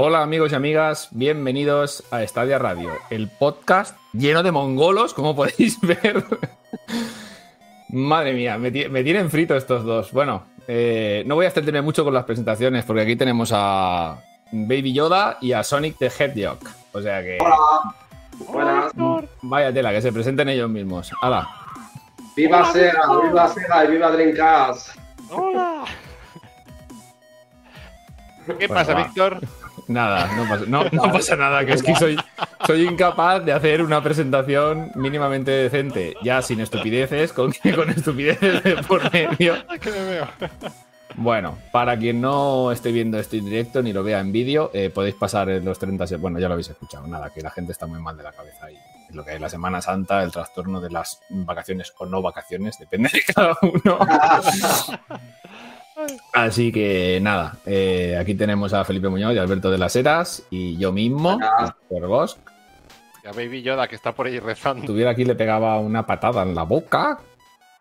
Hola amigos y amigas, bienvenidos a Estadia Radio, el podcast lleno de mongolos, como podéis ver. Madre mía, me, tienen frito estos dos. Bueno, eh, no voy a extenderme mucho con las presentaciones porque aquí tenemos a Baby Yoda y a Sonic the Hedgehog. O sea que... Hola. Buenas. Vaya tela, que se presenten ellos mismos. ¡Hala! ¡Viva Sega! ¡Viva Sega y viva Dreamcast! ¡Hola! ¿Qué pasa, Víctor? Nada, no pasa, nada, que es que soy, soy incapaz de hacer una presentación mínimamente decente, ya sin estupideces, con, con estupideces de por medio. Bueno, para quien no esté viendo esto en directo ni lo vea en vídeo, eh, podéis pasar los 30 segundos. Bueno, ya lo habéis escuchado, nada, que la gente está muy mal de la cabeza y lo que es la Semana Santa, el trastorno de las vacaciones o no vacaciones, depende de cada uno. Así que nada, eh, aquí tenemos a Felipe Muñoz y Alberto de las Heras y yo mismo, por Bosch. a Baby Yoda que está por ahí rezando. Si tuviera aquí le pegaba una patada en la boca,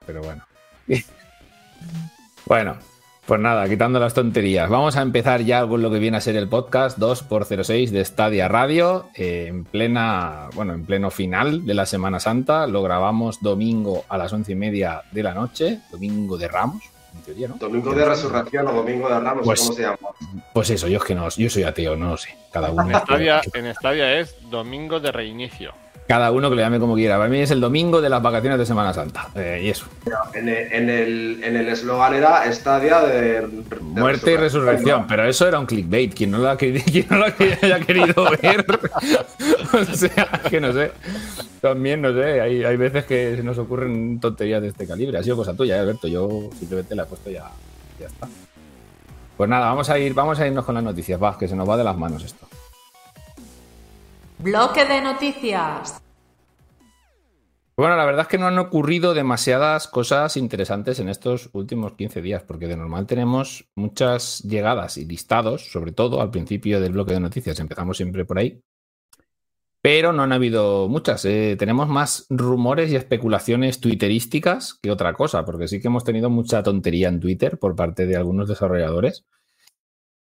pero bueno. bueno, pues nada, quitando las tonterías. Vamos a empezar ya con lo que viene a ser el podcast 2x06 de Stadia Radio, eh, en plena, bueno, en pleno final de la Semana Santa. Lo grabamos domingo a las once y media de la noche, domingo de Ramos, Domingo de Resurrección o Domingo de Ramos, pues, ¿cómo se llama? Pues eso, yo es que no, yo soy ateo, no lo sé. Cada uno. en Estadia es Domingo de Reinicio. Cada uno que le llame como quiera. Para mí es el domingo de las vacaciones de Semana Santa. Eh, y eso. En el eslogan era Estadia de, Muerte y resurrección. Pero eso era un clickbait. Quien no lo, ha, quien no lo haya querido ver. o sea, que no sé. También, no sé. Hay, hay veces que se nos ocurren tonterías de este calibre. Ha sido cosa tuya, ¿eh, Alberto. Yo simplemente la he puesto ya. Ya está. Pues nada, vamos a ir, vamos a irnos con las noticias. Va, que se nos va de las manos esto. Bloque de noticias. Bueno, la verdad es que no han ocurrido demasiadas cosas interesantes en estos últimos 15 días, porque de normal tenemos muchas llegadas y listados, sobre todo al principio del bloque de noticias. Empezamos siempre por ahí. Pero no han habido muchas. Eh, tenemos más rumores y especulaciones twitterísticas que otra cosa, porque sí que hemos tenido mucha tontería en Twitter por parte de algunos desarrolladores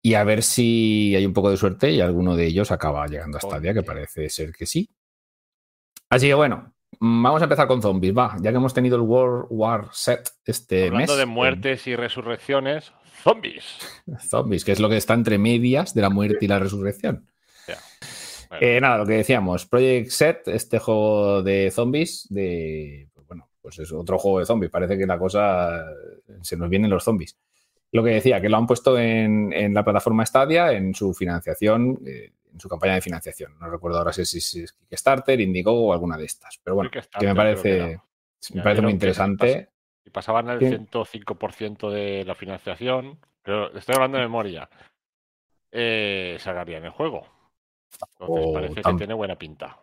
y a ver si hay un poco de suerte y alguno de ellos acaba llegando a Stadia, que parece ser que sí. Así que bueno, mm, vamos a empezar con zombies, va, ya que hemos tenido el World War Set este mes. Hablando de muertes y resurrecciones, zombies. Zombies, que es lo que está entre medias de la muerte y la resurrección. Eh, nada, lo que decíamos, Project Set, este juego de zombies, de, pues bueno, pues es otro juego de zombies, parece que la cosa se nos vienen los zombies lo que decía, que lo han puesto en, la plataforma Stadia en su financiación, eh, en su campaña de financiación. No recuerdo ahora si, es Kickstarter, Indiegogo o alguna de estas. Pero bueno, que me parece, me parece muy interesante. Y pasaban el 105% de la financiación, pero estoy hablando de memoria, eh, sacarían el juego. Entonces parece que tiene buena pinta.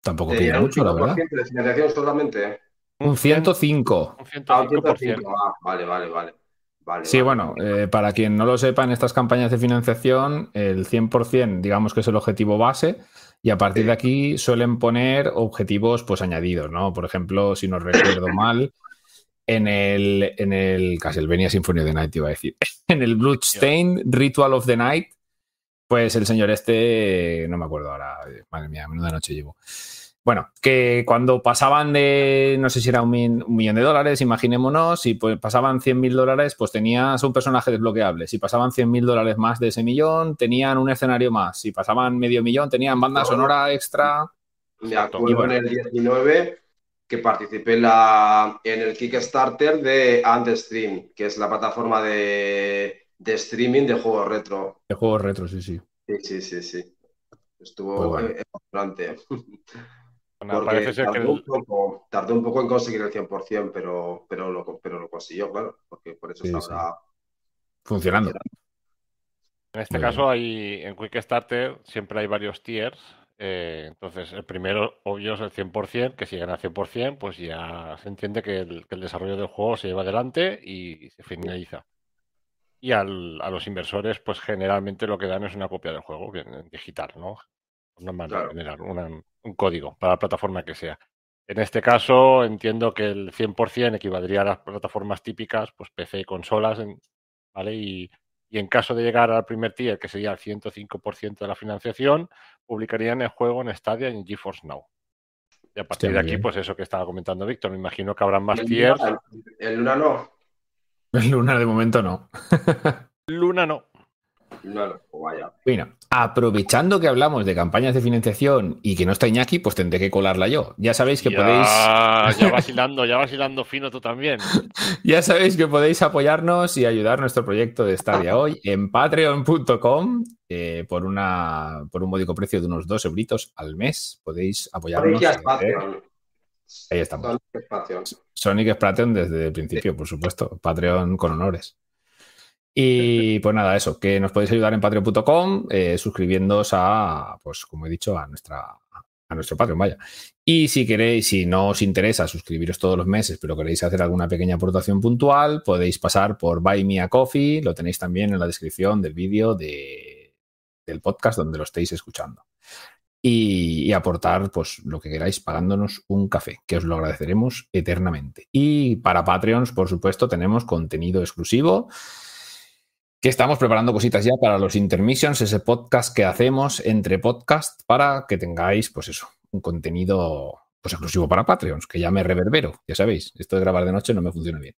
Tampoco pide mucho, la verdad. de financiación solamente. Un 105. Un 105%. Ah, vale, vale, vale sí, bueno, eh, para quien no lo sepa, en estas campañas de financiación, el 100% digamos que es el objetivo base y a partir de aquí suelen poner objetivos pues añadidos, ¿no? Por ejemplo, si no recuerdo mal, en el, en el Castlevania Symphony of the Night, iba a decir, en el Bloodstained Ritual of the Night, pues el señor este, no me acuerdo ahora, madre mía, menuda noche llevo. Bueno, que cuando pasaban de, no sé si era un, millón de dólares, imaginémonos, si pues pasaban 100 mil dólares, pues tenías un personaje desbloqueable. Si pasaban 100 mil dólares más de ese millón, tenían un escenario más. Si pasaban medio millón, tenían banda sonora extra. Me acuerdo en el 19 que participé en, la, en el Kickstarter de Antstream, que es la plataforma de, streaming de juegos retro. De juegos retro, sí, sí. Sí, sí, sí, sí. Estuvo pues emocionante. parece ser tardó, un poco, tardó un poco en conseguir el 100%, pero, pero, lo, pero lo consiguió, claro, porque por eso está funcionando. En este caso, hay en Quick Starter siempre hay varios tiers. Eh, entonces, el primero, obvio, es el 100%, que si gana al 100%, pues ya se entiende que el, desarrollo del juego se lleva adelante y se finaliza. Y a los inversores, pues generalmente lo que dan es una copia del juego, digital, ¿no? Normal, generar una, un código para la plataforma que sea. En este caso, entiendo que el 100% equivaldría a las plataformas típicas, pues PC y consolas, ¿vale? Y, y en caso de llegar al primer tier, que sería el 105% de la financiación, publicarían el juego en Stadia y en GeForce Now. Y a partir de aquí, pues eso que estaba comentando Víctor, me imagino que habrán más tiers. El, Luna no. El Luna de momento no. Luna no. No, vaya. Bueno, aprovechando que hablamos de campañas de financiación y que no está Iñaki, pues tendré que colarla yo. Ya sabéis que podéis. Ya vacilando, ya vacilando fino tú también. ya sabéis que podéis apoyarnos y ayudar nuestro proyecto de Stadia hoy en patreon.com eh, por, una, por un módico precio de unos dos euritos al mes. Podéis apoyarnos. Ahí estamos. Sonic Patreon desde el principio, por supuesto. Patreon con honores. Y pues nada, eso, que nos podéis ayudar en patreon.com, eh, suscribiéndoos a, pues como he dicho, a nuestra a nuestro Patreon, vaya. Y si queréis, si no os interesa suscribiros todos los meses, pero queréis hacer alguna pequeña aportación puntual, podéis pasar por Buy Me a Coffee, lo tenéis también en la descripción del vídeo de, del podcast donde lo estéis escuchando. Y, y, aportar pues lo que queráis pagándonos un café, que os lo agradeceremos eternamente. Y para Patreons, por supuesto, tenemos contenido exclusivo que estamos preparando cositas ya para los intermissions, ese podcast que hacemos entre podcast para que tengáis, pues eso, un contenido pues exclusivo para Patreons, que ya me reverbero, ya sabéis, esto de grabar de noche no me funciona bien.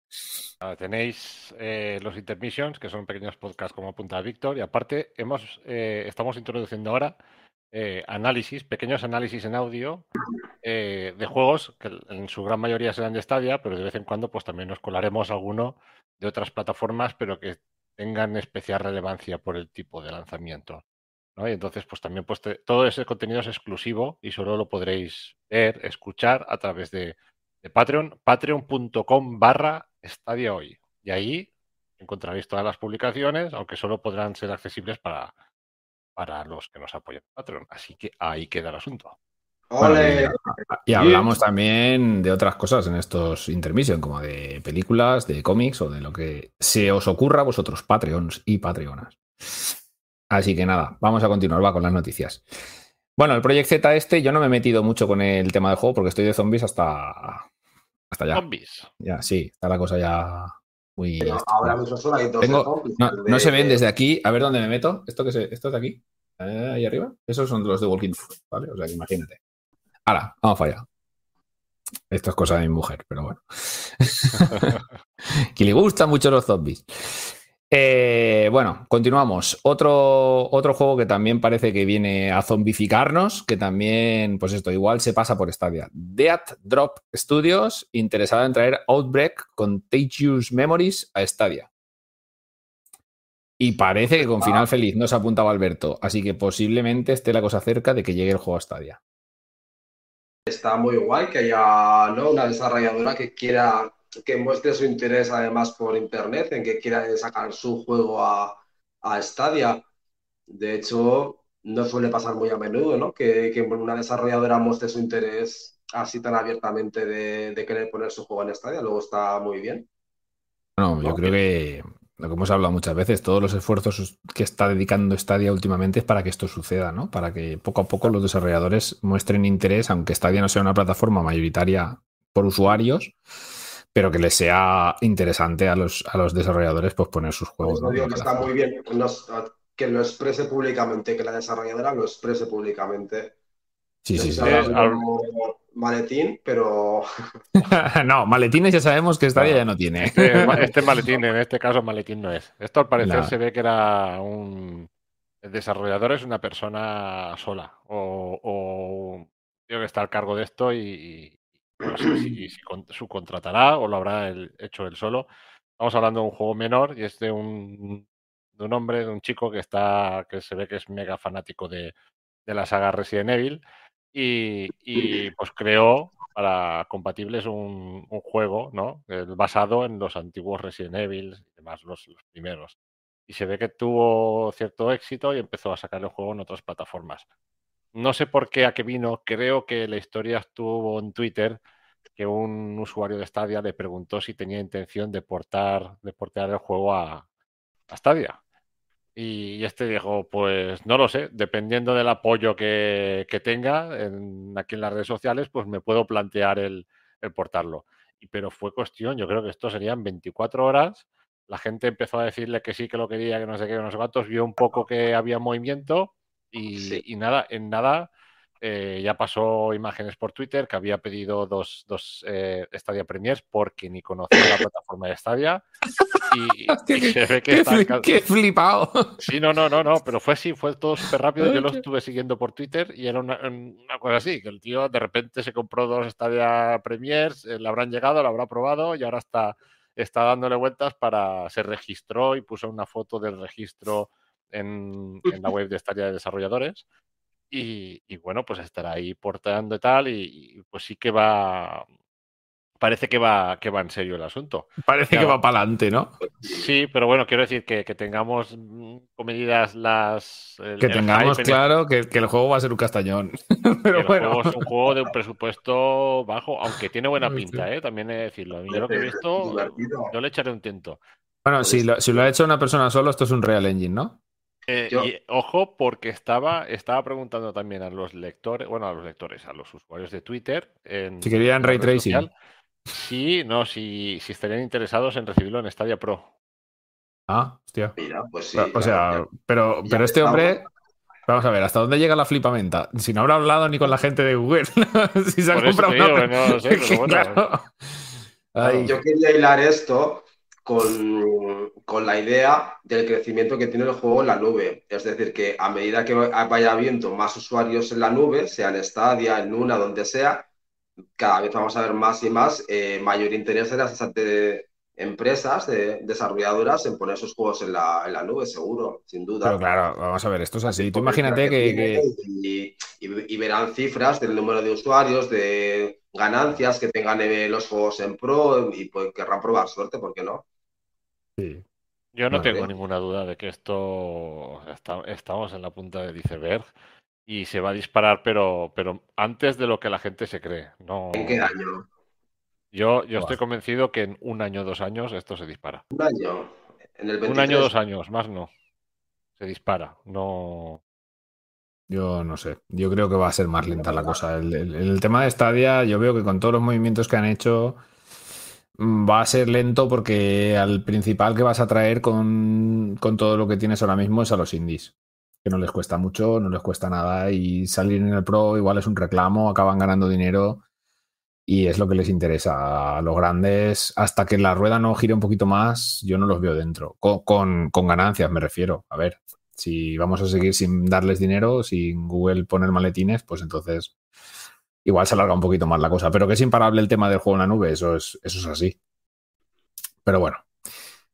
Tenéis eh, los intermissions, que son pequeños podcasts como apunta Víctor, y aparte hemos, eh, estamos introduciendo ahora eh, análisis, pequeños análisis en audio de juegos que en su gran mayoría serán de Stadia, pero de vez en cuando pues también nos colaremos alguno de otras plataformas, pero que tengan especial relevancia por el tipo de lanzamiento. ¿no? Y entonces, pues también pues, todo ese contenido es exclusivo y solo lo podréis ver, escuchar a través de, Patreon, patreon.com barra estadia hoy. Y ahí encontraréis todas las publicaciones, aunque solo podrán ser accesibles para, para los que nos apoyan en Patreon. Así que ahí queda el asunto y, hablamos también de otras cosas en estos intermission, como de películas, de cómics o de lo que se os ocurra a vosotros, Patreons y Patreonas. Así que nada, vamos a continuar, va con las noticias. Bueno, el Project Z este, yo no me he metido mucho con el tema del juego porque estoy de zombies hasta, hasta ya. Zombies. Ya, sí, está la cosa ya muy. ahora mismo solo hay dos no, se ven desde aquí. A ver dónde me meto. ¿Esto que se, esto de aquí? Eh, ahí arriba. Esos son los de Walking Dead, ¿vale? O sea que imagínate. Ahora, vamos allá. Esto es cosa de mi mujer, pero bueno. que le gustan mucho los zombies. Eh, bueno, continuamos. Otro, otro juego que también parece que viene a zombificarnos, que también, pues esto, igual se pasa por Stadia. Death Drop Studios, interesada en traer Outbreak Contagious Memories a Stadia. Y parece que con final feliz nos apuntaba Alberto, así que posiblemente esté la cosa cerca de que llegue el juego a Stadia está muy guay que haya ¿no? una desarrolladora que quiera que muestre su interés además por internet en que quiera sacar su juego a, a Stadia. De hecho, no suele pasar muy a menudo, ¿no? Que, que una desarrolladora muestre su interés así tan abiertamente de, de, querer poner su juego en Stadia. Luego está muy bien. No, yo creo que lo que hemos hablado muchas veces, todos los esfuerzos que está dedicando Stadia últimamente es para que esto suceda, ¿no? Para que poco a poco los desarrolladores muestren interés, aunque Stadia no sea una plataforma mayoritaria por usuarios, pero que les sea interesante a los, a los desarrolladores pues poner sus juegos. ¿no? que está muy bien que lo exprese públicamente, que la desarrolladora lo exprese públicamente. Sí, sí, sí maletín, pero. no, maletines ya sabemos que Stadia ya no tiene. Este, este, maletín, en este caso, maletín no es. Esto al parecer se ve que era un. El desarrollador es una persona sola o, o que está al cargo de esto y, no sé si, subcontratará o lo habrá hecho él solo. Estamos hablando de un juego menor y es de un, de un hombre, de un chico que está, que se ve que es mega fanático de, de la saga Resident Evil y, pues creó para compatibles un, juego, ¿no? Basado en los antiguos Resident Evil y demás, los, primeros. Y se ve que tuvo cierto éxito y empezó a sacar el juego en otras plataformas. No sé por qué a qué vino, creo que la historia estuvo en Twitter que un usuario de Stadia le preguntó si tenía intención de portar, de portar el juego a, a Stadia. Y este dijo, pues no lo sé, dependiendo del apoyo que, tenga aquí en las redes sociales, pues me puedo plantear el, portarlo. Y, pero fue cuestión, yo creo que esto serían 24 horas la gente empezó a decirle que sí, que lo quería, que no sé qué, que no sé cuántos, vio un poco que había movimiento y, y nada, en nada eh, ya pasó imágenes por Twitter que había pedido dos, dos eh, Stadia Premiers porque ni conocía la plataforma de Stadia. Y, se ve que está... qué, flipado. Sí, no, no, no, no, pero fue así, fue todo súper rápido. Yo lo estuve siguiendo por Twitter y era una, cosa así, que el tío de repente se compró dos Stadia Premiers, eh, le habrán llegado, lo habrá probado y ahora está, está dándole vueltas para, se registró y puso una foto del registro en, en la web de Stadia de desarrolladores y, bueno, pues estará ahí portando y tal, y, pues sí que va. Parece que va, que va en serio el asunto. Parece que va para adelante, ¿no? Sí, pero bueno, quiero decir que, que tengamos mm, medidas las. que tengamos claro que, el juego va a ser un castañón. pero bueno. es un juego de un presupuesto bajo, aunque tiene buena pinta, ¿eh? también he de decirlo. Yo lo que he visto, yo le echaré un tiento. Bueno, si lo, si lo ha hecho una persona solo, esto es un Real Engine, ¿no? Eh, y, ojo, porque estaba, estaba preguntando también a los lectores, bueno, a los lectores, a los usuarios de Twitter. si querían ray tracing. sí, no, si, si estarían interesados en recibirlo en Stadia Pro. Ah, hostia. Mira, pues sí. O sea, pero, pero este hombre. Vamos a ver, ¿hasta dónde llega la flipamenta? Si no habrá hablado ni con la gente de Google. si se ha comprado una... no, sé, pero bueno. Yo quería hilar esto con, la idea del crecimiento que tiene el juego en la nube. Es decir, que a medida que vaya habiendo más usuarios en la nube, sea en Stadia, en Luna, donde sea, cada vez vamos a ver más y más eh, mayor interés de las empresas, de, desarrolladoras, en poner sus juegos en la, nube, seguro, sin duda. Pero claro, vamos a ver, esto es así. Tú imagínate que... Y, verán cifras del número de usuarios, de ganancias que tengan eh, los juegos en Pro y pues, querrán probar suerte, ¿por qué no? Yo no tengo ninguna duda de que esto estamos en la punta del iceberg y se va a disparar, pero, pero antes de lo que la gente se cree. No... ¿En qué año? Yo, yo estoy convencido que en un año, dos años, esto se dispara. Un año. En el Un año, dos años, más no. Se dispara. No. Yo no sé. Yo creo que va a ser más lenta la cosa. El, el tema de Stadia, yo veo que con todos los movimientos que han hecho va a ser lento porque al principal que vas a traer con, todo lo que tienes ahora mismo es a los indies. Que no les cuesta mucho, no les cuesta nada y salir en el pro igual es un reclamo, acaban ganando dinero y es lo que les interesa. A los grandes, hasta que la rueda no gire un poquito más, yo no los veo dentro. Con, con ganancias me refiero. A ver, si vamos a seguir sin darles dinero, sin Google poner maletines, pues entonces igual se alarga un poquito más la cosa. Pero que es imparable el tema del juego en la nube, eso es, eso es así. Pero bueno,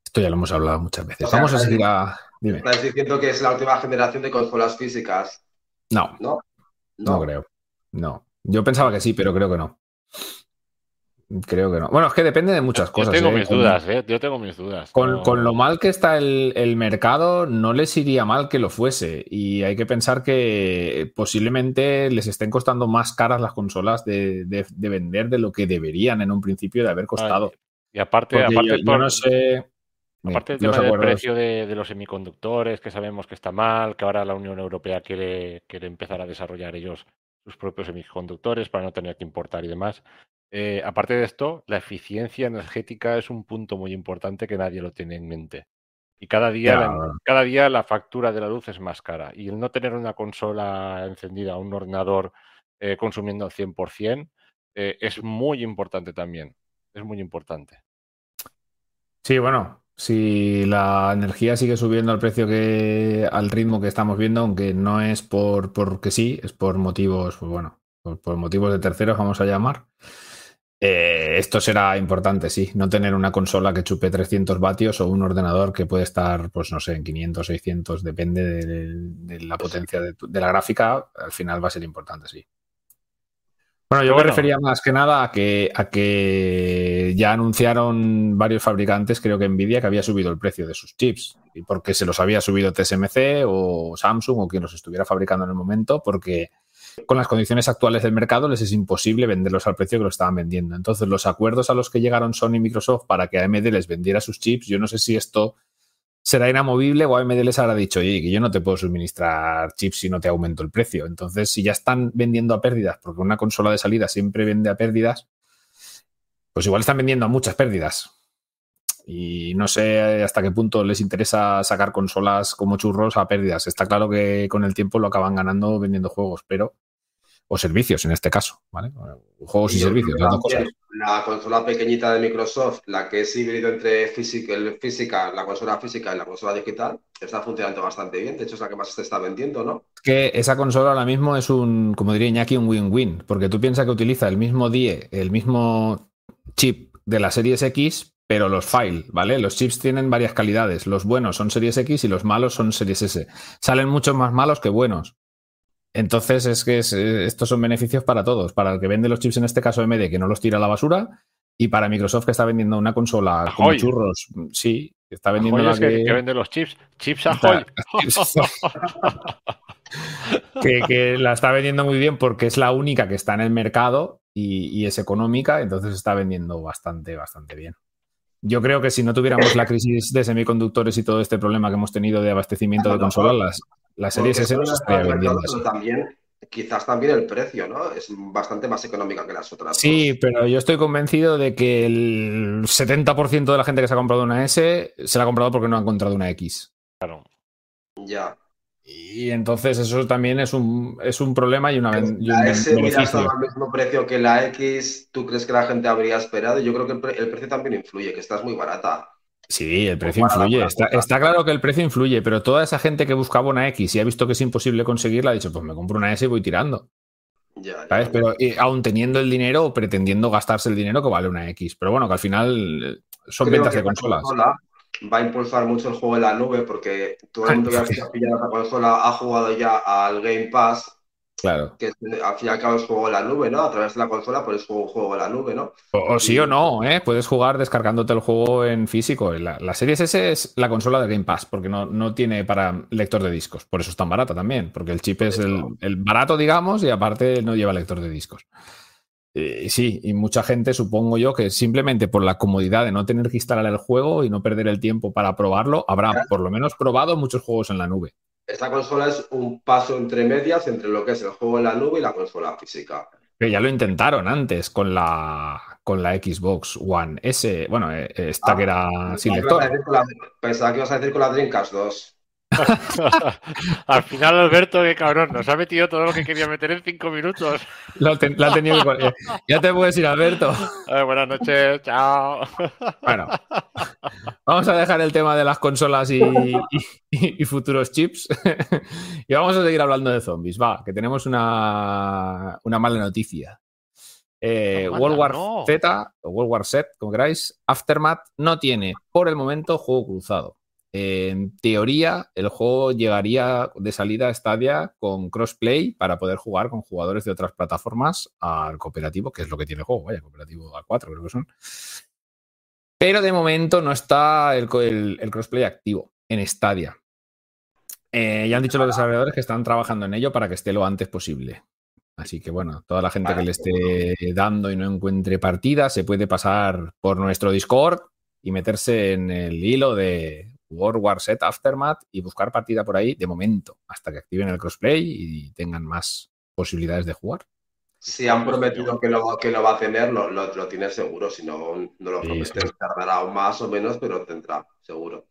esto ya lo hemos hablado muchas veces. Vamos a seguir a. Dime. ¿Estás diciendo que es la última generación de consolas físicas? No. ¿No? No, creo. No. Yo pensaba que sí, pero creo que no. Creo que no. Bueno, es que depende de muchas cosas. Yo tengo ¿eh? mis dudas, ¿eh? Yo tengo mis dudas. Con, lo mal que está el, mercado, no les iría mal que lo fuese. Y hay que pensar que posiblemente les estén costando más caras las consolas de, vender de lo que deberían en un principio de haber costado. y aparte, aparte yo, no sé. Aparte del precio de, los semiconductores, que sabemos que está mal, que ahora la Unión Europea quiere, quiere empezar a desarrollar ellos sus propios semiconductores para no tener que importar y demás. Eh, aparte de esto, la eficiencia energética es un punto muy importante que nadie lo tiene en mente. Y cada día, la, cada día la factura de la luz es más cara. Y el no tener una consola encendida, un ordenador eh, consumiendo al 100%, eh, es muy importante también. Es muy importante. Sí, bueno, si la energía sigue subiendo al precio que al ritmo que estamos viendo, aunque no es por porque sí, es por motivos, pues bueno, por motivos de terceros, vamos a llamar. Eh, esto será importante, sí. No tener una consola que chupe 300 vatios o un ordenador que puede estar, pues no sé, en 500, 600, depende de, la potencia de, la gráfica. Al final va a ser importante, sí. Bueno, yo me refería más que nada a que, a que ya anunciaron varios fabricantes, creo que Nvidia, que había subido el precio de sus chips. Y porque se los había subido TSMC o Samsung o quien los estuviera fabricando en el momento, porque con las condiciones actuales del mercado les es imposible venderlos al precio que lo estaban vendiendo. Entonces, los acuerdos a los que llegaron Sony y Microsoft para que AMD les vendiera sus chips, yo no sé si esto será inamovible o AMD les habrá dicho, oye, que yo no te puedo suministrar chips si no te aumento el precio. Entonces, si ya están vendiendo a pérdidas, porque una consola de salida siempre vende a pérdidas, pues igual están vendiendo a muchas pérdidas. Y no sé hasta qué punto les interesa sacar consolas como churros a pérdidas. Está claro que con el tiempo lo acaban ganando vendiendo juegos, pero o servicios en este caso, ¿vale? Juegos y, servicios, las dos cosas. La consola pequeñita de Microsoft, la que es híbrido entre física, física, la consola física y la consola digital, está funcionando bastante bien. De hecho, es la que más se está vendiendo, ¿no? que esa consola ahora mismo es un, como diría Iñaki, un win-win, porque tú piensas que utiliza el mismo DIE, el mismo chip de la Series X, pero los file, ¿vale? Los chips tienen varias calidades. Los buenos son Series X y los malos son Series S. Salen muchos más malos que buenos. Entonces es que eh, estos son beneficios para todos, para el que vende los chips en este caso MD que no los tira a la basura y para Microsoft que está vendiendo una consola con churros, sí, que está vendiendo la que... vende los chips, chips Ahoy. que, que, la está vendiendo muy bien porque es la única que está en el mercado y, y es económica, entonces está vendiendo bastante, bastante bien. Yo creo que si no tuviéramos la crisis de semiconductores y todo este problema que hemos tenido de abastecimiento de consolas, las, la serie S no se estaría vendiendo También, quizás también el precio, ¿no? Es bastante más económica que las otras. Sí, pero yo estoy convencido de que el 70% de la gente que se ha comprado una S se la ha comprado porque no ha encontrado una X. Claro. Ya. Y entonces eso también es un, es un problema y una La S mira al mismo precio que la X, ¿tú crees que la gente habría esperado? Yo creo que el precio también influye, que estás muy barata. Sí, el precio influye. Está, claro que el precio influye, pero toda esa gente que buscaba una X y ha visto que es imposible conseguirla, ha dicho, pues me compro una S y voy tirando. Ya, ¿Sabes? Pero aún teniendo el dinero o pretendiendo gastarse el dinero que vale una X. Pero bueno, que al final eh, son ventas de consolas. Va a impulsar mucho el juego en la nube porque todo el mundo que ha pillado esa consola ha jugado ya al Game Pass Claro. Que al fin y al cabo es juego en la nube, ¿no? A través de la consola, pues juego, juego en la nube, ¿no? O, sí o no, ¿eh? Puedes jugar descargándote el juego en físico. La, la Series S es la consola de Game Pass, porque no, no, tiene para lector de discos. Por eso es tan barata también, porque el chip es el, el barato, digamos, y aparte no lleva lector de discos. Eh, sí, y mucha gente, supongo yo, que simplemente por la comodidad de no tener que instalar el juego y no perder el tiempo para probarlo, habrá por lo menos probado muchos juegos en la nube esta consola es un paso entre medias entre lo que es el juego en la nube y la consola física. Que ya lo intentaron antes con la, con la Xbox One S. Bueno, eh, esta ah, que era sin lector. Pensaba que ibas a decir con la Dreamcast 2. Al final, Alberto, qué cabrón, nos ha metido todo lo que quería meter en cinco minutos. ha tenido Ya te puedes ir, Alberto. buenas noches, chao. Bueno, vamos a dejar el tema de las consolas y, futuros chips. y vamos a seguir hablando de zombies. Va, que tenemos una, una mala noticia. Eh, World War Z o World War Z, como queráis, Aftermath no tiene por el momento juego cruzado. En teoría, el juego llegaría de salida a Stadia con crossplay para poder jugar con jugadores de otras plataformas al cooperativo, que es lo que tiene el juego, vaya, cooperativo a 4 creo que son. Pero de momento no está el, crossplay activo en Stadia. Eh, ya han dicho los desarrolladores que están trabajando en ello para que esté lo antes posible. Así que bueno, toda la gente que le esté dando y no encuentre partida se puede pasar por nuestro Discord y meterse en el hilo de World War Z Aftermath y buscar partida por ahí de momento, hasta que activen el crossplay y tengan más posibilidades de jugar. Si han prometido que lo, que lo va a tener, lo, lo, tiene seguro. Si no, no lo prometen, tardará más o menos, pero tendrá, seguro.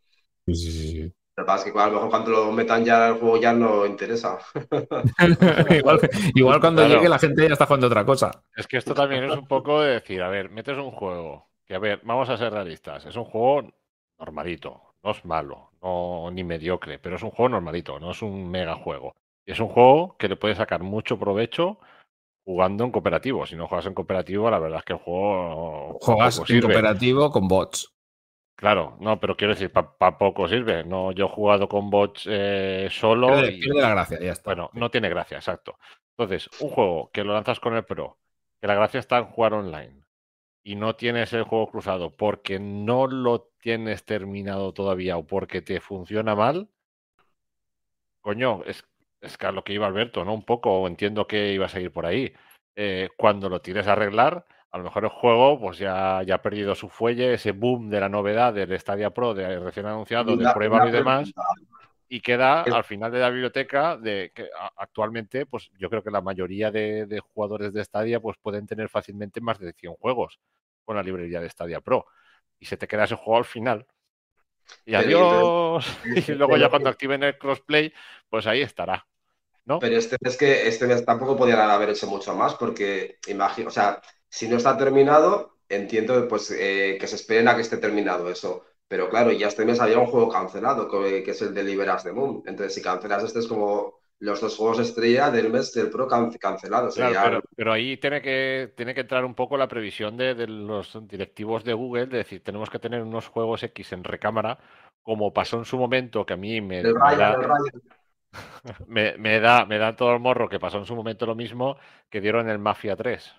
Sí, sí, sí. Lo que pasa es que a lo mejor cuando lo metan ya el juego ya no interesa. igual, cuando llegue la gente ya está jugando otra cosa. Es que esto también es un poco de decir, a ver, metes un juego, que a ver, vamos a ser realistas, es un juego normalito, no es malo, no ni mediocre, pero es un juego normalito, no es un mega juego. Es un juego que le puede sacar mucho provecho jugando en cooperativo. Si no juegas en cooperativo, la verdad es que el juego. Juegas en cooperativo con bots. Claro, no, pero quiero decir, para poco sirve. No, yo he jugado con bots eh, solo. Pierde, y, la gracia, ya está. Bueno, no tiene gracia, exacto. Entonces, un juego que lo lanzas con el Pro, que la gracia está en jugar online, y no tienes el juego cruzado porque no lo tienes terminado todavía o porque te funciona mal, coño, es, es que lo que iba Alberto, ¿no? Un poco, entiendo que iba a seguir por ahí. Eh, cuando lo tienes a arreglar, a lo mejor el juego pues ya, ya ha perdido su fuelle, ese boom de la novedad del Stadia Pro de recién anunciado, de prueba y demás, y queda al final de la biblioteca de que actualmente, pues yo creo que la mayoría de, jugadores de Stadia pues pueden tener fácilmente más de 100 juegos con la librería de Stadia Pro. y se te queda ese juego al final. Y Pero adiós. entonces- Y luego ya cuando activen el crossplay, pues ahí estará. ¿No? Pero este mes que este mes tampoco podían haber hecho mucho más porque imagino, o sea, si no está terminado, entiendo pues eh, que se esperen a que esté terminado eso. Pero claro, ya este mes había un juego cancelado, que, que es el de Liberas the Moon. Entonces, si cancelas este es como los dos juegos estrella del mes del Pro can- cancelados. Claro, Sería- pero, pero ahí tiene que, tiene que entrar un poco la previsión de, de los directivos de Google, de decir, tenemos que tener unos juegos X en recámara, como pasó en su momento, que a mí me, me Ryan, da, me, me da, me da todo el morro que pasó en su momento lo mismo que dieron el Mafia 3,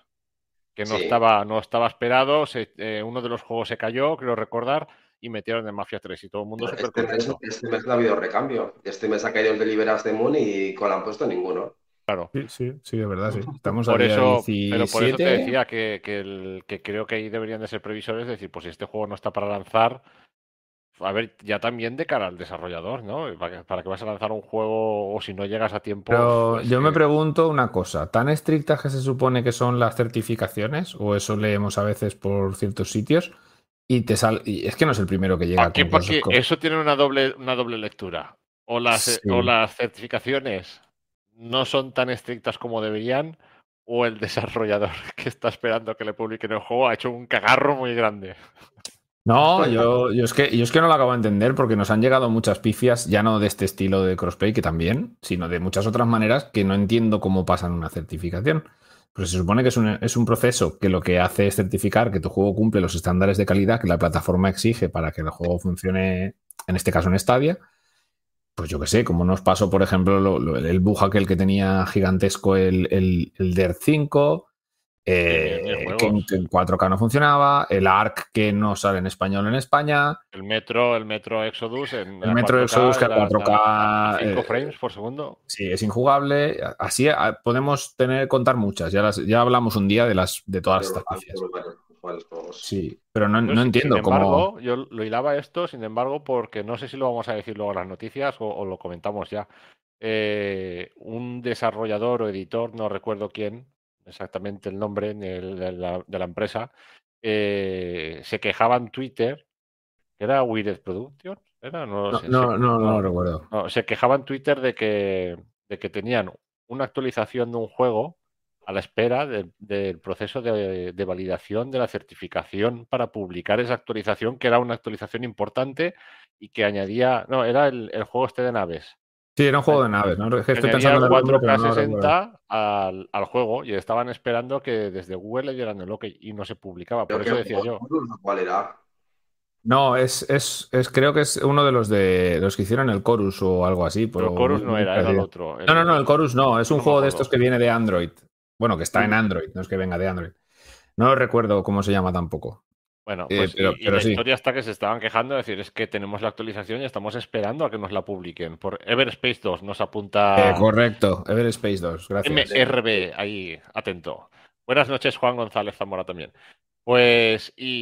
que no Sí. estaba, no estaba esperado, se- eh, uno de los juegos se cayó, creo recordar, y metieron el Mafia 3 y todo el mundo Este mes, este mes no ha habido recambio. Este mes ha caído el de Liberas the Moon y con han puesto ninguno. Claro. Sí, sí, sí, de verdad, sí. Estamos Por a eso, pero por eso te 17. decía que, que el- que creo que ahí deberían de ser previsores, es decir, pues si este juego no está para lanzar, a ver, ya también de cara al desarrollador, ¿no? ¿Para qué, para qué vas a lanzar un juego o si no llegas a tiempo? Pero pues yo me pregunto una cosa, ¿tan estrictas que se supone que son las certificaciones? O eso leemos a veces por ciertos sitios. Y te sal... y es que no es el primero que llega ¿Para qué? con Porque eso tiene una doble, una doble lectura. O las, Sí. o las certificaciones no son tan estrictas como deberían, o el desarrollador que está esperando que le publiquen el juego ha hecho un cagarro muy grande. No, yo, yo, es que, yo es que no lo acabo de entender porque nos han llegado muchas pifias, ya no de este estilo de crossplay, que también, sino de muchas otras maneras que no entiendo cómo pasan una certificación. Pues se supone que es un, es un proceso que lo que hace es certificar que tu juego cumple los estándares de calidad que la plataforma exige para que el juego funcione, en este caso en Stadia. Pues yo qué sé, como nos pasó, por ejemplo, lo- lo- el bug aquel que tenía gigantesco el, el, el Dirt 5, eh, que, en, que en 4K no funcionaba, el ARC que no sale en español en España, El Metro, el Metro Exodus en El Metro Exodus que a 4K, 5 eh, frames por segundo. Sí, es injugable. Así podemos tener contar muchas. Ya, las, ya hablamos un día de las de todas estas. Varios juegos. Sí, pero no, no sin- entiendo sin cómo. embargo, yo lo hilaba esto, sin embargo, porque no sé si lo vamos a decir luego en las noticias o, o lo comentamos ya. Eh, un desarrollador o editor, no recuerdo quién, exactamente el nombre el de, la, de la empresa, eh, se quejaba en Twitter, era Wired Productions, ¿era? No, No, sé, no, se- no, no recuerdo. no, se quejaba en Twitter de que, de que tenían una actualización de un juego a la espera del, del proceso de, de validación de la certificación para publicar esa actualización, que era una actualización importante y que añadía, no, era el, el juego este de naves. Sí, era un juego de naves, ¿no? Es que estoy pensando el en el nombre, pero 4K no lo recuerdo. 60 al, al juego y estaban esperando que desde Google le dieran el OK y no se publicaba. Por Creo eso decía yo. ¿Cuál era? No, es, es, es, creo que es uno de los de los que hicieron el Chorus o algo así. Pero Pero Chorus no era, era el otro. No, no, no, el Chorus no. Es un No juego de estos que viene de Android. Bueno, que está en Android, no es que venga de Android. No recuerdo cómo se llama tampoco. Bueno, Eh, pues pero- y, la sí. historia está que se estaban quejando, es decir, es que tenemos la actualización y estamos esperando a que nos la publiquen. Por Everspace 2 nos apunta Eh, correcto, Everspace 2, gracias. MRB, ahí, atento. Buenas noches, Juan González Zamora también. Pues, y,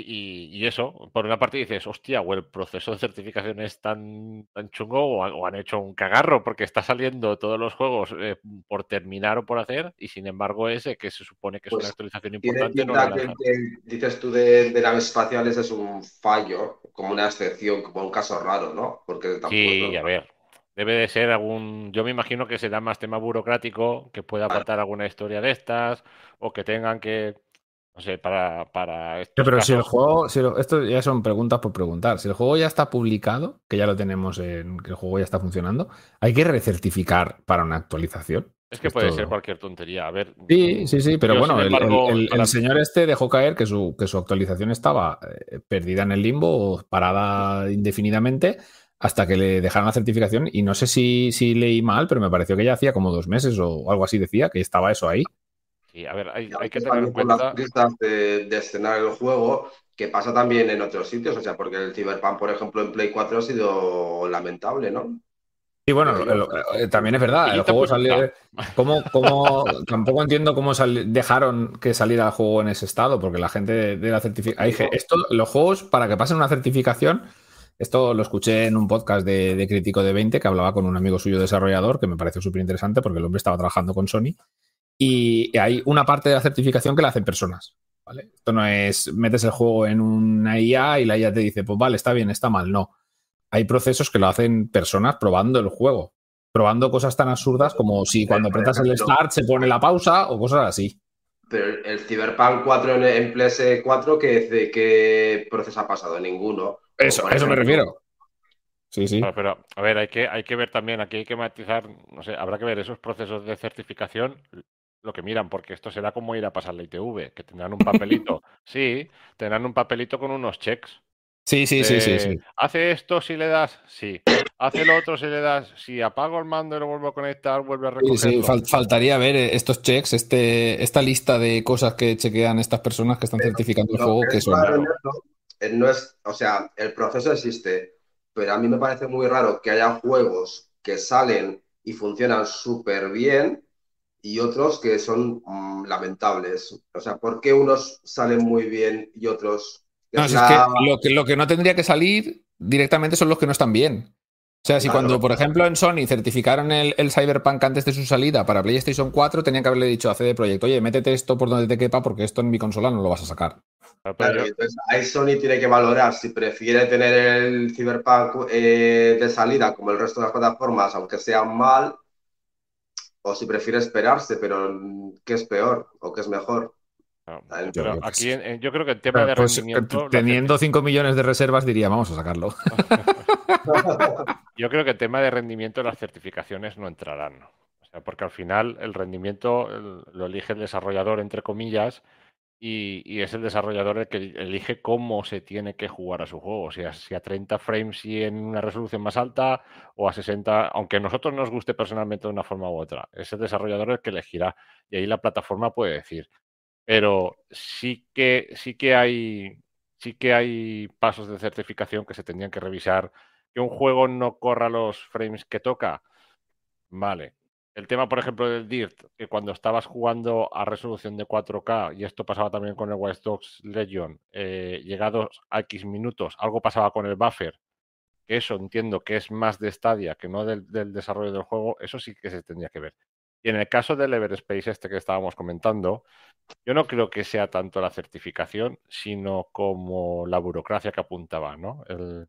y- y eso, por una parte dices, hostia, o el proceso de certificación es tan, tan chungo o, han- o han hecho un cagarro porque está saliendo todos los juegos eh, por terminar o por hacer y sin embargo ese que se supone que es Pues, una actualización Tiene importante no lo que, dices tú de, de naves espaciales es un fallo, como una excepción, como un caso raro, ¿no? Porque tampoco Sí, es a ver. Debe de ser algún. Yo me imagino que será más tema burocrático, que pueda faltar alguna historia de estas, o que tengan que. No sé, para, para pero si el juego, si lo- esto ya son preguntas por preguntar. Si el juego ya está publicado, que ya lo tenemos en que el juego ya está funcionando, hay que recertificar para una actualización. Es que Esto- puede ser cualquier tontería. A ver. Sí, sí, sí, pero yo, bueno, el señor este dejó caer que su, que su actualización estaba eh, perdida en el limbo o parada indefinidamente hasta que le dejaron la certificación y no sé si, si leí mal, pero me pareció que ya hacía como dos meses o algo así decía que estaba eso ahí. Sí, a ver, hay, que tener en con las cuenta. prisas de, de estrenar el juego, que pasa también en otros sitios, o sea, porque el Cyberpunk, por ejemplo, en Play 4 ha sido lamentable, ¿no? Y bueno, Pero lo- lo- eh, también es verdad, el juego salió. ¿Cómo, cómo- tampoco entiendo cómo dejaron que saliera el juego en ese estado, porque la gente de, de la certificación. Esto, los juegos, para que pasen una certificación, esto lo escuché en un podcast de, de Crítico de 20 que hablaba con un amigo suyo desarrollador, que me pareció súper interesante porque el hombre estaba trabajando con Sony. Y hay una parte de la certificación que la hacen personas. ¿vale? Esto no es metes el juego en una IA y la IA te dice, pues vale, está bien, está mal. No. Hay procesos que lo hacen personas probando el juego, probando cosas tan absurdas como si cuando apretas el start se pone la pausa o cosas así. Pero el Cyberpunk 4 en, en PS4, ¿qué, ¿qué proceso ha pasado? Ninguno. Eso, a eso me refiero. Sí, sí. Claro, pero, a ver, hay que, hay que ver también, aquí hay que matizar, no sé, habrá que ver esos procesos de certificación, lo que miran, porque esto será como ir a pasar la ITV, que tendrán un papelito. sí, tendrán un papelito con unos checks. Sí, sí, sí, sí, sí. ¿Hace esto si le das? Sí. ¿Hace lo otro si le das? Si apago el mando y lo vuelvo a conectar, vuelve a Sí, recogerlo. sí, fal- faltaría ver eh, estos checks, este, esta lista de cosas que chequean estas personas que están certificando el juego, que son. esto, eh, no es, o sea, el proceso existe, pero a mí me parece muy raro que haya juegos que salen y funcionan súper bien y otros que son mm, lamentables. O sea, ¿por qué unos salen muy bien y otros... No, es si es la- que lo, que lo que no tendría que salir directamente son los que no están bien. O sea, si Claro. cuando, por ejemplo, en Sony certificaron el, el Cyberpunk antes de su salida para PlayStation 4, tenían que haberle dicho a CD Projekt, oye, métete esto por donde te quepa porque esto en mi consola no lo vas a sacar. Claro, entonces ahí Sony tiene que valorar si prefiere tener el Cyberpunk eh, de salida como el resto de las plataformas, aunque sea mal, o si prefiere esperarse, pero mm, ¿qué es peor o qué es mejor? claro, Yo- pero yo qué aquí sé. en- en- yo creo que el tema de Pues, rendimiento. la teniendo 5 millones de reservas, diría, vamos a sacarlo. Yo creo que el tema de rendimiento de las certificaciones no entrarán. O sea, porque al final el rendimiento el- lo elige el desarrollador, entre comillas, y, es el desarrollador el que elige cómo se tiene que jugar a su juego. O sea, si a 30 frames y en una resolución más alta o a 60, aunque a nosotros nos guste personalmente de una forma u otra. Es el desarrollador el que elegirá. Y ahí la plataforma puede decir. Pero sí que, sí que hay, sí que hay pasos de certificación que se tendrían que revisar que un juego no corra los frames que toca, vale. El tema, por ejemplo, del Dirt, que cuando estabas jugando a resolución de 4K, y esto pasaba también con el Watch Dogs Legion, eh, llegados a X minutos, algo pasaba con el buffer, que eso entiendo que es más de Stadia que no del, del desarrollo del juego, eso sí que se tendría que ver. Y en el caso del Everspace este que estábamos comentando, yo no creo que sea tanto la certificación, sino como la burocracia que apuntaba, ¿no? El-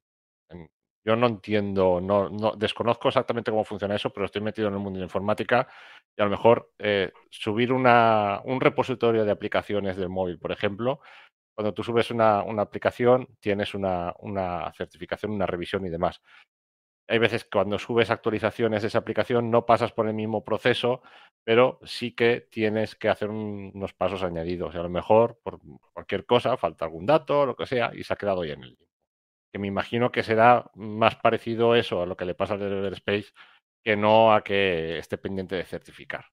yo no entiendo, no, no- desconozco exactamente cómo funciona eso, pero estoy metido en el mundo de informática y a lo mejor eh, subir un repositorio de aplicaciones del móvil, por ejemplo, cuando tú subes una, aplicación, tienes una, certificación, una revisión y demás. Hay veces que cuando subes actualizaciones de esa aplicación no pasas por el mismo proceso, pero sí que tienes que hacer un- unos pasos añadidos. Y a lo mejor, por cualquier cosa, falta algún dato, lo que sea, y se ha quedado ahí en el limbo. Que me imagino que será más parecido eso a lo que le pasa al Everspace que no a que esté pendiente de certificar.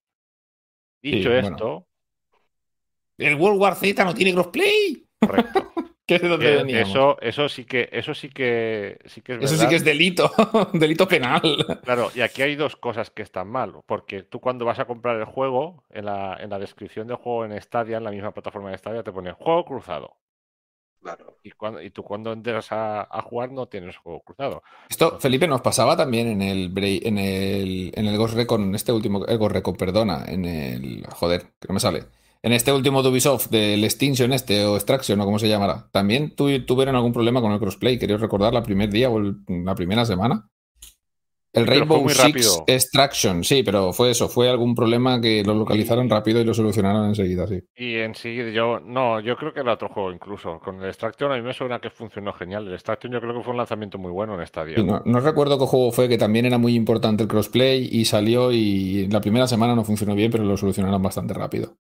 Dicho esto, El World War Z no tiene crossplay. correcto. Es Eh. Eso, eso sí que, eso sí que, sí que es Eso sí que es delito, delito penal. Claro, y aquí hay dos cosas que están mal, porque tú cuando vas a comprar el juego, en la, en la descripción del juego en Stadia, en la misma plataforma de Stadia, te pone juego cruzado. Claro. Y, cuando, y tú cuando entras a, a jugar no tienes juego cruzado. Esto, Felipe, nos pasaba también en el en el, en el Ghost Recon, este último, el Ghost Recon, perdona, en el, joder, que no me sale. En este último de Ubisoft, del Extinction este, o Extraction, o como se llamará, también tu- tuvieron algún problema con el crossplay, quería recordar, la primer día o el- la primera semana. El Rainbow Six rápido. Extraction, sí, pero fue eso, fue algún problema que lo localizaron rápido y lo solucionaron enseguida, sí. Y en sí, yo, no, yo creo que era otro juego incluso. Con el Extraction a mí me suena que funcionó genial. El Extraction yo creo que fue un lanzamiento muy bueno en. Y no, no recuerdo qué juego fue, que también era muy importante el crossplay y salió y la primera semana no funcionó bien, pero lo solucionaron bastante rápido.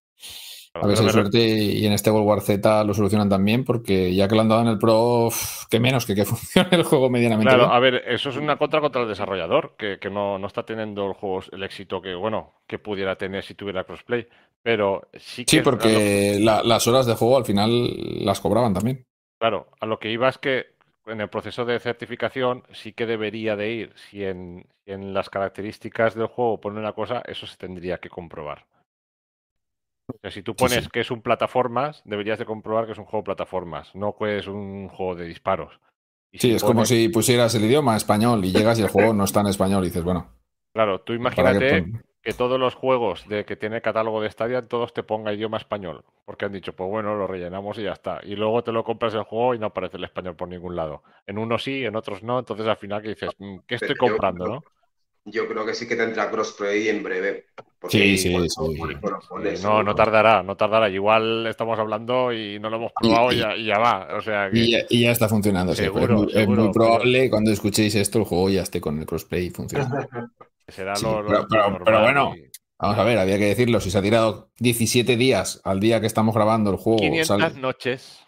A ver si hay suerte y en este World War Z lo solucionan también, porque ya que lo han dado en el Pro, que menos que que funcione el juego medianamente Claro, bien. a ver, eso es una contra contra el desarrollador, que, que no, no está teniendo el juego el éxito que, bueno, que pudiera tener si tuviera crossplay. Pero sí que Sí, porque la- las horas de juego al final las cobraban también. Claro, a lo que iba es que en el proceso de certificación sí que debería de ir. Si en, si en las características del juego pone una cosa, eso se tendría que comprobar. O sea, si tú pones sí. que es un plataformas, deberías de comprobar que es un juego de plataformas, no que es un juego de disparos. Y Sí, si es como si pusieras el idioma español y llegas y el juego no está en español y dices, bueno, Claro, tú ¿para qué imagínate que todos los juegos de que tiene catálogo de Stadia, todos te ponga idioma español. Porque han dicho, pues bueno, lo rellenamos y ya está. Y luego te lo compras el juego y no aparece el español por ningún lado. En unos sí, en otros no. Entonces al final que dices, mm, ¿qué estoy comprando, no? Yo creo que sí que tendrá crossplay en breve. Sí, sí, sí. Sí, no, no tardará, no tardará. Igual estamos hablando y no lo hemos probado y, y- ya, y ya va. O sea que Y ya, y ya está funcionando. sí, Seguro, pero es, muy, es seguro, muy probable cuando escuchéis esto el juego ya esté con el crossplay funcionando. será sí, lo, lo- pero- lo pero- normal pero bueno, y- Vamos a ver, había que decirlo. Si se ha tirado 17 días al día que estamos grabando el juego, 500 sale- noches.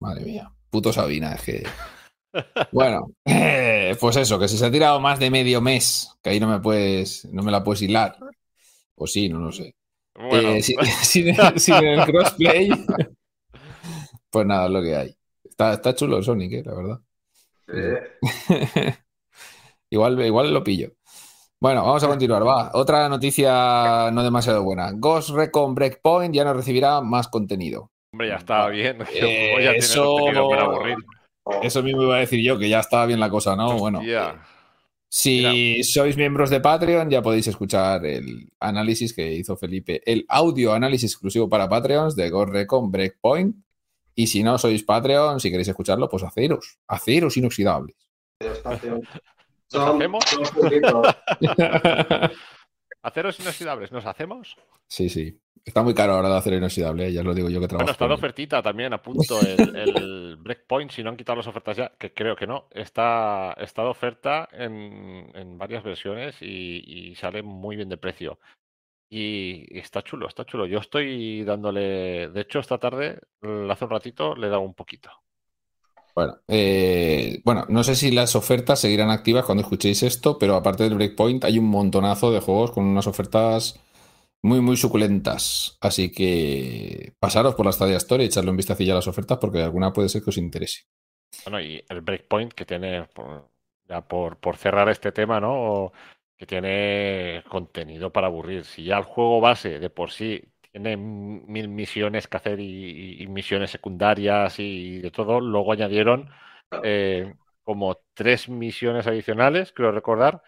Madre mía, puto Sabina, es que. Bueno, eh, pues eso, que si se ha tirado más de medio mes, que ahí no me puedes, no me la puedes hilar. O sí, no lo sé. Bueno, Eh, sin, sin- sin el crossplay, pues nada, es lo que hay. Está, está chulo el Sonic, eh, la verdad. Eh, igual, igual lo pillo. Bueno, vamos a continuar. Va. Otra noticia no demasiado buena. Ghost Recon Breakpoint ya no recibirá más contenido. hombre, ya está bien. Eh, ya eso- para aburrir. Eso mismo iba a decir yo, que ya estaba bien la cosa, ¿no? Bueno, si sois miembros de Patreon, ya podéis escuchar el análisis que hizo Felipe, el audio análisis exclusivo para Patreons de Ghost Recon Breakpoint. Y si no sois Patreon, si queréis escucharlo, pues haceros, haceros inoxidables. Aceros inoxidables, ¿nos hacemos? Sí, sí. Está muy caro ahora de hacer inoxidable, ¿eh? ya os lo digo yo que trabajo. Bueno, está él. ofertita también, a punto. El, el Breakpoint, si no han quitado las ofertas ya, que creo que no, está, está de oferta en, en varias versiones y, y sale muy bien de precio. Y, y está chulo, está chulo. Yo estoy dándole, de hecho, esta tarde, hace un ratito, le he dado un poquito. Bueno, eh, bueno, no sé si las ofertas seguirán activas cuando escuchéis esto, pero aparte del Breakpoint hay un montonazo de juegos con unas ofertas muy, muy suculentas. Así que pasaros por la Stadia Store y echarle un vistacillo a las ofertas porque alguna puede ser que os interese. Bueno, y el Breakpoint que tiene, ya por, por cerrar este tema, ¿no? Que tiene contenido para aburrir. Si ya el juego base de por sí tiene mil misiones que hacer y, misiones secundarias y de todo, luego añadieron eh, como tres misiones adicionales, creo recordar.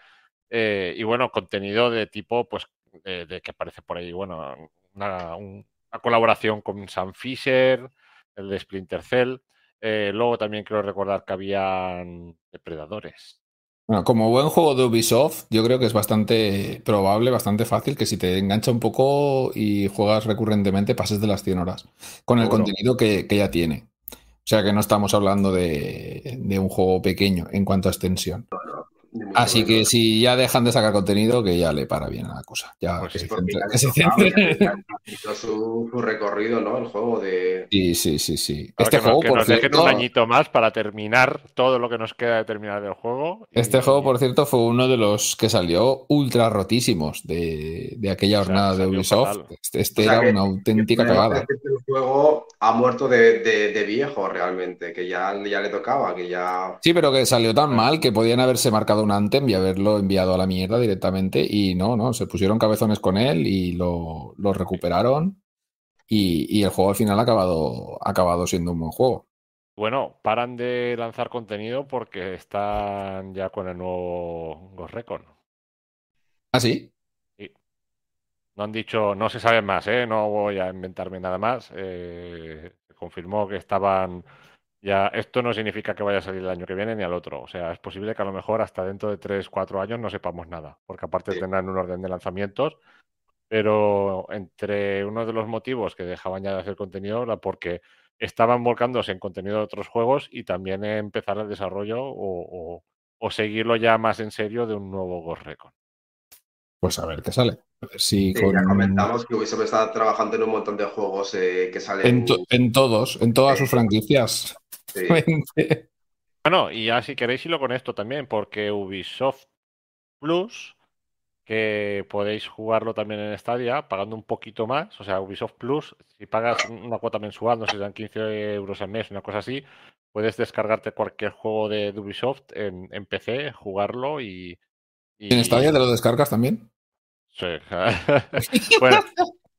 eh, y bueno, contenido de tipo, pues, de, de que aparece por ahí, bueno, una, un- una colaboración con Sam Fisher, el de Splinter Cell. Eh, luego también quiero recordar que habían depredadores. Bueno, como buen juego de Ubisoft, yo creo que es bastante probable, bastante fácil que si te engancha un poco y juegas recurrentemente, pases de las 100 horas con el contenido que, que ya tiene. O sea que no estamos hablando de, de un juego pequeño en cuanto a extensión. Así que si ya dejan de sacar contenido, que ya le para bien a la cosa. Ya Pues que sí, se hizo su, su recorrido, ¿no? El juego de. Sí, sí, sí, sí. Este que nos- juego, que por nos dejen un añito más para terminar todo lo que nos queda de terminar del juego. y- este juego, por cierto, fue uno de los que salió ultra rotísimos de, de aquella O sea, jornada de Ubisoft. fatal. Este, este O sea era que- una auténtica cagada. El juego ha muerto de, de- de viejo realmente, que ya, ya le tocaba, que ya. Sí, pero que salió tan mal que podían haberse marcado un Anthem y haberlo enviado a la mierda directamente. Y no, no, se pusieron cabezones con él y lo, lo recuperaron. Y, y el juego al final ha acabado, ha acabado siendo un buen juego. Bueno, paran de lanzar contenido porque están ya con el nuevo Ghost Recon. ¿Ah, sí? No han dicho, no se sabe más, ¿eh? No voy a inventarme nada más. Eh, confirmó que estaban ya. Esto no significa que vaya a salir el año que viene ni al otro. O sea, es posible que a lo mejor hasta dentro de 3, 4 años no sepamos nada, porque aparte Sí. tendrán un orden de lanzamientos. Pero entre uno de los motivos que dejaban ya de hacer contenido era porque estaban volcándose en contenido de otros juegos y también empezar el desarrollo o, o- o seguirlo ya más en serio de un nuevo Ghost Recon. Pues a ver qué sale. Sí, con- ya comentamos que Ubisoft está trabajando en un montón de juegos eh, que salen. en, to- en todos, en todas Sí. sus franquicias. sí. Bueno, y ya si queréis hilo con esto también, porque Ubisoft Plus, que podéis jugarlo también en Stadia, pagando un poquito más, o sea, Ubisoft Plus, si pagas una cuota mensual, no sé si dan 15 euros al mes, una cosa así, puedes descargarte cualquier juego de, de Ubisoft en, en PC, jugarlo y... y- ¿En Stadia te lo descargas también? Sí. bueno,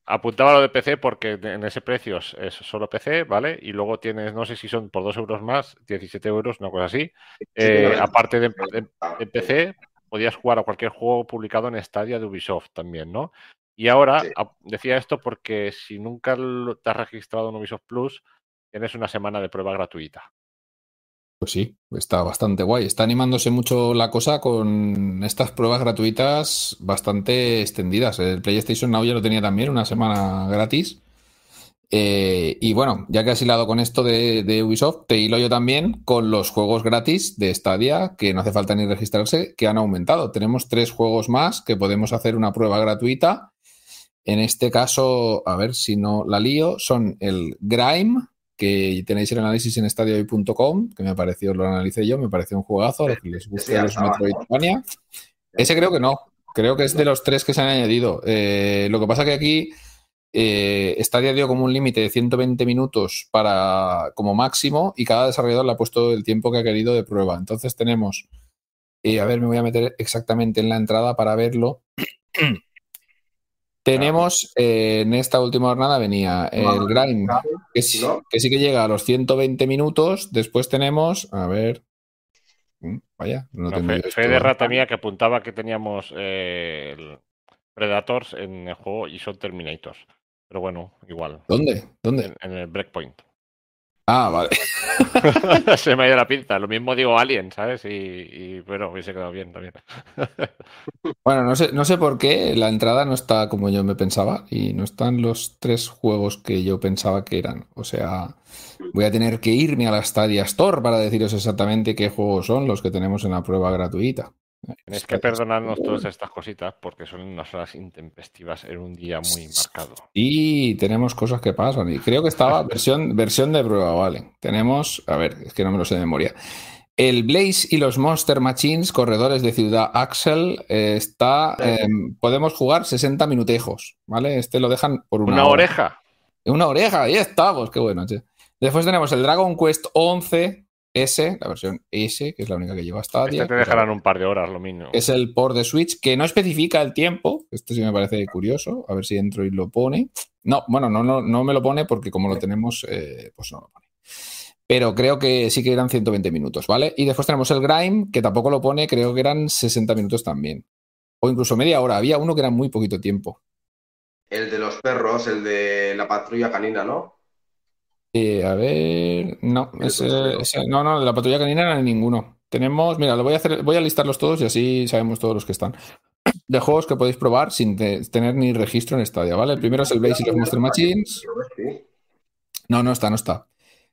apuntaba lo de PC porque en ese precio es, solo PC, ¿vale? Y luego tienes, no sé si son por 2 euros más, 17 euros, una cosa así. Sí, Eh, aparte de, de- de PC, podías jugar a cualquier juego publicado en Stadia de Ubisoft también, ¿no? Y ahora decía esto porque si nunca te has registrado en Ubisoft Plus, tienes una semana de prueba gratuita. Pues sí, está bastante guay. Está animándose mucho la cosa con estas pruebas gratuitas bastante extendidas. El PlayStation Now ya lo tenía también, una semana gratis. Eh, y bueno, ya que has hilado con esto de, Ubisoft, te hilo yo también con los juegos gratis de Stadia, que no hace falta ni registrarse, que han aumentado. Tenemos tres juegos más que podemos hacer una prueba gratuita. En este caso, a ver si no la lío, son el Grime, que tenéis el análisis en stadioy.com, que me pareció, lo analicé yo, me pareció un juegazo, a que les guste los Metroidvania. Ese creo que no, creo que es de los tres que se han añadido. Eh, lo que pasa que aquí eh, Stadia dio como un límite de 120 minutos para como máximo y cada desarrollador le ha puesto el tiempo que ha querido de prueba. Entonces tenemos, eh, a ver, me voy a meter exactamente en la entrada para verlo. tenemos eh, en esta última jornada venía el Grind, que sí, que sí que llega a los 120 minutos. Después tenemos, a ver, mm, Vaya, no, fe, de rata mía que apuntaba que teníamos Predators en el juego y son Terminators. Pero bueno, igual. ¿Dónde? ¿Dónde? En, el Breakpoint. Ah, vale. Se me ha ido la pinta. Lo mismo digo Alien, ¿sabes? Y, y bueno, hubiese quedado bien también. bueno, no sé, no sé por qué la entrada no está como yo me pensaba y no están los tres juegos que yo pensaba que eran. O sea, voy a tener que irme a la Stadia Store para deciros exactamente qué juegos son los que tenemos en la prueba gratuita. Tienes que perdonarnos todas estas cositas porque son unas horas intempestivas en un día muy marcado. Y tenemos cosas que pasan. Y creo que estaba versión, versión de prueba, vale. Tenemos, a ver, es que no me lo sé de memoria. El Blaze y los Monster Machines, corredores de ciudad Axel, eh, está. Em, podemos jugar 60 minutejos, ¿vale? Este lo dejan por una, una oreja. Una oreja, ahí estamos, qué bueno. Después tenemos el Dragon Quest 11, S, la versión S, que es la única que lleva Stadia. Este te dejarán un par de horas, lo mismo. Es el port de Switch, que no especifica el tiempo. Esto sí me parece curioso. A ver si entro y lo pone. No, bueno, no, no, no me lo pone porque como lo tenemos, eh, pues no lo pone. Pero creo que sí que eran 120 minutos, ¿vale? Y después tenemos el Grime, que tampoco lo pone, creo que eran 60 minutos también. O incluso media hora. Había uno que era muy poquito tiempo. El de los perros, el de la patrulla canina, ¿no? Eh, a ver, no, no, no, de la patrulla canina no hay ninguno. Tenemos, mira, lo voy a hacer, voy a listarlos todos y así sabemos todos los que están. De juegos que podéis probar sin tener ni registro en Stadia, ¿vale? El primero es el Blaze y los Monster Machines. No, no está, no está.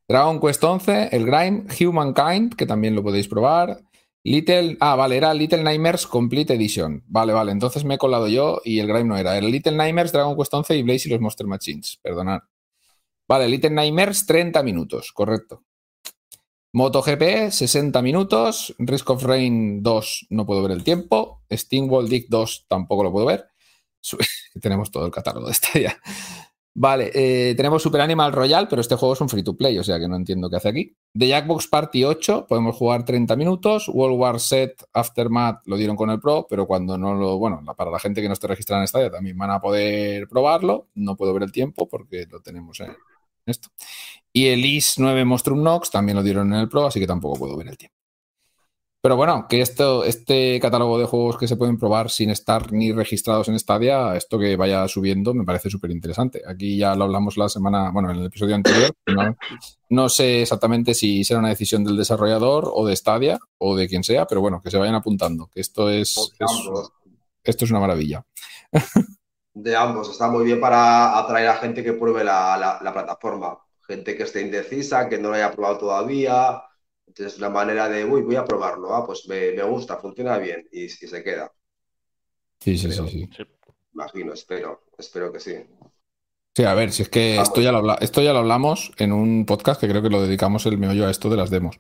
Dragon Quest 11, el Grime, Humankind, que también lo podéis probar. Little, ah, vale, era Little Nightmares Complete Edition. Vale, vale, entonces me he colado yo y el Grime no era. Era Little Nightmares, Dragon Quest 11 y Blaze y los Monster Machines. Perdonad. Vale, Little Nightmares 30 minutos, correcto. MotoGP 60 minutos, Risk of Rain 2 no puedo ver el tiempo, Steamwall Dick 2 tampoco lo puedo ver. tenemos todo el catálogo de esta. Vale, eh, tenemos Super Animal Royal, pero este juego es un free to play, o sea que no entiendo qué hace aquí. The Jackbox Party 8, podemos jugar 30 minutos. World War Set Aftermath lo dieron con el Pro, pero cuando no lo. Bueno, para la gente que no esté registrada en esta también van a poder probarlo. No puedo ver el tiempo porque lo tenemos en, esto. Y el IS 9 Monstrum Nox también lo dieron en el Pro, así que tampoco puedo ver el tiempo. Pero bueno, que esto, este catálogo de juegos que se pueden probar sin estar ni registrados en Stadia, esto que vaya subiendo me parece súper interesante. Aquí ya lo hablamos la semana, bueno, en el episodio anterior. No, sé exactamente si será una decisión del desarrollador o de Stadia o de quien sea, pero bueno, que se vayan apuntando, que esto es, esto es una maravilla. de ambos. Está muy bien para atraer a gente que pruebe la, plataforma. Gente que esté indecisa, que no lo haya probado todavía. Entonces, una manera de, uy, voy a probarlo. Ah, pues me, gusta, funciona bien y, se queda. Sí, sí, sí, sí. Imagino, espero, espero que sí. Sí, a ver, si es que esto ya, lo esto ya lo hablamos en un podcast que creo que lo dedicamos el meollo a esto de las demos.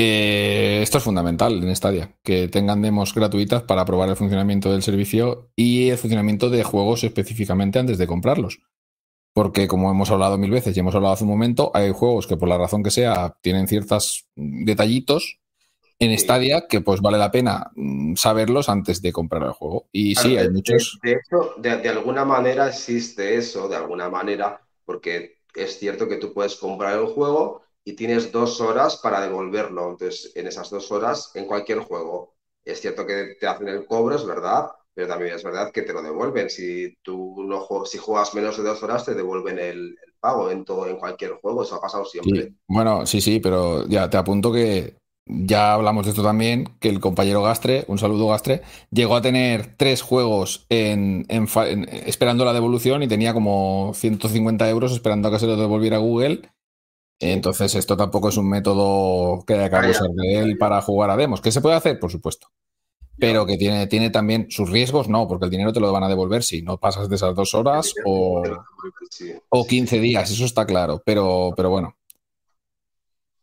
Eh, esto es fundamental en Stadia, que tengan demos gratuitas para probar el funcionamiento del servicio y el funcionamiento de juegos específicamente antes de comprarlos. Porque como hemos hablado mil veces y hemos hablado hace un momento, hay juegos que por la razón que sea tienen ciertos detallitos en Stadia que pues vale la pena mm, saberlos antes de comprar el juego. Y sí, hay muchos... De hecho, de alguna manera existe eso, de alguna manera, porque es cierto que tú puedes comprar el juego y tienes dos horas para devolverlo. Entonces, en esas dos horas, en cualquier juego, Es cierto que te hacen el cobro, es verdad, pero también es verdad que te lo devuelven. Si tú no juegas, si juegas menos de dos horas, te devuelven el, pago en todo, en cualquier juego, eso ha pasado siempre. Bueno, sí, sí, pero ya te apunto que ya hablamos de esto también, que el compañero Gastre, un saludo Gastre, llegó a tener tres juegos en, en- esperando la devolución y tenía como 150 euros esperando a que se lo devolviera Google. Entonces esto tampoco es un método que haya que abusar de él para jugar a demos. ¿Qué se puede hacer? Por supuesto. Pero que tiene, tiene también sus riesgos, no, porque el dinero te lo van a devolver si no pasas de esas dos horas o, o 15 días, eso está claro, pero, pero bueno.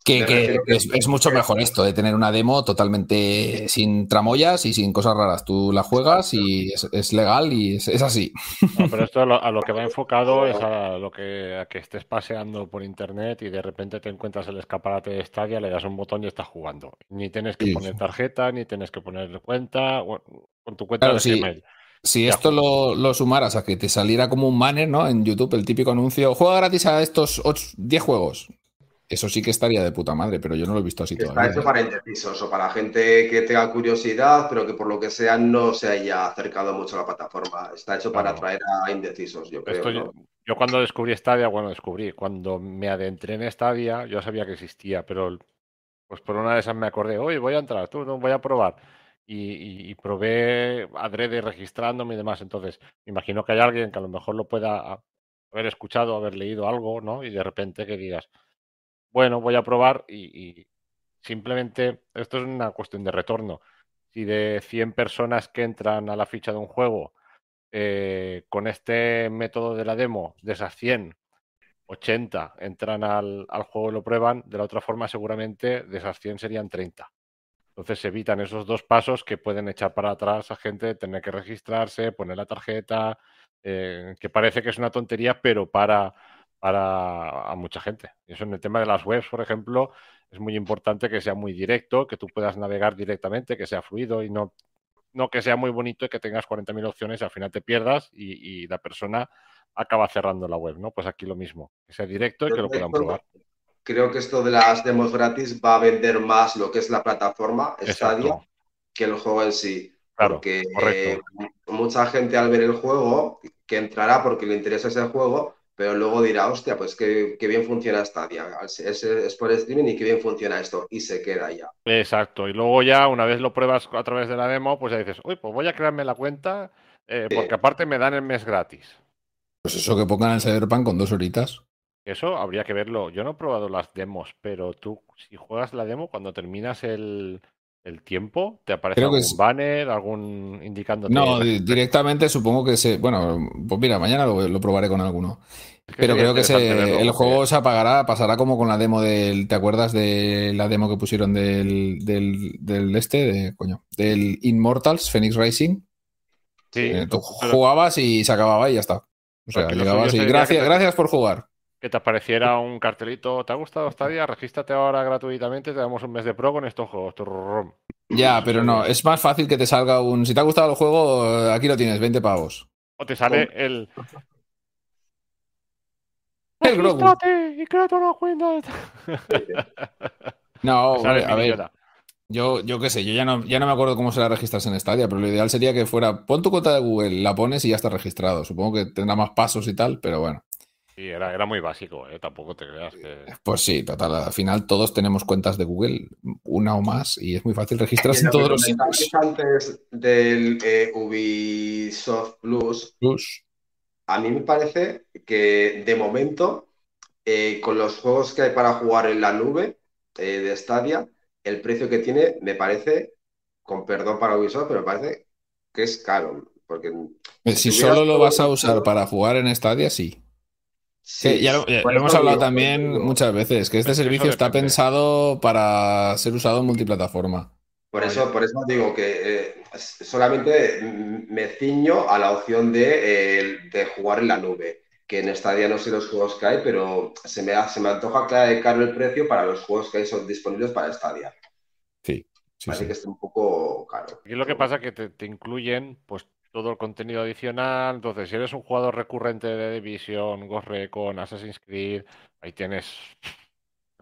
Que, es, es mucho mejor esto de tener una demo totalmente sin tramoyas y sin cosas raras. Tú la juegas y es, es legal y es, es así. No, pero esto a lo, a lo que va enfocado es a lo que, a que estés paseando por internet y de repente te encuentras el escaparate de Stadia, le das un botón y estás jugando. Ni tienes que Sí, poner tarjeta, ni tienes que poner cuenta, con tu cuenta Claro, de sí. Gmail. Si esto lo, lo sumaras a que te saliera como un banner, ¿no? En YouTube, el típico anuncio, juega gratis a estos ocho- 10 juegos. Eso sí que estaría de puta madre, pero yo no lo he visto así Está todavía. hecho ¿eh? para indecisos o para gente que tenga curiosidad, pero que por lo que sea no se haya acercado mucho a la plataforma. Está hecho para atraer a indecisos, yo creo. Esto ¿no? yo, cuando descubrí Stadia, bueno, descubrí, cuando me adentré en Stadia, yo sabía que existía, pero pues por una de esas me acordé, oye, voy a entrar, tú, no, voy a probar. Y, y- y probé adrede registrándome y demás. Entonces, me imagino que hay alguien que a lo mejor lo pueda haber escuchado, haber leído algo, ¿no? Y de repente que digas, bueno, voy a probar y, simplemente esto es una cuestión de retorno. Si de 100 personas que entran a la ficha de un juego, eh, con este método de la demo, de esas 100, 80 entran al, al juego y lo prueban, de la otra forma seguramente de esas 100 serían 30. Entonces se evitan esos dos pasos que pueden echar para atrás a gente, tener que registrarse, poner la tarjeta, eh, que parece que es una tontería, pero para, para a mucha gente. Eso en el tema de las webs, por ejemplo, es muy importante que sea muy directo, que tú puedas navegar directamente, que sea fluido y no, no que sea muy bonito y que tengas 40.000 opciones y al final te pierdas y, y la persona acaba cerrando la web, ¿no? Pues aquí lo mismo, que sea directo y que lo puedan probar. Creo que esto de las demos gratis va a vender más lo que es la plataforma Stadia Exacto. que el juego en sí. Claro, porque eh, mucha gente al ver el juego, que entrará porque le interesa ese juego, pero luego dirá, hostia, pues qué, qué bien funciona Stadia. Es, es, es por streaming y qué bien funciona esto. Y se queda ya. Exacto. Y luego ya, una vez lo pruebas a través de la demo, pues ya dices, uy, pues voy a crearme la cuenta eh, Sí. porque aparte me dan el mes gratis. Pues eso que pongan el Cyberpunk con dos horitas. Eso habría que verlo. Yo no he probado las demos, pero tú, si juegas la demo, cuando terminas el, el tiempo, ¿te aparece Creo que algún es- banner, algún indicándote? No, di- directamente supongo que se. Bueno, pues mira, mañana lo, lo probaré con alguno. Es que Pero creo que se- el juego se apagará, pasará como con la demo del. ¿Te acuerdas de la demo que pusieron del, del, del este? De, coño, del Immortals, Phoenix Racing. Sí, Eh, tú jugabas y se acababa y ya está. O sea, llegabas y gracias, te- gracias por jugar. Que te apareciera un cartelito, ¿te ha gustado esta? Regístrate ahora gratuitamente, te damos un mes de pro con estos juegos. Ya, pero no, es más fácil que te salga un. Si te ha gustado el juego, aquí lo tienes, 20 pavos. O te sale el... El y una cuenta. No, a ver. Yo, yo qué sé, yo ya no, ya no me acuerdo cómo será registrarse en Stadia, pero lo ideal sería que fuera, pon tu cuenta de Google, la pones y ya está registrado. Supongo que tendrá más pasos y tal, pero bueno. Sí, era, era muy básico, ¿eh? Tampoco te creas que... Pues sí, total, al final todos tenemos cuentas de Google, una o más, y es muy fácil registrarse en todos los sitios. antes del eh, Ubisoft Plus, Plus. a mí me parece que de momento, eh, con los juegos que hay para jugar en la nube eh, de Stadia, el precio que tiene me parece, con perdón para Ubisoft, pero me parece que es caro. Porque Si tuvieras solo lo vas a usar para jugar en Stadia, sí. Sí, ya lo, ya por lo hemos hablado digo, también digo, muchas veces, que este servicio está pensado para ser usado en multiplataforma. Por eso, por eso digo que eh, solamente me ciño a la opción de, eh, de jugar en la nube, que en Stadia no sé los juegos que hay, pero se me, se me antoja claro caro el precio para los juegos que hay son disponibles para Stadia. Sí, sí, Parece sí. que está un poco caro. Aquí lo que pasa es que te, te incluyen pues todo el contenido adicional. Entonces, si eres un jugador recurrente de Division, Ghost Recon, Assassin's Creed, ahí tienes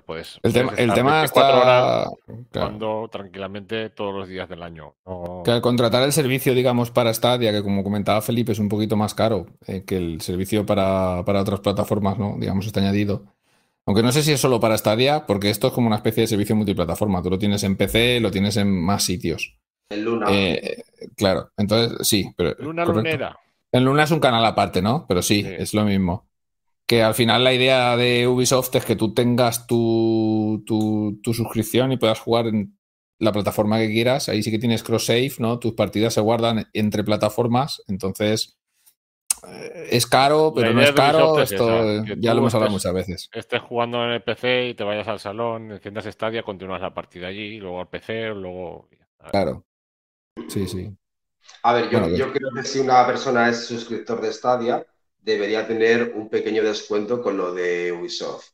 Pues El tema, puedes el tema 24 horas está. claro. jugando tranquilamente todos los días del año. No- Que al contratar el servicio, digamos, para Stadia, que como comentaba Felipe, es un poquito más caro eh, que el servicio para, para otras plataformas, ¿no? Digamos, está añadido. Aunque no sé si es solo para Stadia, porque esto es como una especie de servicio multiplataforma. Tú lo tienes en PC, lo tienes en más sitios. En Luna. Eh, claro, entonces sí, pero. Luna correcto. lunera. En Luna es un canal aparte, ¿no? Pero sí, Sí. es lo mismo. Que al final la idea de Ubisoft es que tú tengas tu, tu, tu suscripción y puedas jugar en la plataforma que quieras. Ahí sí que tienes cross-save, ¿no? Tus partidas se guardan entre plataformas. Entonces, eh, es caro, pero no es caro. es Esto esa, que ya lo hemos hablado estés- muchas veces. Estés jugando en el PC y te vayas al salón, enciendas Stadia, continúas la partida allí, luego al PC, luego. Claro. Sí, sí. A ver, yo, Bueno, yo creo que si una persona es suscriptor de Stadia, debería tener un pequeño descuento con lo de Ubisoft.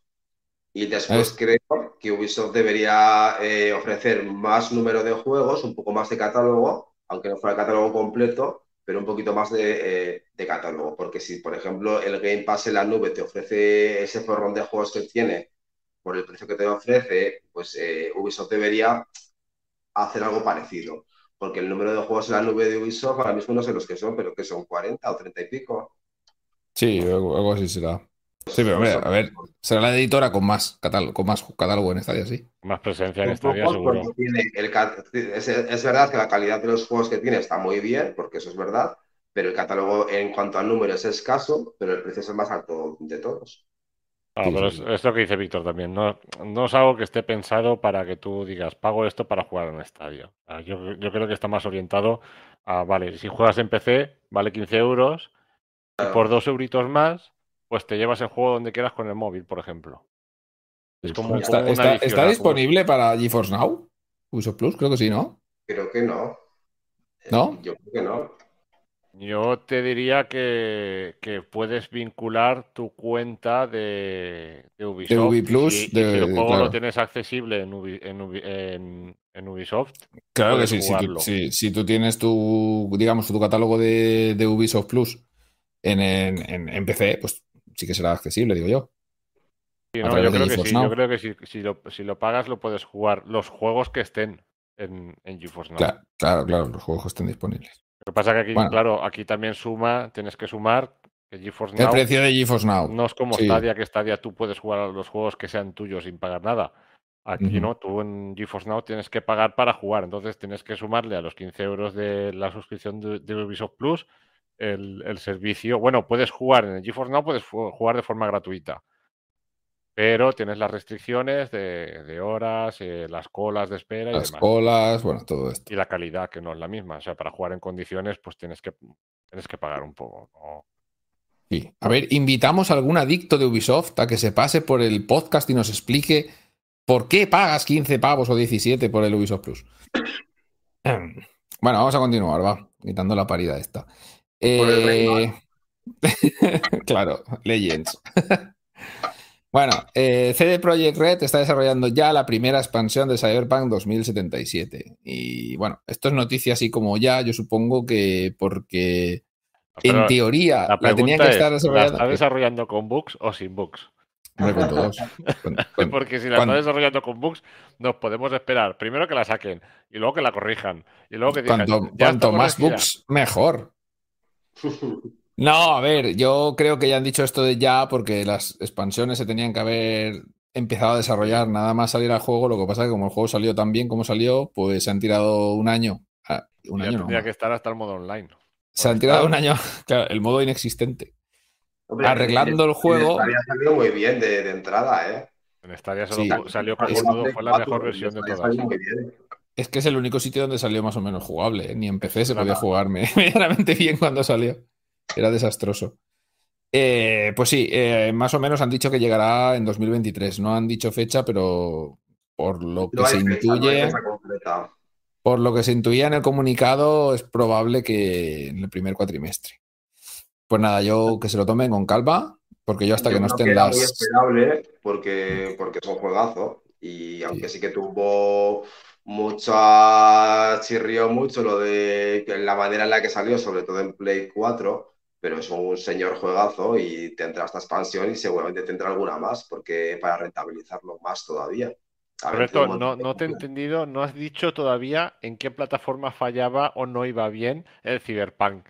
Y después Es- creo que Ubisoft debería eh, ofrecer más número de juegos, un poco más de catálogo, aunque no fuera catálogo completo, pero un poquito más de, eh, de catálogo. Porque si, por ejemplo, el Game Pass en la nube te ofrece ese porrón de juegos que tiene por el precio que te ofrece, pues eh, Ubisoft debería hacer algo parecido. Porque el número de juegos en la nube de Ubisoft ahora mismo no sé los que son, pero que son 40 o 30 y pico. Sí, algo, algo así será. Sí, pero hombre, a ver, será la editora con más catálogo, con más catálogo en Stadia, sí. Más presencia en Stadia, seguro. porque tiene el ca- es, es verdad que la calidad de los juegos que tiene está muy bien, porque eso es verdad, pero el catálogo en cuanto a números es escaso, pero el precio es el más alto de todos. Ah, pero es, lo que dice Víctor también. No, no es algo que esté pensado para que tú digas, pago esto para jugar en estadio. Ah, Yo, yo creo que está más orientado a, vale, si juegas en PC, vale 15 euros, y por dos euritos más, pues te llevas el juego donde quieras con el móvil, por ejemplo. Es como, Está, como una está- adicional, ¿está como- disponible para GeForce Now? Ubisoft Plus, creo que sí, ¿no? Creo que no. Eh, ¿No? Yo creo que no. Yo te diría que, que puedes vincular tu cuenta de, de Ubisoft. Ubi y Plus, si, y de- si el juego claro. lo tienes accesible en, Ubi- en Ubi- en- en Ubisoft, Claro que sí. Si tú, si- si tú tienes tu, digamos, tu catálogo de, de Ubisoft Plus en, en- en- en PC, pues sí que será accesible, digo yo. Sí, no, yo de creo que sí. Yo creo que si, si lo, si lo pagas lo puedes jugar los juegos que estén en, en GeForce Now. Claro, claro, claro, los juegos estén disponibles. Lo que pasa que aquí, Bueno. claro, aquí también suma, tienes que sumar que GeForce El Now precio de GeForce Now. no es como sí. Stadia, que Stadia tú puedes jugar a los juegos que sean tuyos sin pagar nada. Aquí no, tú en GeForce Now tienes que pagar para jugar, entonces tienes que sumarle a los 15 euros de la suscripción de, de Ubisoft Plus el, el servicio. Bueno, puedes jugar en el GeForce Now, puedes jugar de forma gratuita, pero tienes las restricciones de, de horas, eh, las colas de espera y Las demás. colas, bueno, todo esto. Y la calidad, que no es la misma. O sea, para jugar en condiciones, pues tienes que, tienes que pagar un poco. ¿no? Sí. A ver, invitamos a algún adicto de Ubisoft a que se pase por el podcast y nos explique por qué pagas 15 pavos o 17 por el Ubisoft Plus. Bueno, vamos a continuar, va, quitando la parida esta. Eh, claro, Legends. Bueno, eh, CD Projekt Red está desarrollando ya la primera expansión de Cyberpunk 2077. Y bueno, esto es noticia así como ya, yo supongo que porque Pero en teoría la la, tenía que es, estar ¿la desarrollando. está desarrollando con bugs o sin bugs? Con todos. Con- con- Porque si la cuando- está desarrollando con bugs, nos podemos esperar. Primero que la saquen y luego que la corrijan. Y luego que digan, cuanto "Ya cuanto más corregida". bugs, mejor. No, a ver, yo creo que ya han dicho esto de ya porque las expansiones se tenían que haber empezado a desarrollar nada más salir al juego. Lo que pasa es que como el juego salió tan bien como salió, pues se han tirado un año. Ah, un Ya año tendría que estar hasta el modo online. Se han tirado un año, claro, el modo inexistente. Hombre, Arreglando el juego. Había salido muy bien de, de entrada, ¿eh? En Stadia solo Sí. salió Es- cojonudo, fue la mejor versión de todas. Es que es el único sitio donde salió más o menos jugable. ¿eh? Ni en PC se podía jugarme medianamente bien cuando salió. Era desastroso. Eh, pues sí, eh, más o menos han dicho que llegará en 2023. No han dicho fecha, pero por lo que No se intuye, fecha por lo que se intuía en el comunicado, es probable que en el primer cuatrimestre. Pues nada, yo que se lo tomen con calma, porque yo hasta Yo que no estén era muy las. esperable porque, porque es un juegazo y aunque sí que tuvo mucha chirrió mucho lo de que la manera en la que salió, sobre todo en Play 4, pero es un señor juegazo y tendrá esta expansión y seguramente tendrá alguna más, porque para rentabilizarlo más todavía. Un no, no te he entendido, no has dicho todavía en qué plataforma fallaba o no iba bien el Cyberpunk.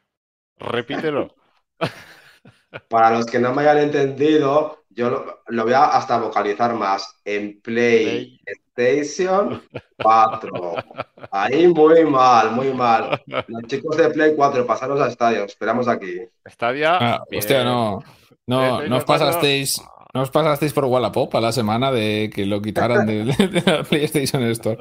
Repítelo. Para los que no me hayan entendido, yo lo, lo voy a hasta vocalizar más. En PlayStation 4. Ahí muy mal, muy mal. Los chicos de Play 4, pasaros a Stadia, os esperamos aquí. Stadia. Ah, hostia, no. No, os 4, pasasteis. No os pasasteis por Wallapop a la semana de que lo quitaran de, de la PlayStation Store.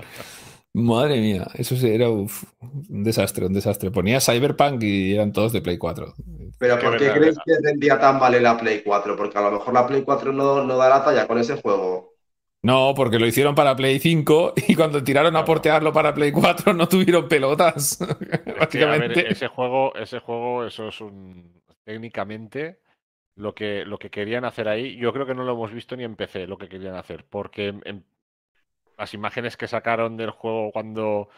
Madre mía, eso sí era uf, un desastre, un desastre. Ponía Cyberpunk y eran todos de Play 4. Pero ¿por qué verdad, creéis verdad. que vendía tan mal en la Play 4? Porque a lo mejor la Play 4 no, no da la talla con ese juego. No, porque lo hicieron para Play 5 y cuando tiraron a portearlo para Play 4 no tuvieron pelotas. Ver, Básicamente. ese juego, ese juego, eso es un. Técnicamente, lo que, lo que querían hacer ahí, yo creo que no lo hemos visto ni en PC, lo que querían hacer. Porque en- en las imágenes que sacaron del juego cuando.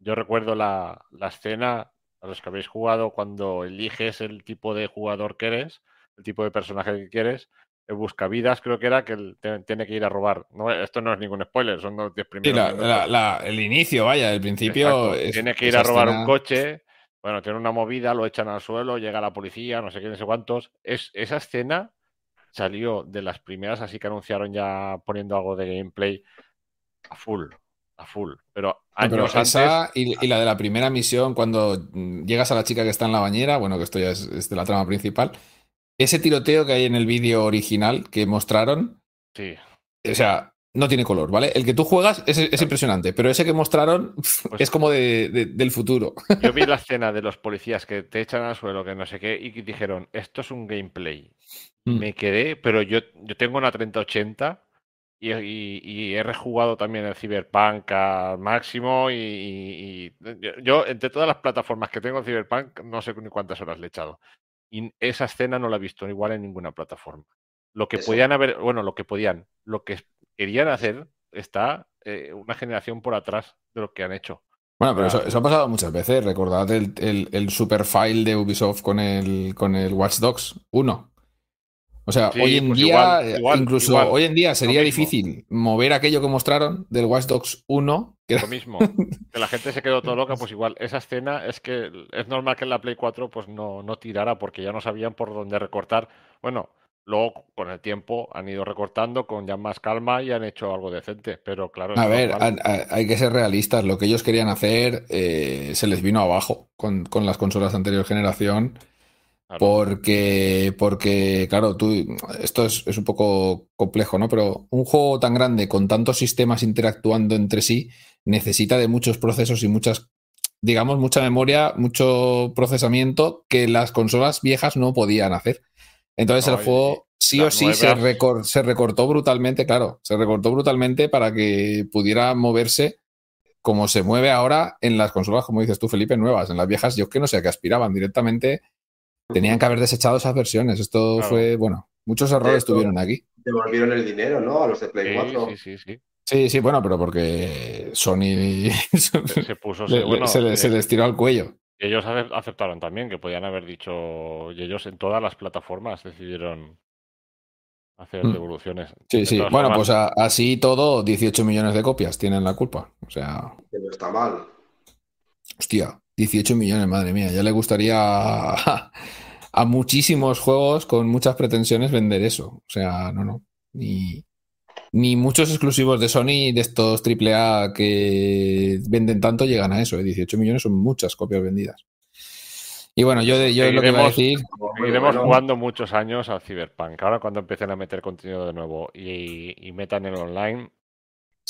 Yo recuerdo la, la escena, a los que habéis jugado, cuando eliges el tipo de jugador que eres, el tipo de personaje que quieres. Buscavidas creo que era que tiene que ir a robar. No, esto no es ningún spoiler, son los 10 Sí, primeros la- minutos. la- la- el inicio, vaya, el principio. Es- Tiene que ir a robar un coche. Bueno, tiene una movida, lo echan al suelo, llega la policía, no sé qué, no sé cuántos. Es, esa escena salió de las primeras, así que anunciaron ya poniendo algo de gameplay a full, a full. Pero años pero antes, y, y la de la primera misión, cuando mm, llegas a la chica que está en la bañera, bueno, que esto ya es, es de la trama principal, ese tiroteo que hay en el vídeo original que mostraron, sí. o sea, no tiene color, ¿vale? El que tú juegas es, es impresionante, pero ese que mostraron Pues- es como de- de- del futuro. Yo vi la escena de los policías que te echan al suelo, que no sé qué, y dijeron, esto es un gameplay. Mm. Me quedé, pero yo, yo tengo una 3080 y, y- y he rejugado también el Cyberpunk al máximo y, yo, entre todas las plataformas que tengo Cyberpunk, no sé ni cuántas horas le he echado. Y esa escena no la he visto igual en ninguna plataforma. Lo que Eso. podían haber, bueno, lo que podían, lo que querían hacer está eh, una generación por atrás de lo que han hecho. Bueno, pero eso, eso ha pasado muchas veces. Recordad el, el, el super file de Ubisoft con el, con el Watch Dogs 1. O sea, Sí, hoy en pues día, igual, eh, igual, incluso igual, hoy en día sería difícil mover aquello que mostraron del Watch Dogs 1, que Lo mismo. Que la gente se quedó todo loca, pues igual. Esa escena es que es normal que en la Play 4 pues no, no tirara porque ya no sabían por dónde recortar. Bueno, luego con el tiempo han ido recortando con ya más calma y han hecho algo decente. Pero claro, A ver, normal. a- a- hay que ser realistas. Lo que ellos querían hacer eh, se les vino abajo con, con las consolas de anterior generación. Porque, porque, claro, tú, esto es, es un poco complejo, ¿no? Pero un juego tan grande con tantos sistemas interactuando entre sí necesita de muchos procesos y muchas, digamos, mucha memoria, mucho procesamiento que las consolas viejas no podían hacer. Entonces No, el juego sí o sí se, nuevas- recor- se recortó brutalmente, claro, se recortó brutalmente para que pudiera moverse como se mueve ahora en las consolas, como dices tú, Felipe, nuevas. En las viejas, yo que no sé a qué aspiraban directamente. Tenían que haber desechado esas versiones. Esto Claro. fue, bueno, muchos errores Esto- tuvieron aquí. Devolvieron el dinero, ¿no? A los de Play Sí, 4. sí, sí, sí. Sí, sí, bueno, pero porque Sony Se, se puso. le- se- bueno, se, le, eh, se les tiró al cuello. ellos ace- aceptaron también que podían haber dicho. Y ellos en todas las plataformas decidieron hacer Mm. devoluciones. Sí, sí. Bueno, formas, pues a- así todo, 18 millones de copias tienen la culpa. O sea, Que no está mal. hostia, 18 millones, madre mía. Ya le gustaría a, a muchísimos juegos con muchas pretensiones vender eso. O sea, no, no. Ni, ni muchos exclusivos de Sony de estos AAA que venden tanto llegan a eso. ¿eh? 18 millones son muchas copias vendidas. Y bueno, yo, yo lo que iba a decir. Seguiremos bueno. jugando muchos años al Cyberpunk. Ahora cuando empiecen a meter contenido de nuevo y, y metan el online,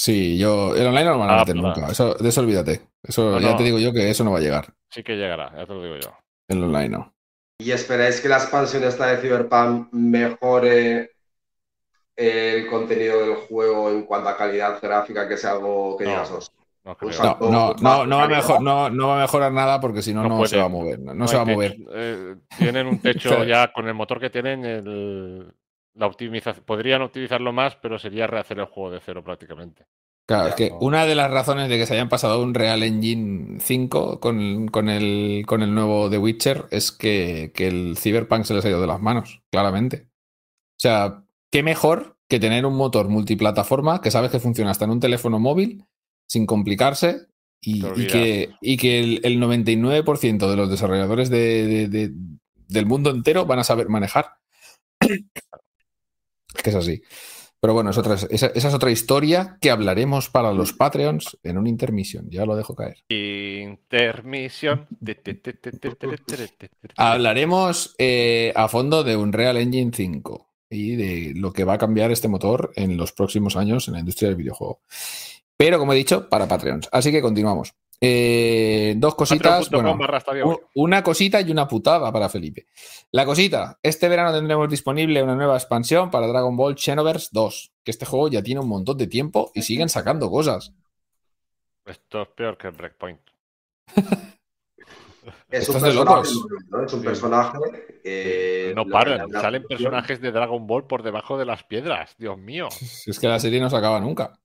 Sí, yo. El online no lo van a Ah, meter pues nunca. Eso, de eso olvídate. Eso No, ya no. te digo yo que eso no va a llegar. sí que llegará, ya te lo digo yo. El online no. ¿Y esperáis que la expansión esta de Cyberpunk mejore el contenido del juego en cuanto a calidad gráfica, que sea algo que No, digas, "Os- No No, va a calidad. mejor, no, no va a mejorar nada porque si no, No se va a mover. No, no No se va hay a mover. techo, eh, tienen un techo ya con el motor que tienen, el- la optimización. Podrían optimizarlo más, pero sería rehacer el juego de cero prácticamente. Claro, es que una de las razones de que se hayan pasado un Real Engine 5 con, con el, con el nuevo The Witcher es que, que el Cyberpunk se les ha ido de las manos, claramente. O sea, qué mejor que tener un motor multiplataforma que sabes que funciona hasta en un teléfono móvil sin complicarse y, que, y que el, el 99% de los desarrolladores de- de- de- del mundo entero van a saber manejar que es así. Pero bueno, es otra, esa, es otra historia que hablaremos para los Patreons en un intermisión. Ya lo dejo caer. Intermisión. hablaremos a fondo de un real Engine 5 y de lo que va a cambiar este motor en los próximos años en la industria del videojuego. Pero como he dicho, para Patreons. Así que continuamos. Eh, dos cositas. Bueno, una cosita y una putada para Felipe. La cosita, este verano tendremos disponible una nueva expansión para Dragon Ball Xenoverse 2, que este juego ya tiene un montón de tiempo y siguen sacando cosas. Esto es peor que el Breakpoint. Es Esto un es personaje, locos. ¿no? Es un Sí. personaje. eh, No paran, salen personajes de Dragon Ball por debajo de las piedras. Dios mío. Es que la serie no se acaba nunca.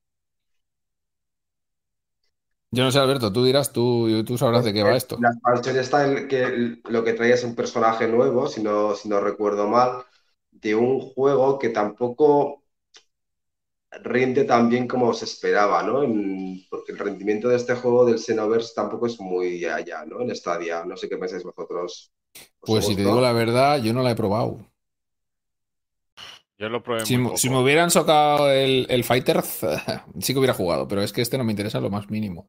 Yo no sé, Alberto, tú dirás, tú, tú sabrás de qué va esto. La expansión está en que lo que trae es un personaje nuevo, si no, si no recuerdo mal, de un juego que tampoco rinde tan bien como se esperaba, ¿no? En- porque el rendimiento de este juego del Xenoverse tampoco es muy allá, ¿no? En Stadia. No sé qué pensáis vosotros. ¿Os Pues si te digo la verdad, yo no la he probado. Yo lo probé Si, muy me- poco. si me hubieran socado el, el Fighter, sí que hubiera jugado, pero es que este no me interesa lo más mínimo.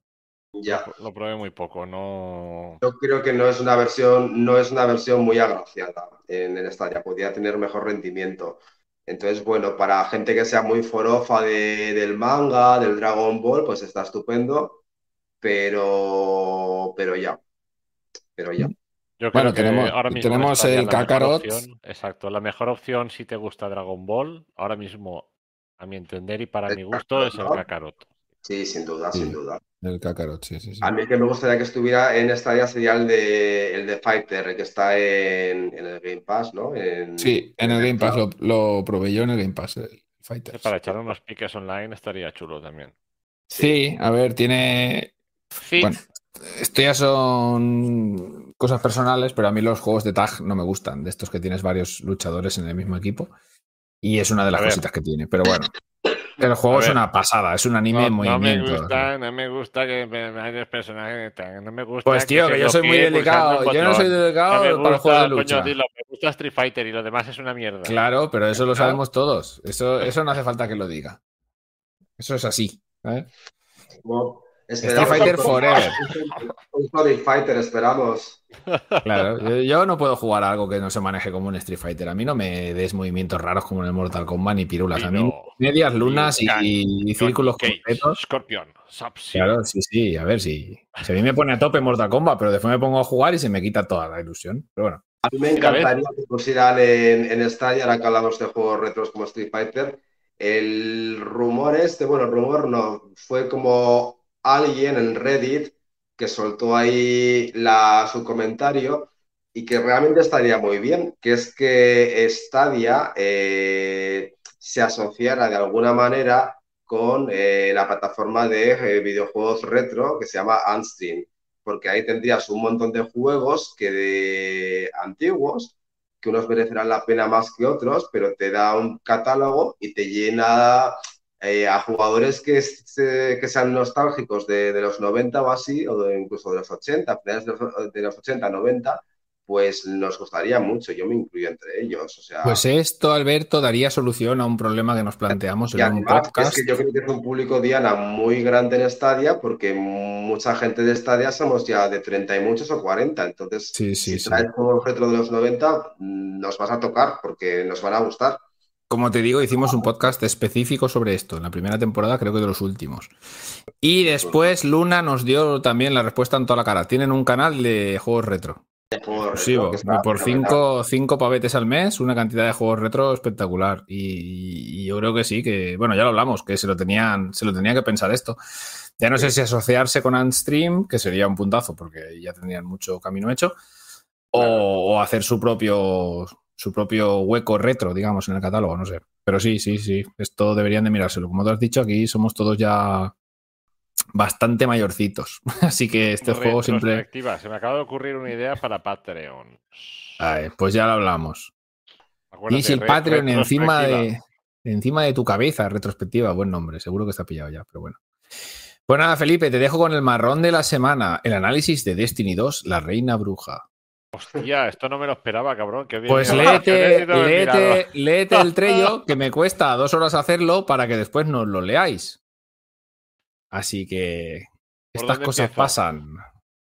Ya. Lo probé muy poco, no. Yo creo que no es una versión, no es una versión muy agraciada en, en Stadia, podría tener mejor rendimiento. Entonces, bueno, para gente que sea muy forofa de- del manga, del Dragon Ball, pues está estupendo, pero, pero ya, pero ya. Yo Bueno, creo que tenemos- ahora mismo tenemos el la mejor Kakarot. opción- Exacto, la mejor opción si te gusta Dragon Ball, ahora mismo, a mi entender y para El mi gusto, es el. Kakarot. Sí, sin duda, Sí. sin duda. El Kakarot, sí, sí, sí. A mí el que me gustaría que estuviera en Stadia sería el de, el de Fighter, el que está en, en el Game Pass, ¿no? En- Sí, en el Game Pass lo, lo probé yo en el Game Pass, el Fighter. Para echar unos piques online estaría chulo también. Sí, a ver, tiene. Sí, Bueno, esto ya son cosas personales, pero a mí los juegos de tag no me gustan, de estos que tienes varios luchadores en el mismo equipo. Y es una de las cositas que tiene, pero bueno. El juego A es una pasada, es un anime no, en no me movimiento. gusta, no me gusta que me varios personajes tengan, no me gusta Pues tío, que yo soy muy delicado. el Yo no soy delicado No me para los juegos de lucha. coño, dilo, me gusta Street Fighter y lo demás es una mierda. Claro, pero eso lo sabemos todos. Eso, eso no hace falta que lo diga. Eso es así. Bueno, Street Fighter Forever. Un Sonic Fighter, esperamos. Claro, yo, yo no puedo jugar a algo que no se maneje como un Street Fighter. A mí no me des movimientos raros como en el Mortal Kombat ni pirulas. A mí medias lunas y, y círculos Cage, completos. Scorpion. Claro, sí, sí, a ver si, si a mí me pone a tope Mortal Kombat, pero después me pongo a jugar y se me quita toda la ilusión. Pero bueno, A mí me encantaría que pusieran en, en Stadia, ahora que hablamos de juegos retros como Street Fighter, el rumor este, bueno, el rumor no, fue como alguien en Reddit que soltó ahí su comentario y que realmente estaría muy bien, que es que Stadia eh, se asociara de alguna manera con eh, la plataforma de eh, videojuegos retro que se llama Unstream porque ahí tendrías un montón de juegos que de antiguos, que unos merecerán la pena más que otros, pero te da un catálogo y te llena eh, a jugadores que, se, que sean nostálgicos de, de, los 90 o así, o de, incluso de los 80, finales de los, de los 80, 90, pues nos gustaría mucho, yo me incluyo entre ellos. O sea, pues esto, Alberto, daría solución a un problema que nos planteamos en un podcast. Es que yo creo que es un público Diana muy grande en Stadia, porque mucha gente de Stadia somos ya de 30 y muchos o 40. Entonces, sí, sí, si traes juegos retro de los 90, nos vas a tocar porque nos van a gustar. Como te digo, hicimos un podcast específico sobre esto en la primera temporada, creo que de los últimos. Y después Luna nos dio también la respuesta en toda la cara. Tienen un canal de juegos retro. Exclusivo, por cinco, cinco pavetes al mes, una cantidad de juegos retro espectacular. Y, y, yo creo que sí, que, bueno, ya lo hablamos, que se lo tenían, se lo tenía que pensar esto. Ya no sé si asociarse con Unstream, que sería un puntazo, porque ya tendrían mucho camino hecho, o, o hacer su propio, su propio hueco retro, digamos, en el catálogo, no sé. Pero sí, sí, sí, esto deberían de mirárselo. Como te has dicho, aquí somos todos ya bastante mayorcitos. Así que este juego siempre. Retrospectiva. Se me acaba de ocurrir una idea para Patreon. Ay, pues ya lo hablamos. Acuérdate, Y si el re- Patreon encima de, encima de tu cabeza, retrospectiva, buen nombre, seguro que está pillado ya, pero bueno. Pues nada, Felipe, te dejo con el marrón de la semana, el análisis de Destiny 2, la reina bruja. Hostia, esto no me lo esperaba, cabrón. que bien Pues léete, mirado. léete, léete el trello, que me cuesta dos horas hacerlo para que después nos lo leáis. Así que ¿Por estas cosas empiezo? pasan.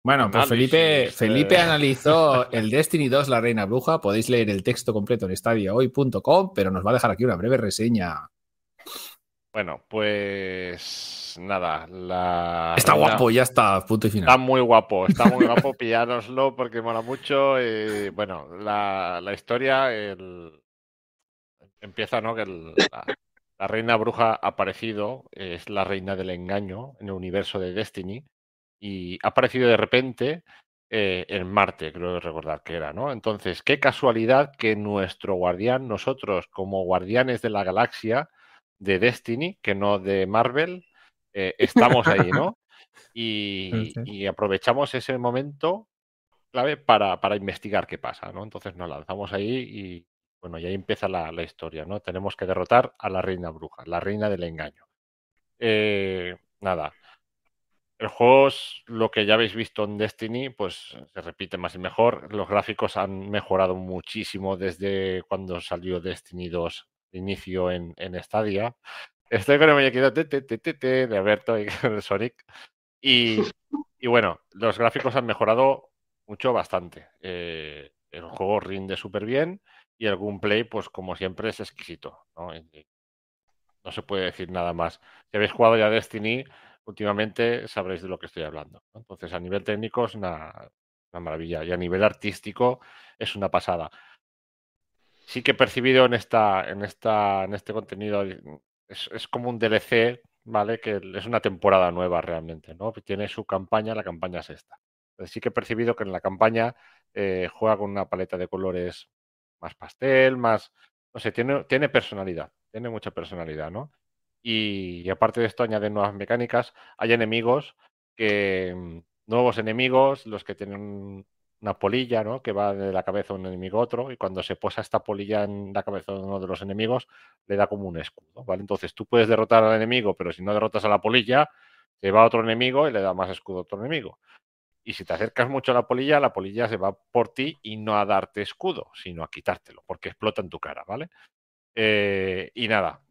Bueno, pues Felipe, eh. Felipe analizó el Destiny 2, la reina bruja. Podéis leer el texto completo en estadiahoy.com, pero nos va a dejar aquí una breve reseña. Bueno, pues nada, la Está guapo, ya está, punto y Está final. muy guapo, está muy guapo, pillároslo porque mola mucho. y, bueno, la, la historia el- empieza, ¿no? Que el- la, la reina bruja ha aparecido, es la reina del engaño en el universo de Destiny y ha aparecido de repente eh, en Marte, creo recordar que era, ¿no? Entonces, qué casualidad que nuestro guardián, nosotros como guardianes de la galaxia de Destiny, que no de Marvel, eh, estamos ahí, ¿no? Y, Sí. y aprovechamos ese momento clave para, para investigar qué pasa, ¿no? Entonces nos lanzamos ahí y bueno, y ahí empieza la, la historia, ¿no? Tenemos que derrotar a la reina bruja, la reina del engaño. Eh, nada. El juego es lo que ya habéis visto en Destiny, pues se repite más y mejor. Los gráficos han mejorado muchísimo desde cuando salió Destiny 2 de inicio en, en Stadia. Estoy con el muñequito te, te, te, te, te, de Alberto y el Sonic. Y, y bueno, los gráficos han mejorado mucho, bastante. Eh, el juego rinde súper bien y el gameplay, pues como siempre, es exquisito. ¿no? Y- no se puede decir nada más. Si habéis jugado ya Destiny, últimamente sabréis de lo que estoy hablando. ¿no? Entonces, a nivel técnico es una, una maravilla y a nivel artístico es una pasada. Sí que he percibido en esta, en esta, en este contenido, es, es como un DLC, ¿vale? Que es una temporada nueva realmente, ¿no? Tiene su campaña, la campaña es esta. Sí que he percibido que en la campaña eh, juega con una paleta de colores más pastel, más, no sé, tiene, tiene personalidad, tiene mucha personalidad, ¿no? Y, y aparte de esto añade nuevas mecánicas. Hay enemigos que, mm, nuevos enemigos, los que tienen una polilla, ¿no? Que va de la cabeza de un enemigo a otro, y cuando se posa esta polilla en la cabeza de uno de los enemigos, le da como un escudo, ¿vale? Entonces tú puedes derrotar al enemigo, pero si no derrotas a la polilla, se va otro enemigo y le da más escudo a otro enemigo. Y si te acercas mucho a la polilla, la polilla se va por ti y no a darte escudo, sino a quitártelo, porque explota en tu cara, ¿vale? Eh, y nada,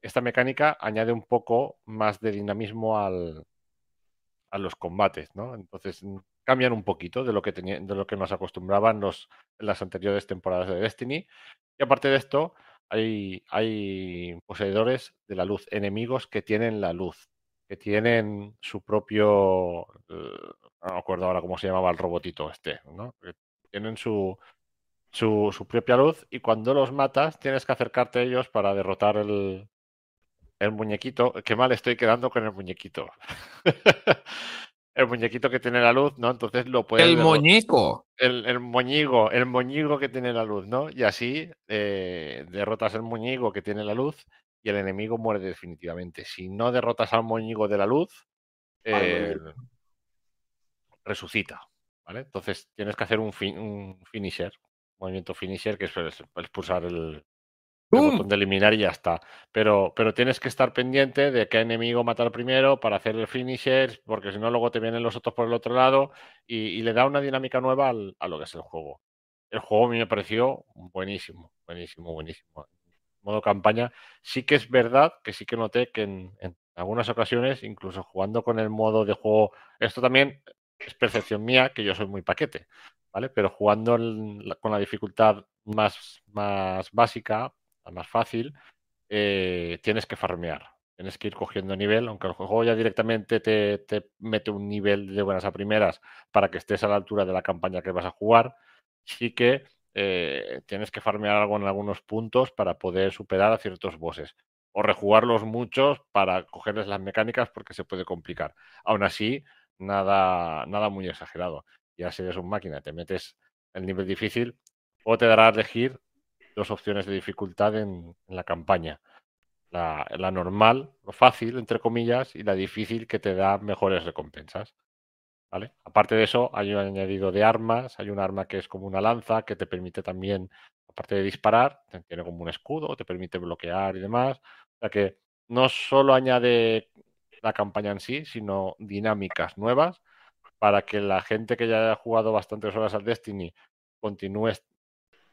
esta mecánica añade un poco más de dinamismo al, a los combates, ¿no? Entonces cambian un poquito de lo que, tenía- de lo que nos acostumbraban los, las anteriores temporadas de Destiny. Y aparte de esto, hay, hay poseedores de la luz, enemigos que tienen la luz, que tienen su propio... eh, no me acuerdo ahora cómo se llamaba el robotito este, ¿no? Que Tienen su, su, su propia luz y cuando los matas tienes que acercarte a ellos para derrotar el, el muñequito. Qué mal estoy quedando con el muñequito. el muñequito que tiene la luz, ¿no? Entonces lo puedes... El muñeco. el, el moñigo, el moñigo que tiene la luz, ¿no? Y así eh, derrotas el moñigo que tiene la luz y el enemigo muere definitivamente. Si no derrotas al moñigo de la luz, eh, resucita, ¿vale? Entonces tienes que hacer un, fin- un finisher, movimiento finisher, que es expulsar el, el botón de eliminar y ya está. Pero, pero tienes que estar pendiente de qué enemigo matar primero para hacer el finisher, porque si no, luego te vienen los otros por el otro lado y, y le da una dinámica nueva al- a lo que es el juego. El juego a mí me pareció buenísimo, buenísimo, buenísimo. Modo campaña, sí que es verdad que sí que noté que en, en algunas ocasiones, incluso jugando con el modo de juego, esto también es percepción mía, que yo soy muy paquete, ¿vale? Pero jugando con la dificultad más, más básica, más fácil, eh, tienes que farmear. Tienes que ir cogiendo nivel, aunque el juego ya directamente te, te mete un nivel de buenas a primeras para que estés a la altura de la campaña que vas a jugar, sí que eh, tienes que farmear algo en algunos puntos para poder superar a ciertos bosses. O rejugarlos muchos para cogerles las mecánicas porque se puede complicar. Aún así, nada, nada muy exagerado. Ya si eres un máquina, te metes el nivel difícil, o te dará a elegir dos opciones de dificultad en, la campaña. La, la normal, lo fácil, entre comillas, y la difícil que te da mejores recompensas. ¿Vale? Aparte de eso, hay un añadido de armas, hay un arma que es como una lanza que te permite también, aparte de disparar, tiene como un escudo, te permite bloquear y demás. O sea que no solo añade la campaña en sí, sino dinámicas nuevas para que la gente que ya haya jugado bastantes horas al Destiny continúe,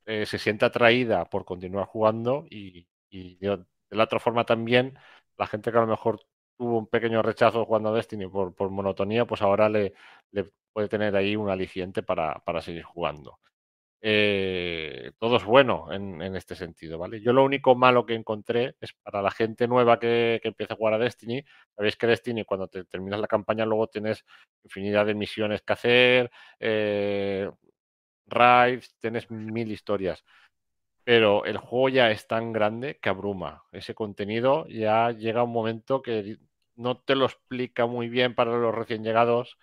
eh, se sienta atraída por continuar jugando y, de, la otra forma también la gente que a lo mejor tuvo un pequeño rechazo jugando a Destiny por, monotonía, pues ahora le, puede tener ahí un aliciente para, para seguir jugando. Eh, todo es bueno en, en este sentido, ¿vale? Yo lo único malo que encontré es para la gente nueva que, que empieza a jugar a Destiny. Sabéis que Destiny, cuando te terminas la campaña, luego tienes infinidad de misiones que hacer, eh, raids, tienes mil historias. Pero el juego ya es tan grande que abruma. Ese contenido ya llega un momento que no te lo explica muy bien para los recién llegados.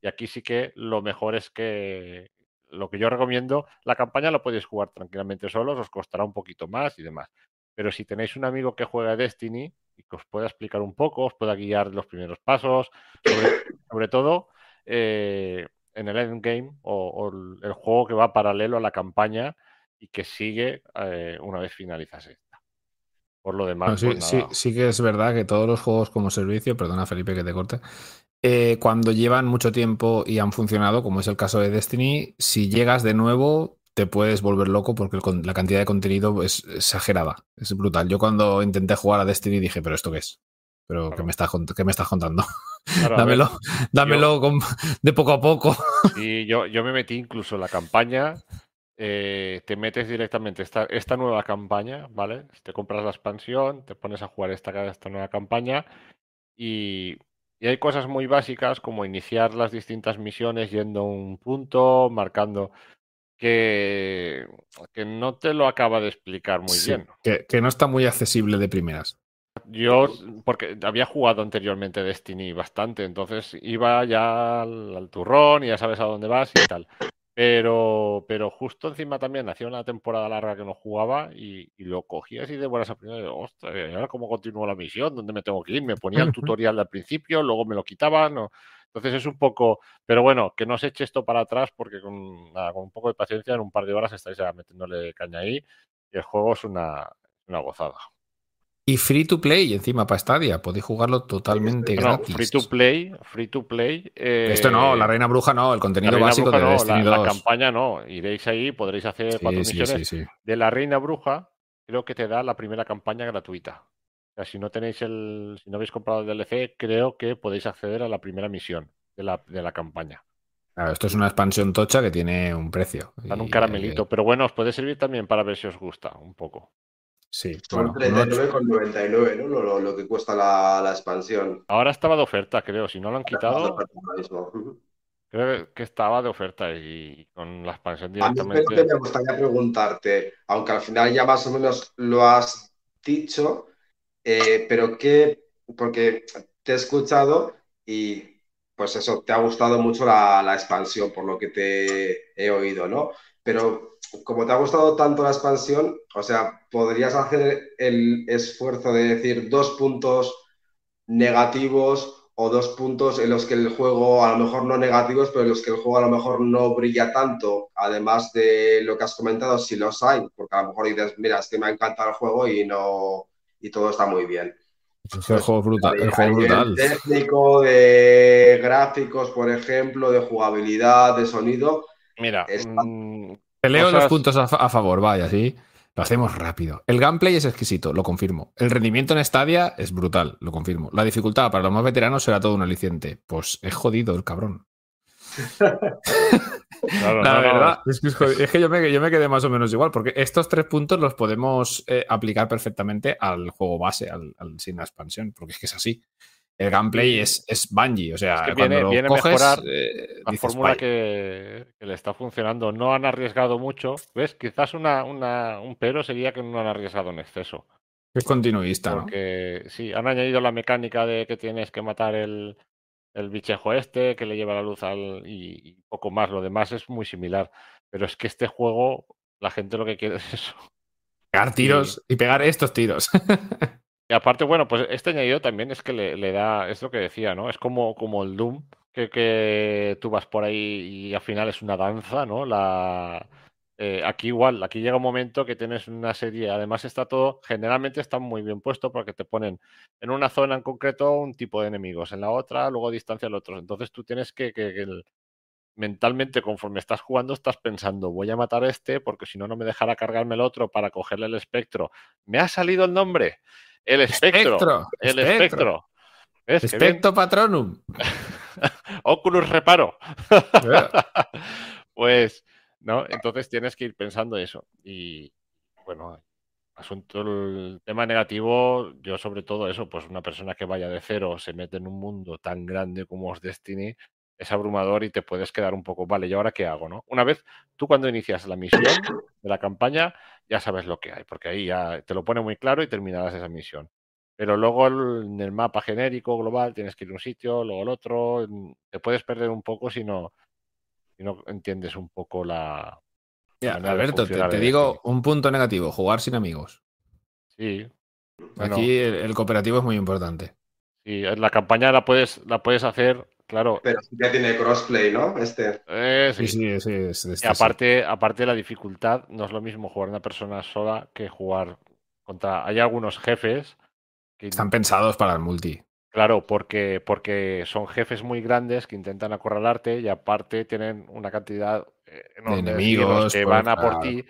Y aquí sí que lo mejor es que lo que yo recomiendo, la campaña la podéis jugar tranquilamente solos, os costará un poquito más y demás. Pero si tenéis un amigo que juega Destiny y que os pueda explicar un poco, os pueda guiar los primeros pasos, sobre, sobre todo eh, en el endgame o, o el, juego que va paralelo a la campaña y que sigue eh, una vez finalizas esta. Por lo demás, No, sí, pues sí, que es verdad que todos los juegos como servicio, perdona Felipe que te corte, eh, cuando llevan mucho tiempo y han funcionado, como es el caso de Destiny, si llegas de nuevo te puedes volver loco porque el la cantidad de contenido es exagerada, es brutal. Yo cuando intenté jugar a Destiny dije, pero ¿esto qué es? ¿Pero qué Claro. me estás, qué me estás contando? Claro, a ver, dámelo dámelo con- de poco a poco. Y yo, yo me metí incluso en la campaña. eh, te metes directamente esta, esta nueva campaña, ¿vale? Te compras la expansión, te pones a jugar esta, esta nueva campaña y, y hay cosas muy básicas como iniciar las distintas misiones yendo a un punto, marcando que, que no te lo acaba de explicar muy Sí, bien. que, que no está muy accesible de primeras. Yo, porque había jugado anteriormente Destiny bastante, entonces iba ya al, al turrón y ya sabes a dónde vas y tal. Pero, pero justo encima también hacía una temporada larga que no jugaba y, y lo cogí así de buenas a primeras. "Ostras, ¿y ahora cómo continúo la misión? ¿Dónde me tengo que ir? Me ponía el tutorial al principio, luego me lo quitaban. ¿no? Entonces es un poco. Pero bueno, que no se eche esto para atrás porque con, nada, con un poco de paciencia en un par de horas estáis ya metiéndole caña ahí y el juego es una, una gozada. Y free to play encima para Stadia, podéis jugarlo totalmente No, gratis. free to play, free to play. eh, Esto no, la Reina Bruja no, el la contenido básico de no, Destiny la, la 2. campaña no. Iréis ahí, podréis hacer cuatro Sí, sí, misiones. sí, sí. De la Reina Bruja, creo que te da la primera campaña gratuita. O sea, si no tenéis el, si no habéis comprado el DLC, creo que podéis acceder a la primera misión de la, de la campaña. Claro, esto es una expansión tocha que tiene un precio. Dan un caramelito, eh, pero bueno, os puede servir también para ver si os gusta un poco. Sí, Son bueno, un ocho- 39,99, ¿no? Lo, lo, lo que cuesta la, la expansión. Ahora estaba de oferta, creo. Si no lo han quitado, creo que estaba de oferta y con la expansión A mí directamente. me gustaría preguntarte, aunque al final ya más o menos lo has dicho, eh, pero qué, porque te he escuchado y pues eso, te ha gustado mucho la, la expansión, por lo que te he oído, ¿no? Pero como te ha gustado tanto la expansión, o sea, ¿podrías hacer el esfuerzo de decir dos puntos negativos o dos puntos en los que el juego, a lo mejor no negativos, pero en los que el juego a lo mejor no brilla tanto, además de lo que has comentado, si los hay, porque a lo mejor dices, mira, es que me ha encantado el juego y no y todo está muy bien. es el juego brutal. El juego brutal. técnico, de gráficos, por ejemplo, de jugabilidad, de sonido, Mira, Está- mm, Te leo cosas- los puntos a, fa- a favor, vaya, sí. Lo hacemos rápido. El gameplay es exquisito, lo confirmo. El rendimiento en Stadia es brutal, lo confirmo. La dificultad para los más veteranos será todo un aliciente. Pues es jodido el cabrón. claro, La no, no, verdad, es que, es. Es que yo, me, yo me quedé más o menos igual, porque estos tres puntos los podemos eh, aplicar perfectamente al juego base, al, al sin la expansión, porque es que es así. El gameplay es, es Bungie, o sea, Es que cuando viene- lo viene a coges, mejorar eh, la fórmula que, que le está funcionando. No han arriesgado mucho. ¿Ves? Quizás una, una- un pero sería que no han arriesgado en exceso. es continuista, ¿no? Porque sí, han añadido la mecánica de que tienes que matar el, el bichejo este, que le lleva la luz al. Y, y poco más. Lo demás es muy similar. Pero es que este juego, la gente lo que quiere es eso. Pegar tiros y pegar estos tiros. Y aparte, bueno, pues este añadido también es que le, da, es lo que decía, ¿no? Es como, como el Doom, que, que tú vas por ahí y al final es una danza, ¿no? La, eh, aquí igual, aquí llega un momento que tienes una serie, además está todo, generalmente está muy bien puesto porque te ponen en una zona en concreto un tipo de enemigos, en la otra luego distancia al otro. Entonces tú tienes que, que, mentalmente conforme estás jugando estás pensando, voy a matar a este porque si no, no me dejará cargarme el otro para cogerle el espectro. Me ha salido el nombre. El espectro. el espectro. Espectro patronum. Oculus reparo. pues, ¿no? Entonces tienes que ir pensando eso. Y bueno, asunto, el tema negativo, yo sobre todo eso, pues una persona que vaya de cero se mete en un mundo tan grande como es Destiny, es abrumador y te puedes quedar un poco, vale, ¿y ahora qué hago? ¿no? Una vez tú cuando inicias la misión de la campaña, ya sabes lo que hay, porque ahí ya te lo pone muy claro y terminarás esa misión. Pero luego en el mapa genérico, global, tienes que ir a un sitio, luego al otro, te puedes perder un poco si no, si no entiendes un poco la... Ya, Alberto, te, digo un punto negativo, jugar sin amigos. Sí. Aquí el, cooperativo es muy importante. Sí, la campaña la puedes, la puedes hacer Claro. Pero ya tiene crossplay, ¿no? Este. Eh, sí, sí, sí. y aparte, aparte la dificultad, no es lo mismo jugar una persona sola que jugar contra. Hay algunos jefes que. Están pensados para el multi. Claro, porque, porque son jefes muy grandes que intentan acorralarte y aparte tienen una cantidad eh, de enemigos que van a por ti.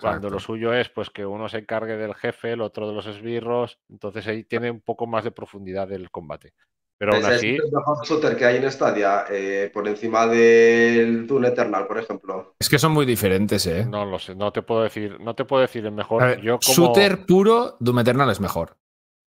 Cuando lo suyo es pues que uno se encargue del jefe, el otro de los esbirros, entonces ahí tiene un poco más de profundidad el combate. Pero aún así. el mejor shooter que hay en Stadia eh, por encima del Doom Eternal, por ejemplo? Es que son muy diferentes, ¿eh? No lo sé, no te puedo decir, no te puedo decir el mejor. Yo como... Shooter puro, Doom Eternal es mejor.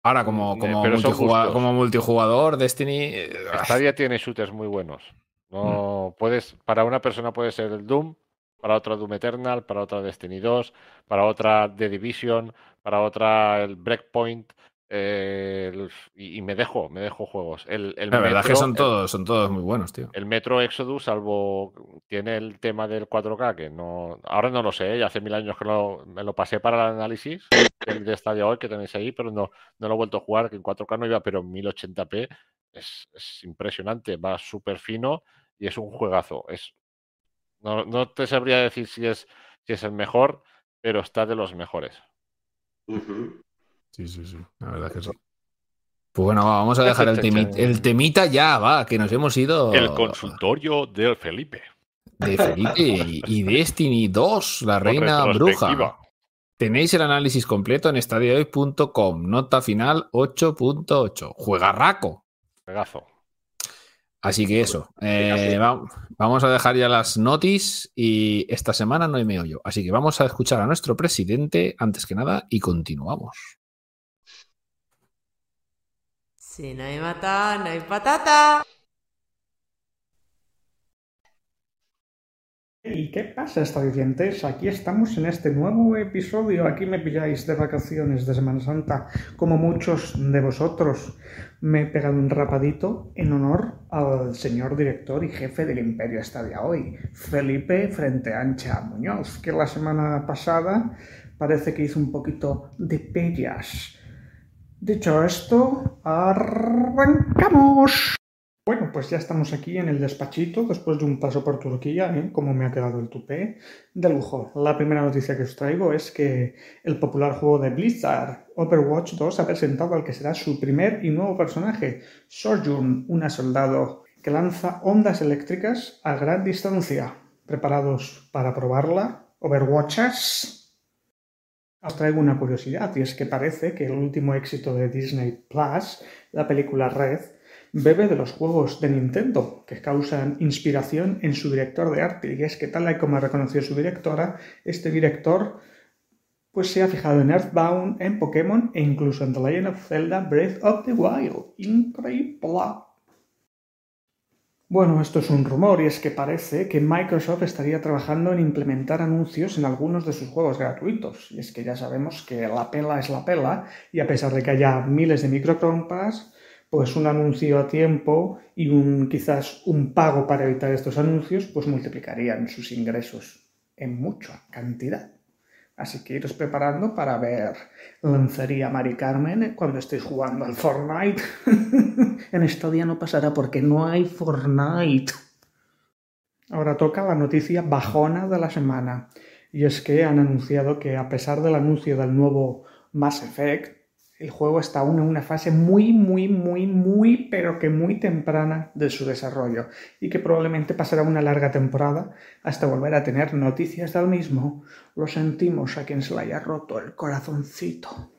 Ahora, como, mm, como, multijugador, como multijugador, Destiny. Eh, Stadia tiene shooters muy buenos. No mm. puedes, para una persona puede ser el Doom, para otra Doom Eternal, para otra Destiny 2, para otra The Division, para otra el Breakpoint. Eh, y, me dejo, me dejo juegos. El, la verdad es que son todos, son todos muy buenos, tío. El Metro Exodus, salvo tiene el tema del 4K, que no, ahora no lo sé, ya hace mil años que me lo pasé para el análisis el de estadio hoy que tenéis ahí, pero no, no lo he vuelto a jugar, que en 4K no iba, pero en 1080p es, es impresionante, va súper fino y es un juegazo. Es, no, no, te sabría decir si es, si es el mejor, pero está de los mejores. Sí, sí, sí. La verdad que sí. Pues bueno, vamos a dejar el, el temita ya, va, que nos hemos ido. El consultorio de Felipe. De Felipe y Destiny 2, la reina bruja. Tenéis el análisis completo en estadiohoy.com. Nota final 8.8. Juegarraco. Juegazo. Así que eso. Eh, vamos a dejar ya las notis y esta semana no hay meollo. Así que vamos a escuchar a nuestro presidente antes que nada y continuamos. Si no hay mata, no hay patata. ¿Y qué pasa, estadientes? Aquí estamos en este nuevo episodio. Aquí me pilláis de vacaciones de Semana Santa, como muchos de vosotros. Me he pegado un rapadito en honor al señor director y jefe del Imperio Estadia hoy, Felipe Frente Ancha Muñoz, que la semana pasada parece que hizo un poquito de pellas Dicho esto, arrancamos. Bueno, pues ya estamos aquí en el despachito después de un paso por Turquía, ¿eh? como me ha quedado el tupé, de lujo. La primera noticia que os traigo es que el popular juego de Blizzard, Overwatch 2, ha presentado al que será su primer y nuevo personaje, Sojourn, una soldado que lanza ondas eléctricas a gran distancia. ¿Preparados para probarla? Overwatchers. Os traigo una curiosidad y es que parece que el último éxito de Disney Plus, la película Red, bebe de los juegos de Nintendo, que causan inspiración en su director de arte. Y es que tal y como ha reconocido su directora, este director pues se ha fijado en Earthbound, en Pokémon e incluso en The Legend of Zelda Breath of the Wild. Increíble. Bueno, esto es un rumor y es que parece que Microsoft estaría trabajando en implementar anuncios en algunos de sus juegos gratuitos. Y es que ya sabemos que la pela es la pela y a pesar de que haya miles de microcompras, pues un anuncio a tiempo y un quizás un pago para evitar estos anuncios, pues multiplicarían sus ingresos en mucha cantidad. Así que iros preparando para ver lanzaría Mari Carmen cuando estéis jugando al Fortnite. en esta día no pasará porque no hay Fortnite. Ahora toca la noticia bajona de la semana. Y es que han anunciado que a pesar del anuncio del nuevo Mass Effect, el juego está aún en una fase muy, muy, muy, muy, pero que muy temprana de su desarrollo y que probablemente pasará una larga temporada hasta volver a tener noticias del mismo. Lo sentimos a quien se le haya roto el corazoncito.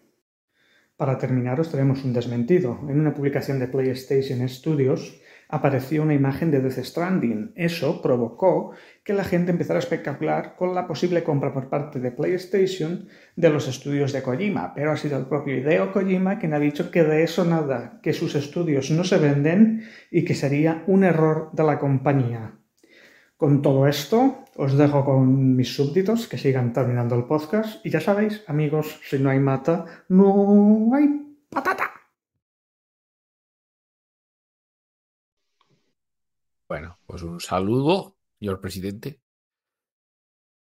Para terminar, os traemos un desmentido. En una publicación de PlayStation Studios apareció una imagen de Death Stranding. Eso provocó que la gente empezara a especular con la posible compra por parte de PlayStation de los estudios de Kojima, pero ha sido el propio Hideo Kojima quien ha dicho que de eso nada, que sus estudios no se venden y que sería un error de la compañía. Con todo esto, os dejo con mis súbditos que sigan terminando el podcast y ya sabéis, amigos, si no hay mata, no hay patata. Bueno, pues un saludo, señor presidente.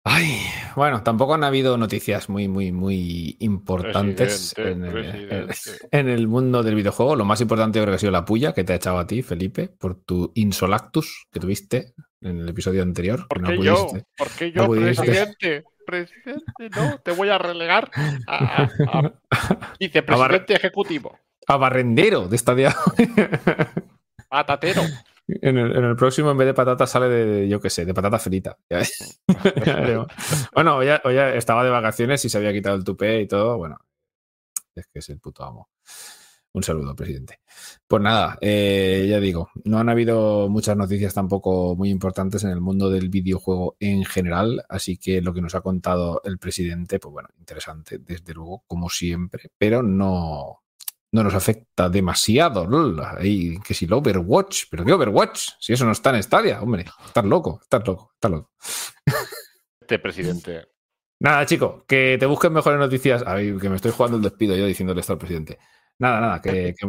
Ay, bueno, tampoco han habido noticias muy, muy, muy importantes en el, Presidente, en el mundo del videojuego. Lo más importante creo que ha sido la puya que te ha echado a ti, Felipe, por tu insolactus que tuviste en el episodio anterior. que ¿Por no yo? pudiste. ¿Por qué no yo, presidente? Presidente, no, te voy a relegar a, a- a vicepresidente ejecutivo, A barrendero de esta día. patatero. En el, en el próximo, en vez de patata, sale de, yo qué sé, de patata frita. Bueno, hoy ya, hoy estaba de vacaciones y se había quitado el tupé y todo. Bueno, es que es el puto amo. Un saludo, presidente. Pues nada, eh, ya digo, no han habido muchas noticias tampoco muy importantes en el mundo del videojuego en general, así que lo que nos ha contado el presidente, pues bueno, interesante, desde luego, como siempre, pero no, no nos afecta demasiado. Ahí, que si el Overwatch, pero ¿qué Overwatch? Si eso no está en Stadia, hombre, estás loco, estás loco, estás loco. Este presidente. Nada, chico, que te busquen mejores noticias. Ay, que me estoy jugando el despido yo diciéndole esto al presidente. Nada, nada, que, que,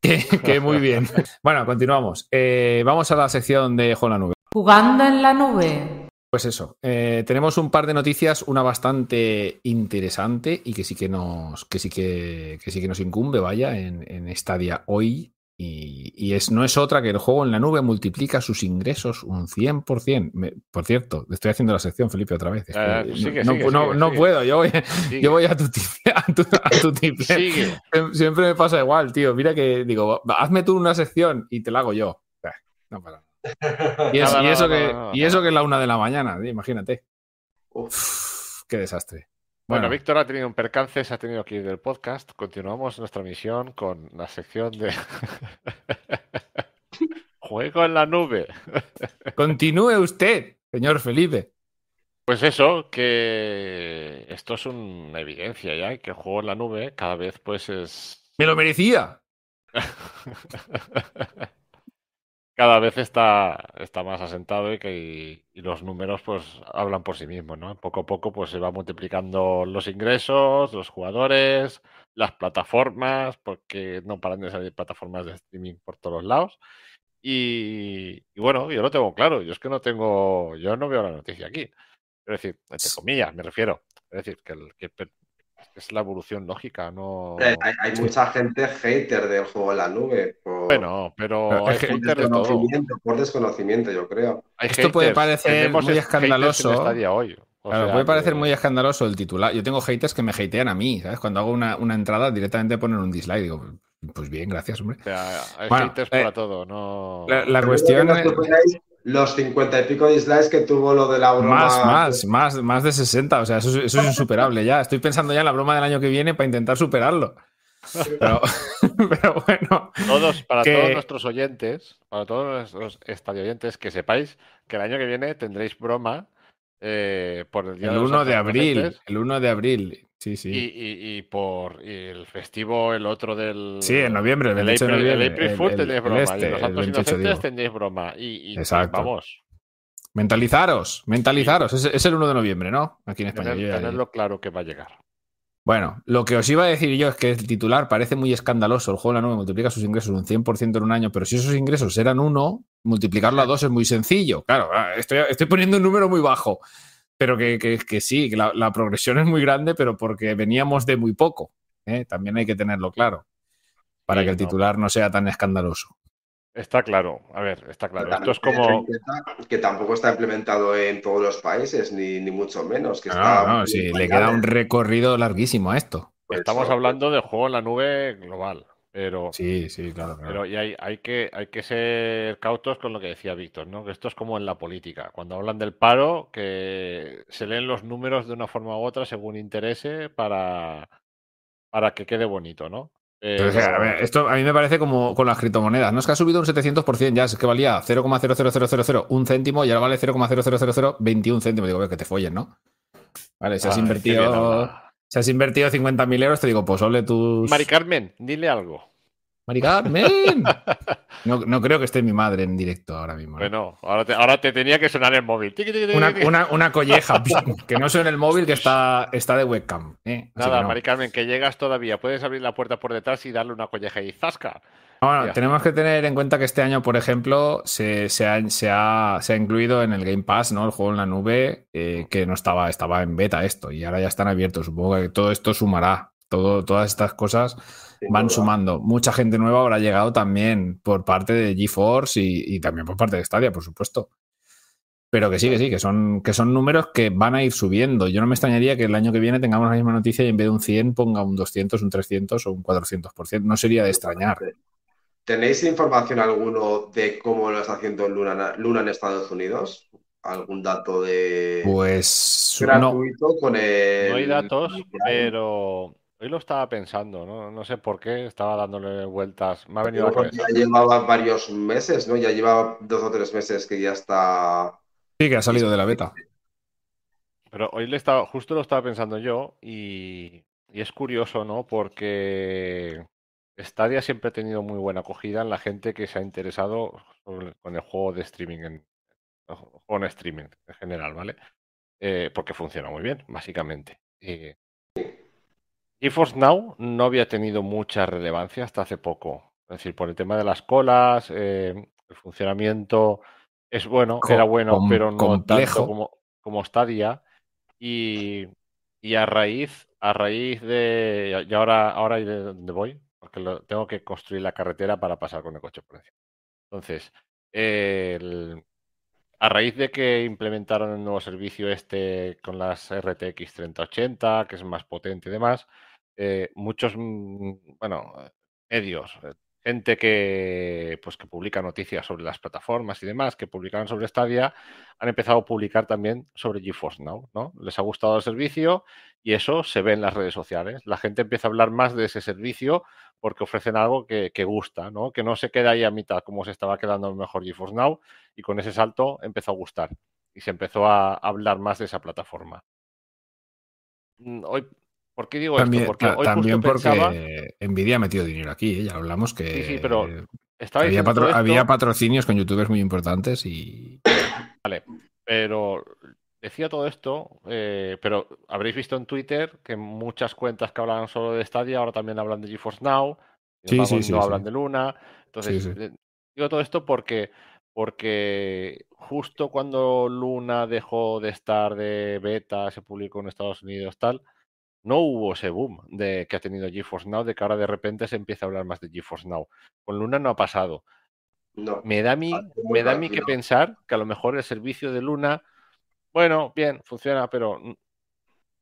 que- que- que muy bien. Bueno, continuamos. Eh, vamos a la sección de Juego en la Nube. Jugando en la nube. Pues eso, eh, tenemos un par de noticias, una bastante interesante y que sí que nos, que sí que, que sí que nos incumbe, vaya, en, en Stadia hoy. Y, y es, no es otra que el juego en la nube multiplica sus ingresos un 100%. Me- por cierto, estoy haciendo la sección, Felipe, otra vez. Eh, no- sigue, no, sigue, no- sigue, no sigue. puedo, yo voy, yo voy a tu tiple. A tu, a tu tiple. sigue. Siempre me pasa igual, tío. Mira que digo, hazme tú una sección y te la hago yo. No pasa nada. Y, es- Nada, y eso, nada, que, nada, y eso que es la una de la mañana, imagínate. Uf, qué desastre. Bueno, Bueno, Víctor ha tenido un percance, se ha tenido que ir del podcast. Continuamos nuestra misión con la sección de Juego en la nube. continúe usted, señor Felipe. Pues eso, que esto es una evidencia ya, que el juego en la nube cada vez pues es Me lo merecía. cada vez está, está más asentado y que y los números pues hablan por sí mismos, ¿no? Poco a poco pues se va multiplicando los ingresos, los jugadores, las plataformas, porque no paran de salir plataformas de streaming por todos lados. Y, y bueno, yo lo tengo claro, yo es que no tengo, yo no veo la noticia aquí. Es decir, entre comillas, me refiero. Es decir, que, el- que es la evolución lógica, no. Eh, Hay, hay mucha gente hater del juego en la nube. Por, Bueno, pero hay por de desconocimiento, por desconocimiento, yo creo. Hay Esto puede parecer Tenemos muy es- haters en escandaloso. Stadia hoy. O Claro, sea puede parecer que- muy escandaloso el titular. Yo tengo haters que me hatean a mí, ¿sabes? Cuando hago una, una entrada, directamente ponen un dislike. Digo, pues bien, gracias, hombre. o sea, hay Bueno, haters eh, para todo, no. La, la cuestión es... los cincuenta y pico dislikes que tuvo lo de la broma. Más, más, más, más de 60. O sea, eso, es- eso es insuperable ya. Estoy pensando ya en la broma del año que viene para intentar superarlo. Pero, pero bueno, Todos, para que- todos nuestros oyentes, para todos nuestros estadio oyentes, que sepáis que el año que viene tendréis broma eh, por el día el de los 1 de Santos abril. El 1 de abril. Sí, Y, sí. y- y por y el festivo, el otro del. Sí, en noviembre, el el 28 de April, el noviembre. April Fool tendréis el broma. este, y los Santos 28 Inocentes digo. tendréis broma. Y, y- Exacto. vamos, Mentalizaros, mentalizaros. Es, es el 1 de noviembre, ¿no? Aquí en España. tener- tenerlo claro que va a llegar. Bueno, lo que os iba a decir yo es que el titular parece muy escandaloso. El juego en la nube multiplica sus ingresos un 100% en un año, pero si esos ingresos eran uno, multiplicarlo a dos es muy sencillo. Claro, ah, estoy, estoy poniendo un número muy bajo. Pero que, que- que sí, que la, la progresión es muy grande, pero porque veníamos de muy poco. ¿eh? También hay que tenerlo claro, para Sí, que el no. titular no sea tan escandaloso. Está claro, a ver, está claro. Esto es como. que tampoco está implementado en todos los países, ni, ni mucho menos. Que No, está no, sí, le queda un recorrido larguísimo a esto. Estamos eso, hablando de juego en la nube global, pero, Sí, sí, claro. claro. pero y hay, hay que, hay que ser cautos con lo que decía Víctor, ¿no? Que esto es como en la política. Cuando hablan del paro, que se leen los números de una forma u otra según interese para, para que quede bonito, ¿no? Pero a ver, esto a mí me parece como con las criptomonedas. No es que ha subido un 700%, ya es que valía 0,00000 un céntimo y ahora vale 0,00021 céntimos. Digo, "Ve, que te follen, ¿no? Vale, si has qué bien invertido. Si has invertido 50.000 euros, te digo, pues ole tus. Mari Carmen, dile algo. Mari Carmen. No, no creo que esté mi madre en directo ahora mismo. ¿no? Bueno, ahora te, ahora te tenía que sonar el móvil. Una, una, una colleja, que no suene el móvil que está, está de webcam. ¿eh? Nada, no. Mari Carmen, que llegas todavía. Puedes abrir la puerta por detrás y darle una colleja y zasca. Bueno, tenemos que tener en cuenta que este año, por ejemplo, se, se ha, se ha- se ha incluido en el Game Pass, ¿no? El juego en la nube, eh, que no estaba, estaba en beta esto, y ahora ya están abiertos. Supongo que todo esto sumará. Todo, todas estas cosas van sumando. Mucha gente nueva habrá llegado también por parte de GeForce y, y también por parte de Stadia, por supuesto. Pero que sí, que sí, que son, que son números que van a ir subiendo. Yo no me extrañaría que el año que viene tengamos la misma noticia y en vez de un 100 ponga un 200, un 300 o un 400%. No sería de extrañar. ¿Tenéis información alguno de cómo lo está haciendo Luna, Luna en Estados Unidos? ¿Algún dato de Pues no, gratuito con el... No hay datos, pero hoy lo estaba pensando, ¿no? No sé por qué, estaba dándole vueltas. Me ha venido a ya llevaba varios meses, ¿no? Ya llevaba dos o tres meses que ya está... sí que ha salido de la beta. Pero hoy le estaba, justo lo estaba pensando yo y, y es curioso, ¿no? Porque Stadia siempre ha tenido muy buena acogida en la gente que se ha interesado sobre- con el juego de streaming, en, en streaming en general, ¿vale? Eh, porque funciona muy bien, básicamente. Eh, GeForce Now no había tenido mucha relevancia hasta hace poco. Es decir, por el tema de las colas, eh, el funcionamiento es bueno, era bueno, pero no complejo. tanto como, como Stadia. Y, y a raíz, a raíz de. Y ahora, ahora de dónde voy, porque lo- tengo que construir la carretera para pasar con el coche por encima. Entonces, el- a raíz de que implementaron el nuevo servicio este con las RTX 3080, que es más potente y demás, eh, muchos, mm, bueno, eh, medios, eh, gente que, pues, que publica noticias sobre las plataformas y demás, que publicaban sobre Stadia, han empezado a publicar también sobre GeForce Now, ¿no? Les ha gustado el servicio y eso se ve en las redes sociales. La gente empieza a hablar más de ese servicio porque ofrecen algo que, que gusta, ¿no? Que no se queda ahí a mitad como se estaba quedando a lo mejor GeForce Now y con ese salto empezó a gustar y se empezó a hablar más de esa plataforma. Mm, Hoy, ¿por qué digo También, esto? Porque hoy también justo porque pensaba, Nvidia ha metido dinero aquí, ¿eh? ya hablamos que sí, sí, pero estaba había, patro- todo había esto, patrocinios con youtubers muy importantes y pero decía todo esto, eh, pero habréis visto en Twitter que muchas cuentas que hablaban solo de Stadia ahora también hablan de GeForce Now, Sí, sí, sí, no hablan de Luna. Entonces, eh, digo todo esto porque, porque justo cuando Luna dejó de estar de beta, se publicó en Estados Unidos, tal, no hubo ese boom de que ha tenido GeForce Now, de que ahora de repente se empieza a hablar más de GeForce Now. Con Luna no ha pasado. No. Me da a mí, me da a mí que pensar que a lo mejor el servicio de Luna, bueno, bien, funciona, pero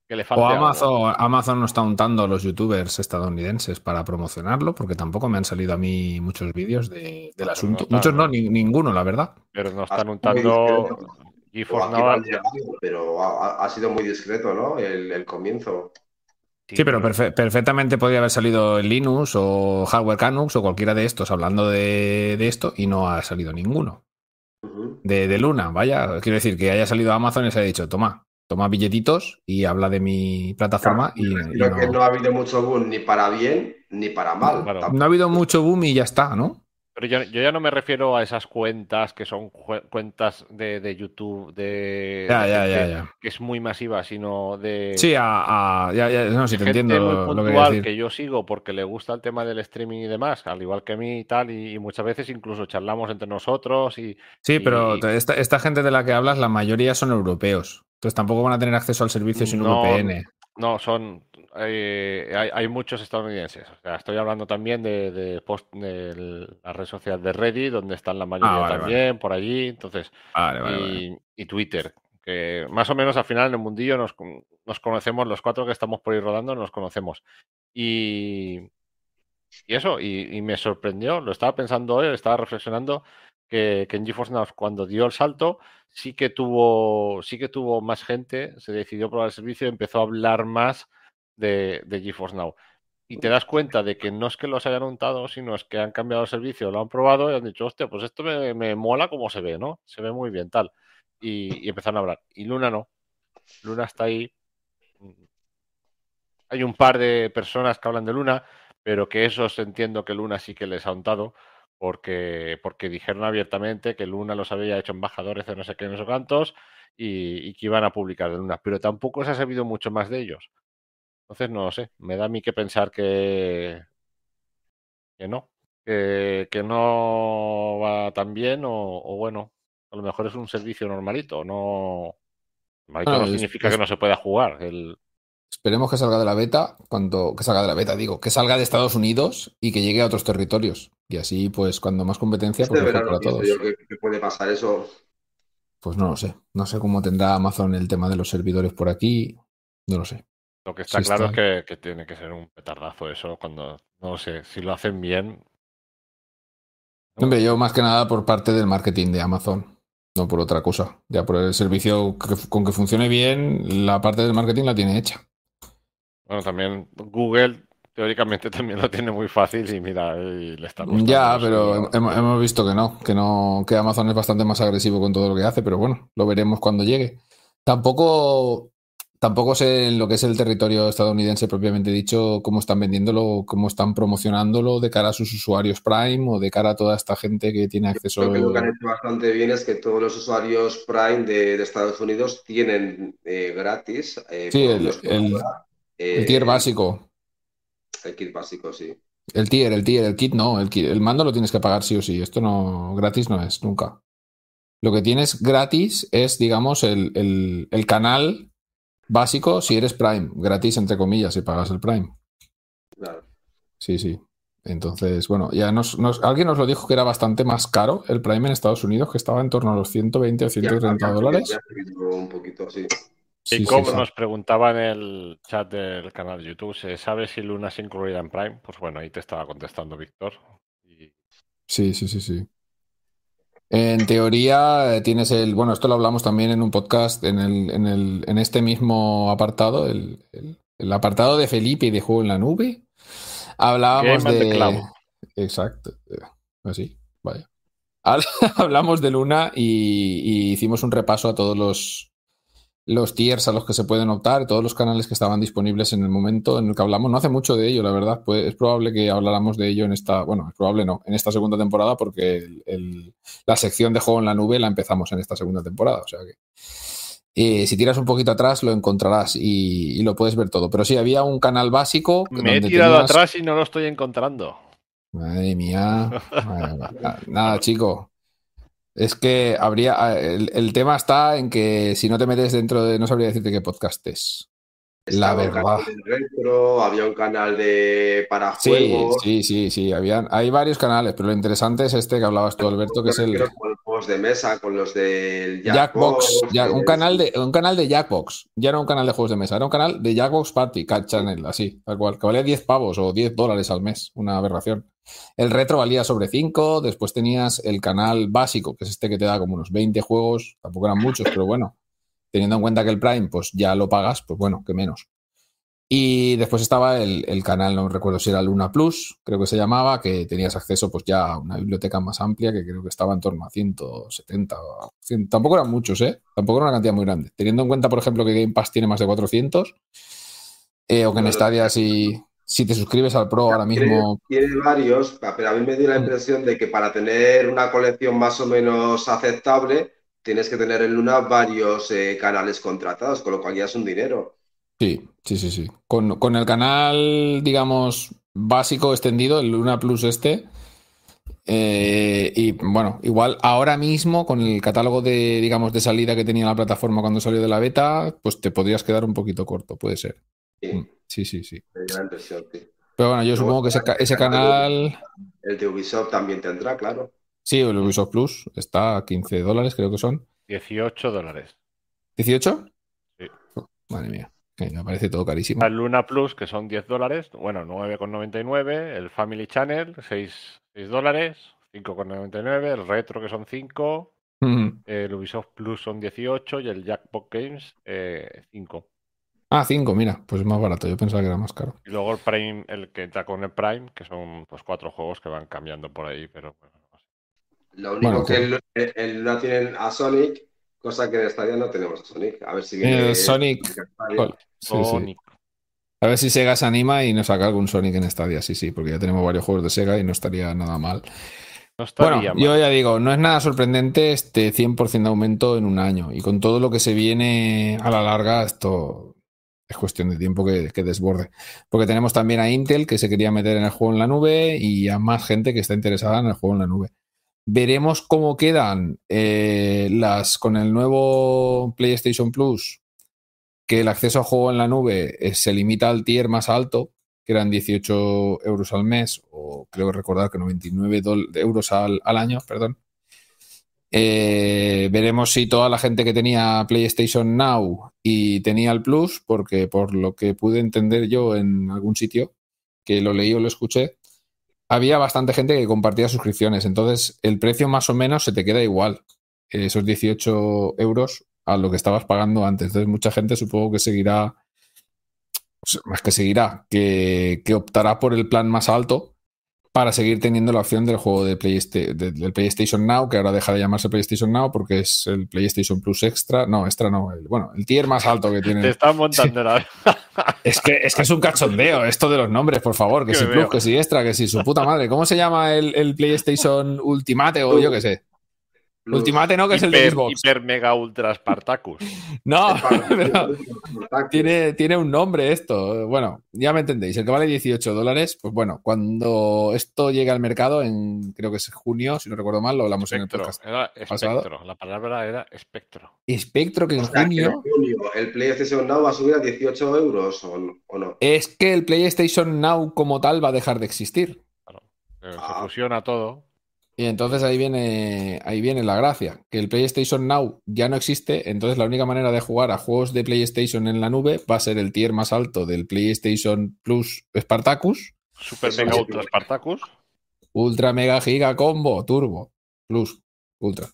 que le falte O algo. Amazon, Amazon no está untando a los youtubers estadounidenses para promocionarlo, porque tampoco me han salido a mí muchos vídeos de- del no asunto. Muchos no, ¿no? ni- ninguno, la verdad. Pero no están untando GeForce Now. pero ha, ha sido muy discreto, ¿no? El, el comienzo. Sí, pero perfe- perfectamente podría haber salido el Linux o Hardware Canucks o cualquiera de estos hablando de, de esto y no ha salido ninguno. De, de Luna, vaya. Quiero decir que haya salido Amazon y se ha dicho, toma, toma billetitos y habla de mi plataforma y, y Creo que no, no ha habido mucho boom ni para bien ni para mal. Claro. No ha habido mucho boom y ya está, ¿no? Pero yo, yo ya no me refiero a esas cuentas que son cuentas de, de YouTube, de, Ya, ya, ya. que es muy masiva, sino de, Sí, a, a- ya, ya, no, de te gente entiendo muy lo, lo que puntual decir. que yo sigo porque le gusta el tema del streaming y demás, al igual que a mí y tal, y, y muchas veces incluso charlamos entre nosotros y Sí, pero y- esta, esta gente de la que hablas, la mayoría son europeos. Entonces tampoco van a tener acceso al servicio sin No, VPN. No, son. Eh, hay, hay muchos estadounidenses. O sea, estoy hablando también de, de post, de la red social de Reddit, donde están la mayoría Ah, vale, también, por allí. Entonces, Vale, vale, vale. y, y Twitter, que más o menos al final en el mundillo nos, nos conocemos, los cuatro que estamos por ir rodando nos conocemos. Y, y eso, y, y me sorprendió, lo estaba pensando hoy, estaba reflexionando que, que en GeForce Now cuando dio el salto sí que tuvo, sí que tuvo más gente, se decidió probar el servicio empezó a hablar más de, de GeForce Now. Y te das cuenta de que no es que los hayan untado, sino es que han cambiado el servicio, lo han probado y han dicho, hostia, pues esto me, me mola como se ve, ¿no? Se ve muy bien, tal. Y, y empezaron a hablar. Y Luna no. Luna está ahí. Hay un par de personas que hablan de Luna, pero que esos entiendo que Luna sí que les ha untado, porque, porque dijeron abiertamente que Luna los había hecho embajadores de no sé qué, no sé cuántos, y, y que iban a publicar de Luna. Pero tampoco se ha sabido mucho más de ellos. Entonces, no lo sé. Me da a mí que pensar que, que no. Que, que no va tan bien, o, o bueno, a lo mejor es un servicio normalito. No, normalito Ah, no es- significa es- que no se pueda jugar. El, Esperemos que salga de la beta, cuando que salga de la beta, digo, que salga de Estados Unidos y que llegue a otros territorios. Y así, pues, cuando más competencia, Este pues para todos. yo que, que puede pasar eso. Pues no lo sé. No sé cómo tendrá Amazon el tema de los servidores por aquí. No lo sé. Lo que está Sí, claro está. es que, que tiene que ser un petardazo eso cuando, no sé, si lo hacen bien. Hombre, yo más que nada por parte del marketing de Amazon, no por otra cosa. Ya por el servicio que- con que funcione bien, la parte del marketing la tiene hecha. Bueno, también Google teóricamente también lo tiene muy fácil y mira, y le está. Ya, pero hemos, hemos visto que no, que no, que Amazon es bastante más agresivo con todo lo que hace, pero bueno, lo veremos cuando llegue. Tampoco, tampoco sé en lo que es el territorio estadounidense propiamente dicho, cómo están vendiéndolo, cómo están promocionándolo de cara a sus usuarios Prime o de cara a toda esta gente que tiene acceso. Creo que lo que han hecho bastante bien es que todos los usuarios Prime de, de Estados Unidos tienen eh, gratis. eh, Sí, el, el eh, tier básico. El kit básico, sí. El tier, el tier, el kit no, el, kit- el mando lo tienes que pagar sí o sí. Esto no, gratis no es, nunca. Lo que tienes gratis es, digamos, el, el- el canal básico si eres Prime. Gratis, entre comillas, si pagas el Prime. Claro. Sí, sí. Entonces, bueno, ya nos, nos- alguien nos lo dijo que era bastante más caro el Prime en Estados Unidos, que estaba en torno a los 120 o Ya, 130 ya, dólares. ya un poquito, sí. Sí, Y sí, como sí. nos preguntaba en el chat del canal de YouTube, ¿se sabe si Luna es incluida en Prime? Pues bueno, ahí te estaba contestando Víctor. Y Sí, sí, sí, sí. En teoría eh, tienes el, bueno, esto lo hablamos también en un podcast, en el, en el, en este mismo apartado, el, el- el apartado de Felipe y de juego en la nube. Hablábamos Game de, Cloud. exacto, eh, así, vaya. Habl- Hablamos de Luna y, y hicimos un repaso a todos los, los tiers a los que se pueden optar, todos los canales que estaban disponibles en el momento en el que hablamos. No hace mucho de ello, la verdad. Pues es probable que habláramos de ello en esta, bueno, es probable no, en esta segunda temporada, porque el- el- la sección de juego en la nube la empezamos en esta segunda temporada. O sea que eh, si tiras un poquito atrás lo encontrarás y, y lo puedes ver todo. Pero sí, había un canal básico. me he tirado tenías- atrás y no lo estoy encontrando. Madre mía. Madre mía. Nada, chico. Es que habría. El, el tema está en que si no te metes dentro de. No sabría decirte qué podcast es. La Estaba verdad. retro, había un canal de para Sí, juegos. sí, sí, sí. Habían, hay varios canales, pero lo interesante es este que hablabas tú, Alberto, que es el Creo juegos de mesa, con los del Jackbox. Un, eh, canal de, un canal de Jackbox. Ya no un canal de juegos de mesa, era un canal de Jackbox Party, Cat Channel, así, tal cual, que valía 10 pavos o 10 dólares al mes, una aberración. El retro valía sobre 5, después tenías el canal básico, que es este que te da como unos 20 juegos, tampoco eran muchos, pero bueno, teniendo en cuenta que el Prime, pues ya lo pagas, pues bueno, que menos. Y después estaba el, el canal, no recuerdo si era Luna Plus, creo que se llamaba, que tenías acceso pues ya a una biblioteca más amplia, que creo que estaba en torno a 170. o 100. Tampoco eran muchos, ¿eh? Tampoco era una cantidad muy grande. Teniendo en cuenta, por ejemplo, que Game Pass tiene más de 400, eh, o que en Stadia si, si te suscribes al Pro ahora mismo... tiene varios, pero a mí me dio la Mm. impresión de que para tener una colección más o menos aceptable, tienes que tener en Luna varios eh, canales contratados, con lo cual ya es un dinero. Sí, sí, sí, sí. Con, con el canal, digamos, básico extendido, el Luna Plus este, Eh, y bueno, igual ahora mismo con el catálogo de, digamos, de salida que tenía la plataforma cuando salió de la beta, pues te podrías quedar un poquito corto, puede ser. Sí, Mm, Sí, sí. Pero bueno, yo supongo que ese, ca- ese canal, El de Ubisoft también tendrá, claro. sí, el Ubisoft Plus está a 15 dólares, creo que son. 18 dólares. ¿18? Sí. Oh, madre mía, que me parece todo carísimo. El Luna Plus, que son 10 dólares, bueno, 9,99. El Family Channel, 6, 6 dólares, 5,99. El Retro, que son 5. Mm. El Ubisoft Plus son 18 y el Jackpot Games eh, 5. Ah, 5, mira, pues es más barato. Yo pensaba que era más caro. Y luego el Prime, el que entra con el Prime, que son pues cuatro juegos que van cambiando por ahí, pero bueno, no sé. Lo único Bueno, que que- el, el Luna tienen a Sonic, cosa que en Stadia no tenemos a Sonic. A ver si viene El Sonic. Sí. Sonic. A ver si Sega se anima y nos saca algún Sonic en Stadia, sí, sí, porque ya tenemos varios juegos de Sega y no estaría nada mal. No Bueno, estaría mal. yo ya digo, no es nada sorprendente este 100% de aumento en un año. Y con todo lo que se viene a la larga, esto es cuestión de tiempo que, que desborde. Porque tenemos también a Intel que se quería meter en el juego en la nube y a más gente que está interesada en el juego en la nube. Veremos cómo quedan eh, las con el nuevo PlayStation Plus, que el acceso a juego en la nube eh, se limita al tier más alto, que eran 18 euros al mes, o creo recordar que 99 dol- euros al, al año, perdón. Eh, veremos si toda la gente que tenía PlayStation Now y tenía el Plus, porque por lo que pude entender yo en algún sitio, que lo leí o lo escuché, había bastante gente que compartía suscripciones. Entonces, el precio más o menos se te queda igual, esos 18 euros a lo que estabas pagando antes. Entonces, mucha gente supongo que seguirá, sea, más que seguirá, que, que optará por el plan más alto para seguir teniendo la opción del juego de del PlayStation Now, que ahora deja de llamarse PlayStation Now porque es el PlayStation Plus Extra. No, extra no, el- bueno, el tier más alto que Te tiene. están montando la. Es que, es que es un cachondeo esto de los nombres, por favor. Que Que si Plus, que si Extra, que si su puta madre. ¿Cómo se llama el, el PlayStation Ultimate o yo qué sé? Plus. Ultimate no, que es el de Xbox. hiper mega ultra Spartacus. No, pero tiene, tiene un nombre esto. Bueno, ya me entendéis. El que vale 18 dólares, pues bueno, cuando esto llegue al mercado, en creo que es junio, si no recuerdo mal, lo hablamos en el podcast. Era pasado. espectro. La palabra era espectro. Espectro, que en O sea, que en junio. el PlayStation Now va a subir a 18 euros o, o no. Es que el PlayStation Now como tal va a dejar de existir. Eh, Se Ah. fusiona todo. Y entonces ahí viene, ahí viene la gracia, que el PlayStation Now ya no existe, entonces la única manera de jugar a juegos de PlayStation en la nube va a ser el tier más alto del PlayStation Plus Spartacus, Super mega ultra Spartacus. Ultra Mega Giga Combo Turbo Plus Ultra.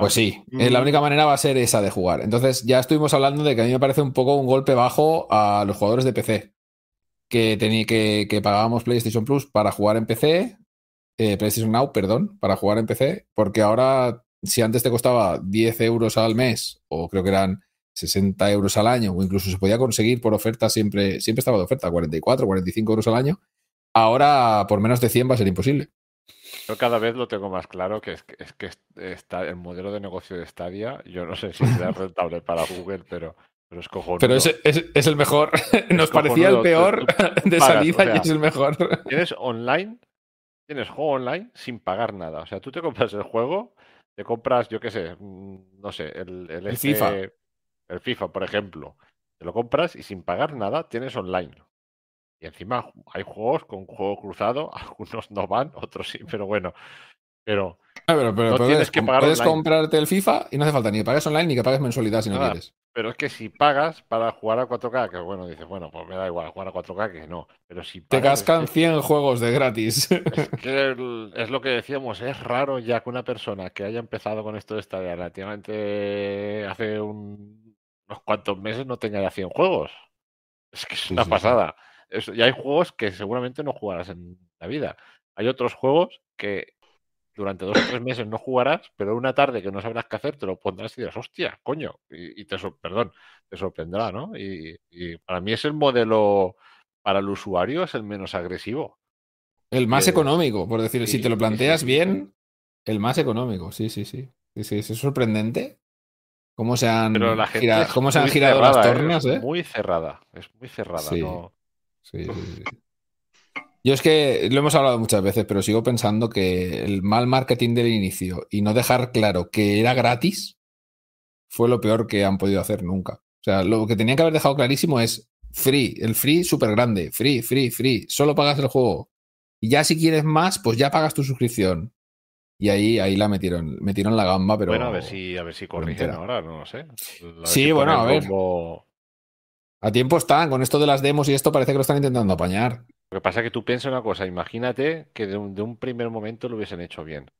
Pues sí, la única manera va a ser esa de jugar. Entonces ya estuvimos hablando de que a mí me parece un poco un golpe bajo a los jugadores de PC, que, que, que pagábamos PlayStation Plus para jugar en PC, eh, PlayStation Now, perdón, para jugar en PC, porque ahora si antes te costaba 10 euros al mes, o creo que eran 60 euros al año, o incluso se podía conseguir por oferta, siempre, siempre estaba de oferta, 44, 45 euros al año, ahora por menos de 100 va a ser imposible. Yo cada vez lo tengo más claro que es que, es que está el modelo de negocio de Stadia. Yo no sé si será rentable para Google, pero, pero es cojonudo. Pero es, es- es el mejor. Nos parecía el peor tú- de pagas, salida o sea, y es el mejor. Tienes online, tienes juego online sin pagar nada. O sea, tú te compras el juego, te compras, yo qué sé, mm, no sé, el, el, El este- FIFA. el FIFA, por ejemplo. Te lo compras y sin pagar nada tienes online. Y encima hay juegos con juego cruzado, algunos no van, otros sí, pero bueno. Pero Ah, pero, pero No puedes, tienes que pagar puedes online. comprarte el FIFA y no hace falta ni que pagues online ni que pagues mensualidad si no Nada. quieres. Pero es que si pagas para jugar a 4K, que bueno, dices, bueno, pues me da igual jugar a 4K que no. Pero si Te pagas, es cascan que- 100 juegos de gratis. Es que el- es lo que decíamos, es raro ya que una persona que haya empezado con esto de esta relativamente hace un- unos cuantos meses no tenga ya 100 juegos. Es que es una sí, sí. pasada. Es- y hay juegos que seguramente no jugarás en la vida. Hay otros juegos que durante dos o tres meses no jugarás, pero una tarde que no sabrás qué hacer, te lo pondrás y dirás, hostia, coño, y, y te, perdón, te sorprenderá, ¿no? Y, y para mí es el modelo, para el usuario es el menos agresivo. El más Eh, económico, por decir, si te lo planteas sí, sí, bien, el más económico, sí, sí, sí. Es sorprendente cómo se han, Pero la gente gira- es cómo se han girado cerrada, las ¿eh? tornas, Es ¿eh? Muy cerrada, es muy cerrada. ¿no? Sí, sí, sí. Yo es que lo hemos hablado muchas veces, pero sigo pensando que el mal marketing del inicio y no dejar claro que era gratis fue lo peor que han podido hacer nunca. O sea, lo que tenían que haber dejado clarísimo es free, el free súper grande, free, free, free, solo pagas el juego. Y ya si quieres más, pues ya pagas tu suscripción. Y ahí, ahí la metieron, metieron la gamba, pero. Bueno, a ver si, a ver si corrigen ahora, no lo sé. Sí, si bueno, a ver. A tiempo están, con esto de las demos y esto parece que lo están intentando apañar. Lo que pasa es que tú piensas una cosa, imagínate que de un, de un primer momento lo hubiesen hecho bien.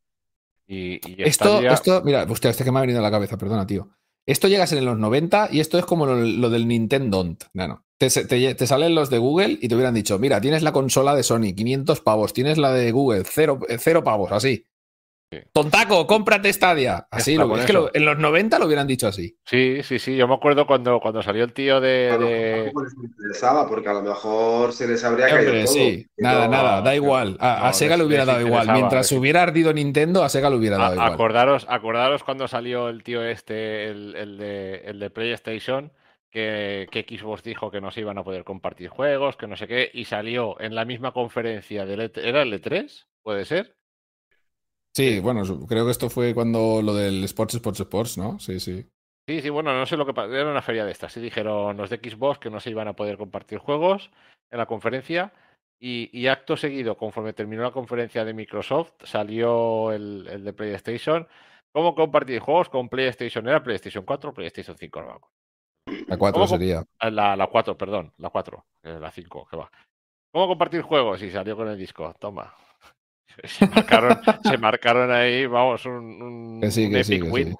Y, y Esto, estaría- esto, mira, hostia, este que me ha venido a la cabeza, perdona, tío. Esto llega a ser en los 90 y esto es como lo, lo del Nintendo. No, no. Te, te- te salen los de Google y te hubieran dicho, mira, tienes la consola de Sony, 500 pavos, tienes la de Google, cero, cero pavos, así. Tontaco, cómprate Stadia. Así, lo- es que lo- en los 90 lo hubieran dicho así. Sí, sí, sí. Yo me acuerdo cuando, cuando salió el tío de, A lo de- mejor tampoco les interesaba, porque a lo mejor se les habría caído Hombre, todo. sí, nada, no- nada, da igual. A, Sega les- le hubiera dado igual. Mientras hubiera ardido Nintendo, a Sega le hubiera dado A- igual. acordaros, acordaros cuando salió el tío este, el, el de, el de PlayStation, que, que Xbox dijo que no se iban a poder compartir juegos, que no sé qué, y salió en la misma conferencia del E3, ¿era el E3? ¿Puede ser? Sí, bueno, creo que esto fue cuando lo del Sports, Sports, Sports, ¿no? Sí, sí. Sí, sí, bueno, no sé lo que pasó. Era una feria de estas. Sí dijeron los de Xbox que no se iban a poder compartir juegos en la conferencia. Y, y acto seguido, conforme terminó la conferencia de Microsoft, salió el, el de PlayStation. ¿Cómo compartir juegos con PlayStation? ¿Era PlayStation 4 o PlayStation 5? No. La 4 ¿Cómo co- sería. Ah, La, la 4, perdón, la 4, eh, la 5, que va. ¿Cómo compartir juegos? Y salió con el disco, toma. Se marcaron, se marcaron ahí, vamos, un, un- Que sí, epic win. sí.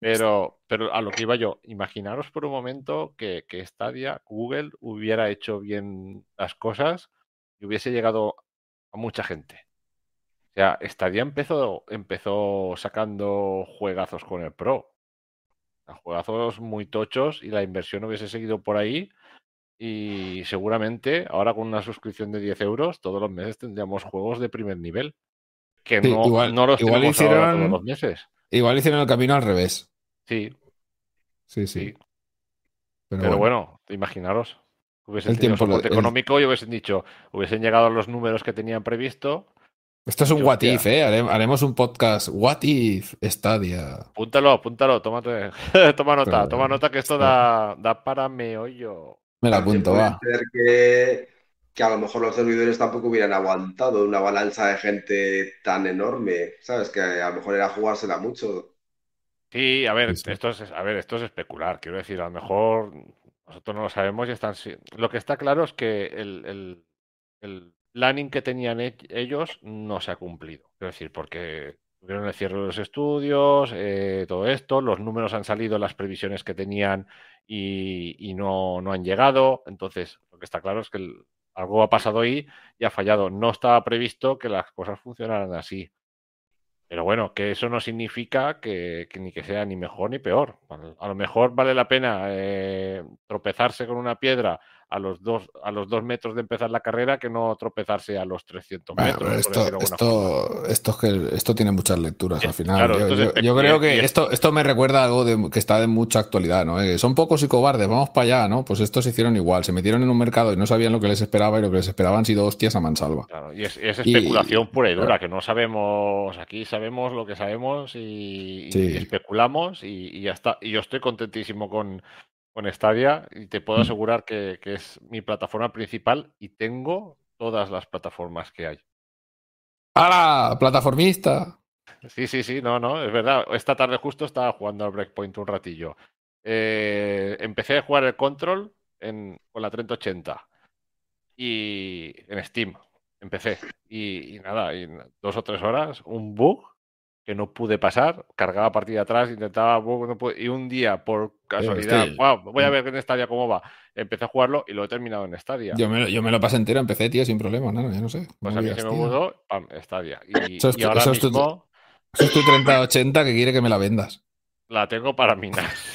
Pero, pero a lo que iba yo, imaginaros por un momento que, que Stadia, Google, hubiera hecho bien las cosas y hubiese llegado a mucha gente. O sea, Stadia empezó, empezó sacando juegazos con el Pro. A juegazos muy tochos y la inversión hubiese seguido por ahí. Y seguramente ahora con una suscripción de 10 euros todos los meses tendríamos juegos de primer nivel. Que Sí, no, igual- no los igual tenemos ahora hicieron- todos los meses. Igual hicieron el camino al revés. Sí, Sí, sí. Sí. Pero, Pero bueno. bueno, imaginaros. Hubiesen El tiempo lo- el- económico y hubiesen dicho, hubiesen llegado a los números que tenían previsto. Esto es un what if, ¿eh? Harem- Haremos un podcast What if Stadia. Apúntalo, apúntalo, tómate, toma nota, Pero- toma nota que esto da, da para meollo. Me la apunto, puede va. ser que, que a lo mejor los servidores tampoco hubieran aguantado una avalancha de gente tan enorme, ¿sabes? Que a lo mejor era jugársela mucho. Sí, a ver, Sí, sí. esto es, a ver, esto es especular. Quiero decir, a lo mejor nosotros no lo sabemos y están. Lo que está claro es que el, el, el planning que tenían e- ellos no se ha cumplido. Quiero decir, porque tuvieron el cierre de los estudios, eh, todo esto, los números han salido, las previsiones que tenían y, y no, no han llegado. Entonces, lo que está claro es que algo ha pasado ahí y ha fallado. No estaba previsto que las cosas funcionaran así. Pero bueno, que eso no significa que, que ni que sea ni mejor ni peor. A lo mejor vale la pena eh, tropezarse con una piedra a los dos a los dos metros de empezar la carrera que no tropezarse a los 300 Bueno, metros. esto, esto, esto, es que, esto tiene muchas lecturas Sí, al final. claro, yo, yo creo que y- y- esto, esto me recuerda a algo de- que está de mucha actualidad, ¿no? Eh, son pocos y cobardes, vamos para allá, ¿no? Pues estos se hicieron igual, se metieron en un mercado y no sabían lo que les esperaba y lo que les esperaban han sido hostias a mansalva. Claro, y es, es Y- especulación pura y dura, claro. que no sabemos, aquí sabemos lo que sabemos y, especulamos y, y ya está. Y yo estoy contentísimo con, con Stadia y te puedo Mm. asegurar que, que es mi plataforma principal y tengo todas las plataformas que hay. ¡Hala! ¡Plataformista! Sí, sí, sí, no, no, es verdad. Esta tarde justo estaba jugando al Breakpoint un ratillo. Eh, empecé a jugar el Control en, con la 3080 y en Steam. Empecé. Y, y nada, en dos o tres horas, un bug que no pude pasar. Cargaba partida atrás, intentaba no pude- y un día, por casualidad. "Guau, voy a ver en Stadia cómo va. Empecé a jugarlo y lo he terminado en Stadia. Yo me, lo- yo me lo pasé entero, empecé, tío, sin problema, no, ya no sé. Pues a mí se me mudó, pam, Stadia. Y, y ahora es tu- mismo. Eso es tu 3080 que quiere que me la vendas. La tengo para minar.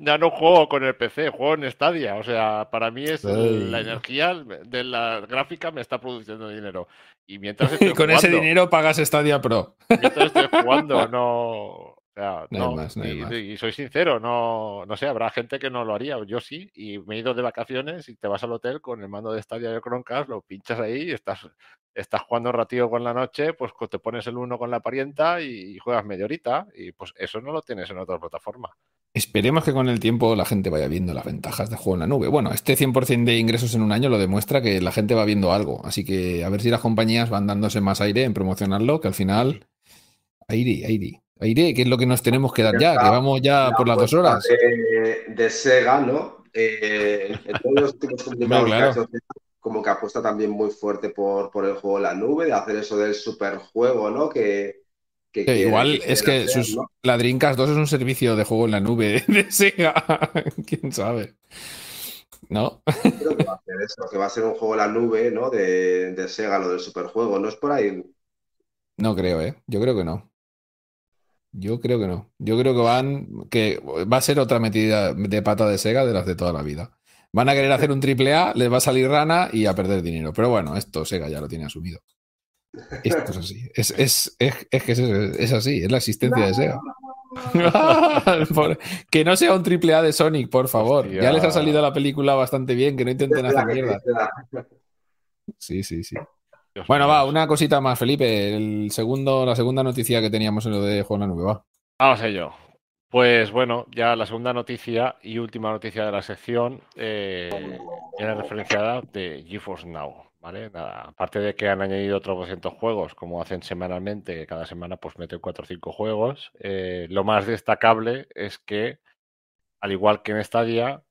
Y ya, no juego con el PC, juego en Stadia. O sea, para mí es la energía de la gráfica me está produciendo dinero. Y mientras estoy Y con ese dinero pagas Stadia Pro. mientras estoy jugando, no, O sea, No más, no y, soy sincero, no, no sé, habrá gente que no lo haría, yo sí, y me he ido de vacaciones y te vas al hotel con el mando de Stadia de Chromecast, lo pinchas ahí y estás, estás jugando un ratito con la noche, pues te pones el uno con la parienta y, juegas media horita, y pues eso no lo tienes en otra plataforma. Esperemos que con el tiempo la gente vaya viendo las ventajas de juego en la nube. Bueno, este 100% de ingresos en un año lo demuestra que la gente va viendo algo. Así que a ver si las compañías van dándose más aire en promocionarlo, que al final... Aire, aire. Aire, que es lo que nos tenemos que dar ya, que vamos ya La por las dos apuesta horas. De, de Sega, ¿no? Eh, en todos los claro. que hecho Sega, como que apuesta también muy fuerte por, por el juego en la nube, de hacer eso del superjuego, ¿no? Que, que Que quiere- igual que es que hacer, sus, ¿no? la Dreamcast 2 es un servicio de juego en la nube de Sega. ¿Quién sabe? ¿No? Creo que va a hacer eso, que va a ser un juego en la nube, ¿no? De, de Sega, lo del superjuego, ¿no es por ahí? No creo, ¿eh? Yo creo que no. Yo creo que no. Yo creo que van, que va a ser otra metida de pata de Sega de las de toda la vida. Van a querer hacer un triple A, les va a salir rana y a perder dinero. Pero bueno, esto Sega ya lo tiene asumido. Esto es así. Es, es, es, es que es, es así, es la existencia de Sega. Que no sea un triple A de Sonic, por favor. Hostia. Ya les ha salido la película bastante bien, que no intenten hacer mierda. Sí, sí, sí. Dios Bueno, va, una cosita más, Felipe. El segundo, la segunda noticia que teníamos en lo de en la Nube, va. Vamos a ello. Pues bueno, ya la segunda noticia y última noticia de la sección eh, viene referenciada de GeForce Now, ¿vale? Nada, aparte de que han añadido otros 200 juegos, como hacen semanalmente, que cada semana pues meten 4 o 5 juegos, eh, lo más destacable es que, al igual que en Stadia,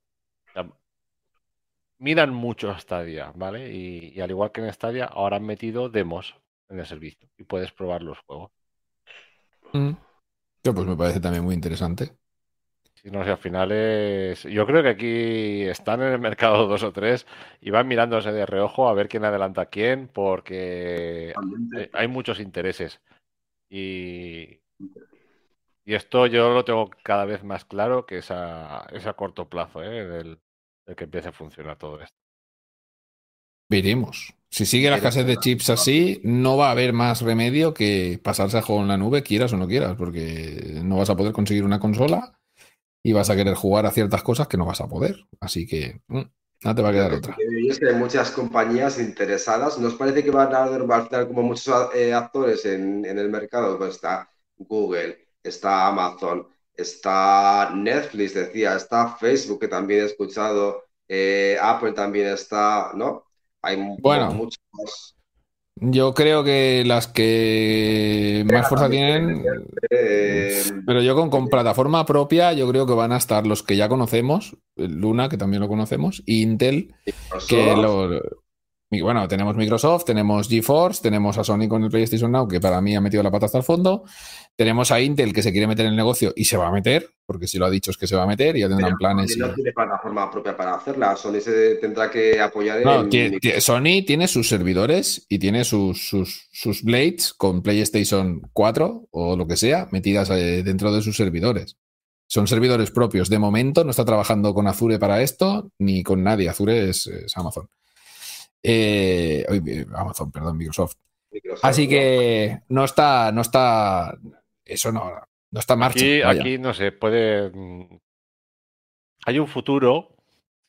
miran mucho a Stadia, ¿vale? Y, y al igual que en Stadia, ahora han metido demos en el servicio y puedes probar los juegos. Yo, pues me parece también muy interesante. Sí, no sé, al final es. Yo creo que aquí están en el mercado dos o tres y van mirándose de reojo a ver quién adelanta a quién, porque hay- hay muchos intereses. Y, y esto yo lo tengo cada vez más claro que es a, es a corto plazo, ¿eh? Del, que empiece a funcionar todo esto. Veremos. Si sigue la escasez de chips así, no va a haber más remedio que pasarse a juego en la nube, quieras o no quieras, porque no vas a poder conseguir una consola y vas a querer jugar a ciertas cosas que no vas a poder. Así que mm, no te va a quedar otra. Y es que hay muchas compañías interesadas. ¿Nos parece que van a haber como muchos eh, actores en, en el mercado? Pues está Google, está Amazon, está Netflix, decía, está Facebook, que también he escuchado, eh, Apple también está, ¿no? Hay Bueno. muchos. Yo creo que las que más fuerza tienen, eh, pero yo con, con plataforma propia, yo creo que van a estar los que ya conocemos, Luna, que también lo conocemos, y Intel, que lo, y bueno, tenemos Microsoft, tenemos GeForce, tenemos a Sony con el PlayStation Now, que para mí ha metido la pata hasta el fondo. Tenemos a Intel que se quiere meter en el negocio y se va a meter, porque si lo ha dicho es que se va a meter y ya tendrán planes. Sony no tiene plataforma propia para hacerla. Sony se tendrá que apoyar No, en Sony tiene sus servidores y tiene sus, sus, sus blades con PlayStation 4 o lo que sea metidas eh, dentro de sus servidores. Son servidores propios. De momento no está trabajando con Azure para esto ni con nadie. Azure es, es Amazon. Eh, eh, Amazon, perdón, Microsoft. Microsoft, Así que no está, no está, eso no, no está en marcha. Aquí, aquí no sé, puede. mm, Hay un futuro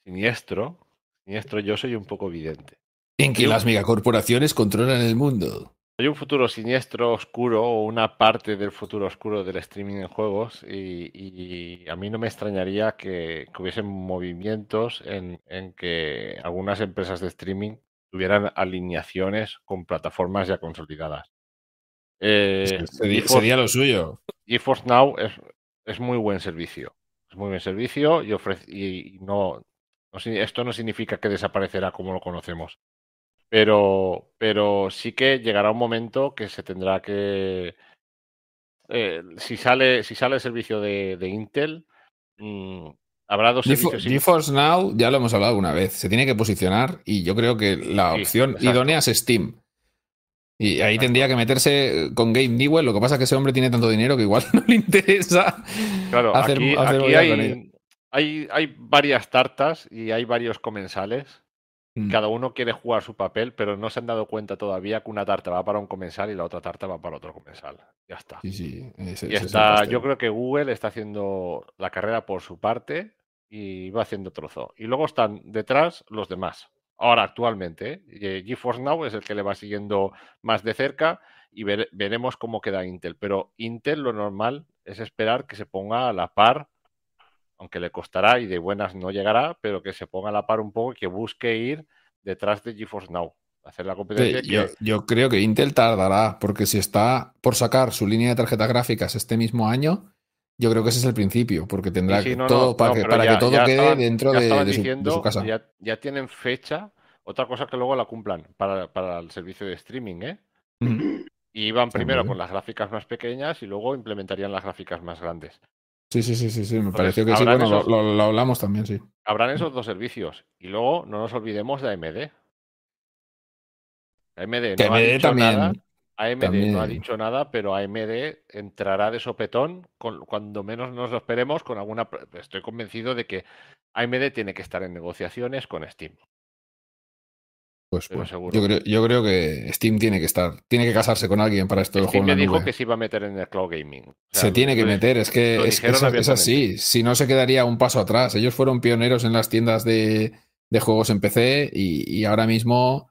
siniestro. Siniestro, yo soy un poco vidente. En que las megacorporaciones controlan el mundo. Hay un futuro siniestro, oscuro, o una parte del futuro oscuro del streaming en juegos, y, y a mí no me extrañaría que, que hubiesen movimientos en, en que algunas empresas de streaming tuvieran alineaciones con plataformas ya consolidadas. Eh, Sería, GeForce- sería lo suyo. GeForce Now es, es muy buen servicio. Es muy buen servicio y, ofrece, y, no, no esto no significa que desaparecerá como lo conocemos. Pero, pero sí que llegará un momento que se tendrá que. eh, si sale, si sale el servicio de, de Intel, mm, habrá dos servicios. GeForce Now, ya lo hemos hablado alguna vez, se tiene que posicionar y yo creo que la Sí, opción exacto. idónea es Steam. Y ahí tendría que meterse con Game Newell. Lo que pasa es que ese hombre tiene tanto dinero que igual no le interesa Claro, hacer, aquí, hacer aquí movida con ello. hay, varias tartas y hay varios comensales. Mm. Cada uno quiere jugar su papel, pero no se han dado cuenta todavía que una tarta va para un comensal y la otra tarta va para otro comensal. Ya está. Sí, sí. ese- Y ese está, yo creo que Google está haciendo la carrera por su parte y va haciendo trozo. Y luego están detrás los demás. Ahora, actualmente, ¿eh? GeForce Now es el que le va siguiendo más de cerca y vere- veremos cómo queda Intel. Pero Intel lo normal es esperar que se ponga a la par, aunque le costará y de buenas no llegará, pero que se ponga a la par un poco y que busque ir detrás de GeForce Now. Hacer la Sí, competencia. yo creo que Intel tardará, porque si está por sacar su línea de tarjetas gráficas este mismo año, yo creo que ese es el principio, porque tendrá Sí, sí, que no, todo no, para, no, que, pero para ya- que todo quede estaban- dentro de, de su, de diciendo, su casa. Ya, ya tienen fecha. Otra cosa que luego la cumplan para, para el servicio de streaming, ¿eh? Ujú. Y iban primero con las gráficas más pequeñas y luego implementarían las gráficas más grandes. Sí, sí, sí, sí, sí, me Entonces, pareció que sí. Bueno, lo, esos- lo- lo hablamos también, sí. Habrán esos dos servicios. Y luego no nos olvidemos de AMD. AMD no ha AMD dicho también. nada. AMD no ha dicho nada, pero AMD entrará de sopetón con- cuando menos nos lo esperemos con alguna... Estoy convencido de que AMD tiene que estar en negociaciones con Steam. Pues seguro. yo creo, yo creo que Steam tiene que estar, tiene que casarse con alguien para esto del juego me dijo nube. que se iba a meter en el cloud gaming. O sea, Se tiene que meter, es que es, es- es así. Si no, se quedaría un paso atrás. Ellos fueron pioneros en las tiendas de, de juegos en PC y, y ahora mismo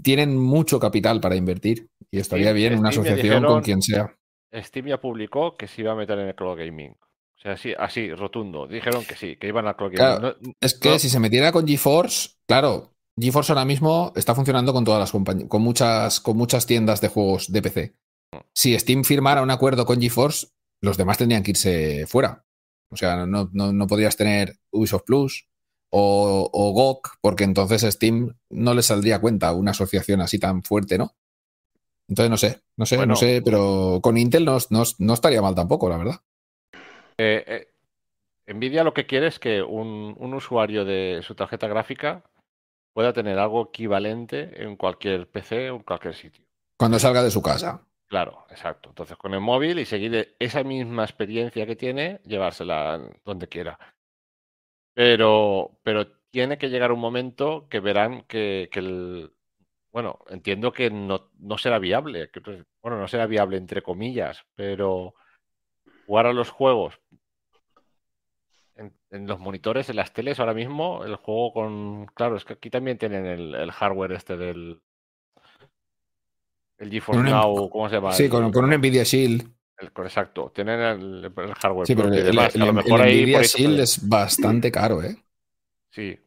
tienen mucho capital para invertir. Y estaría Steam- bien una Steam asociación dijeron- con quien sea. Steam ya publicó que se iba a meter en el cloud gaming. O sea, así, así, rotundo. Dijeron que sí, que iban al cloud gaming. No- Es que no- si se metiera con GeForce, claro, GeForce ahora mismo está funcionando con todas las compañías, con muchas, con muchas tiendas de juegos de PC. Si Steam firmara un acuerdo con GeForce, los demás tendrían que irse fuera. O sea, no, no, no podrías tener Ubisoft Plus o, o GOG, porque entonces Steam no le saldría cuenta una asociación así tan fuerte, ¿no? Entonces no sé, no sé, Bueno. no sé, pero con Intel no, no, no estaría mal tampoco, la verdad. eh, eh, Nvidia lo que quiere es que un, un usuario de su tarjeta gráfica pueda tener algo equivalente en cualquier PC o en cualquier sitio. Cuando salga de su casa. Claro, exacto. Entonces con el móvil y seguir esa misma experiencia que tiene, llevársela donde quiera. Pero, pero tiene que llegar un momento que verán que, que el... Bueno, entiendo que no, no será viable. que, Bueno, no será viable entre comillas, pero jugar a los juegos en, en los monitores, en las teles, ahora mismo, el juego con... Claro, es que aquí también tienen el, el hardware este del... El GeForce un- Now, ¿cómo se llama? Sí, con, con un Nvidia Shield. el- exacto, tienen el, el hardware Sí, pero el, demás, que el- a lo el mejor ahí Nvidia eso Shield es bastante caro, ¿eh? Sí.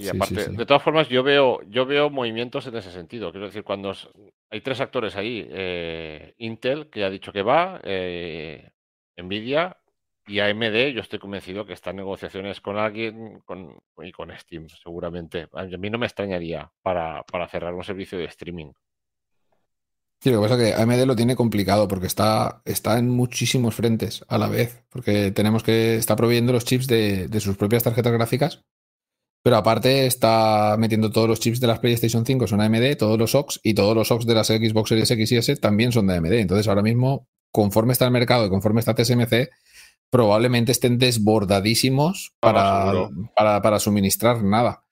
Y aparte, sí, sí. de todas formas, yo veo, yo veo movimientos en ese sentido. Quiero decir, cuando hay tres actores ahí, eh, Intel, que ha dicho que va, eh, Nvidia y AMD, yo estoy convencido que están negociaciones con alguien con, y con Steam, seguramente. A mí no me extrañaría para, para cerrar un servicio de streaming. Sí, lo que pasa es que AMD lo tiene complicado porque está, está en muchísimos frentes a la vez. Porque tenemos que. Está proveyendo los chips de, de sus propias tarjetas gráficas. Pero aparte está metiendo todos los chips de las PlayStation 5 son AMD, todos los OX y todos los OX de las Xbox Series X y S también son de AMD. Entonces ahora mismo, conforme está el mercado y conforme está TSMC, probablemente estén desbordadísimos Ah, para, para, para suministrar nada.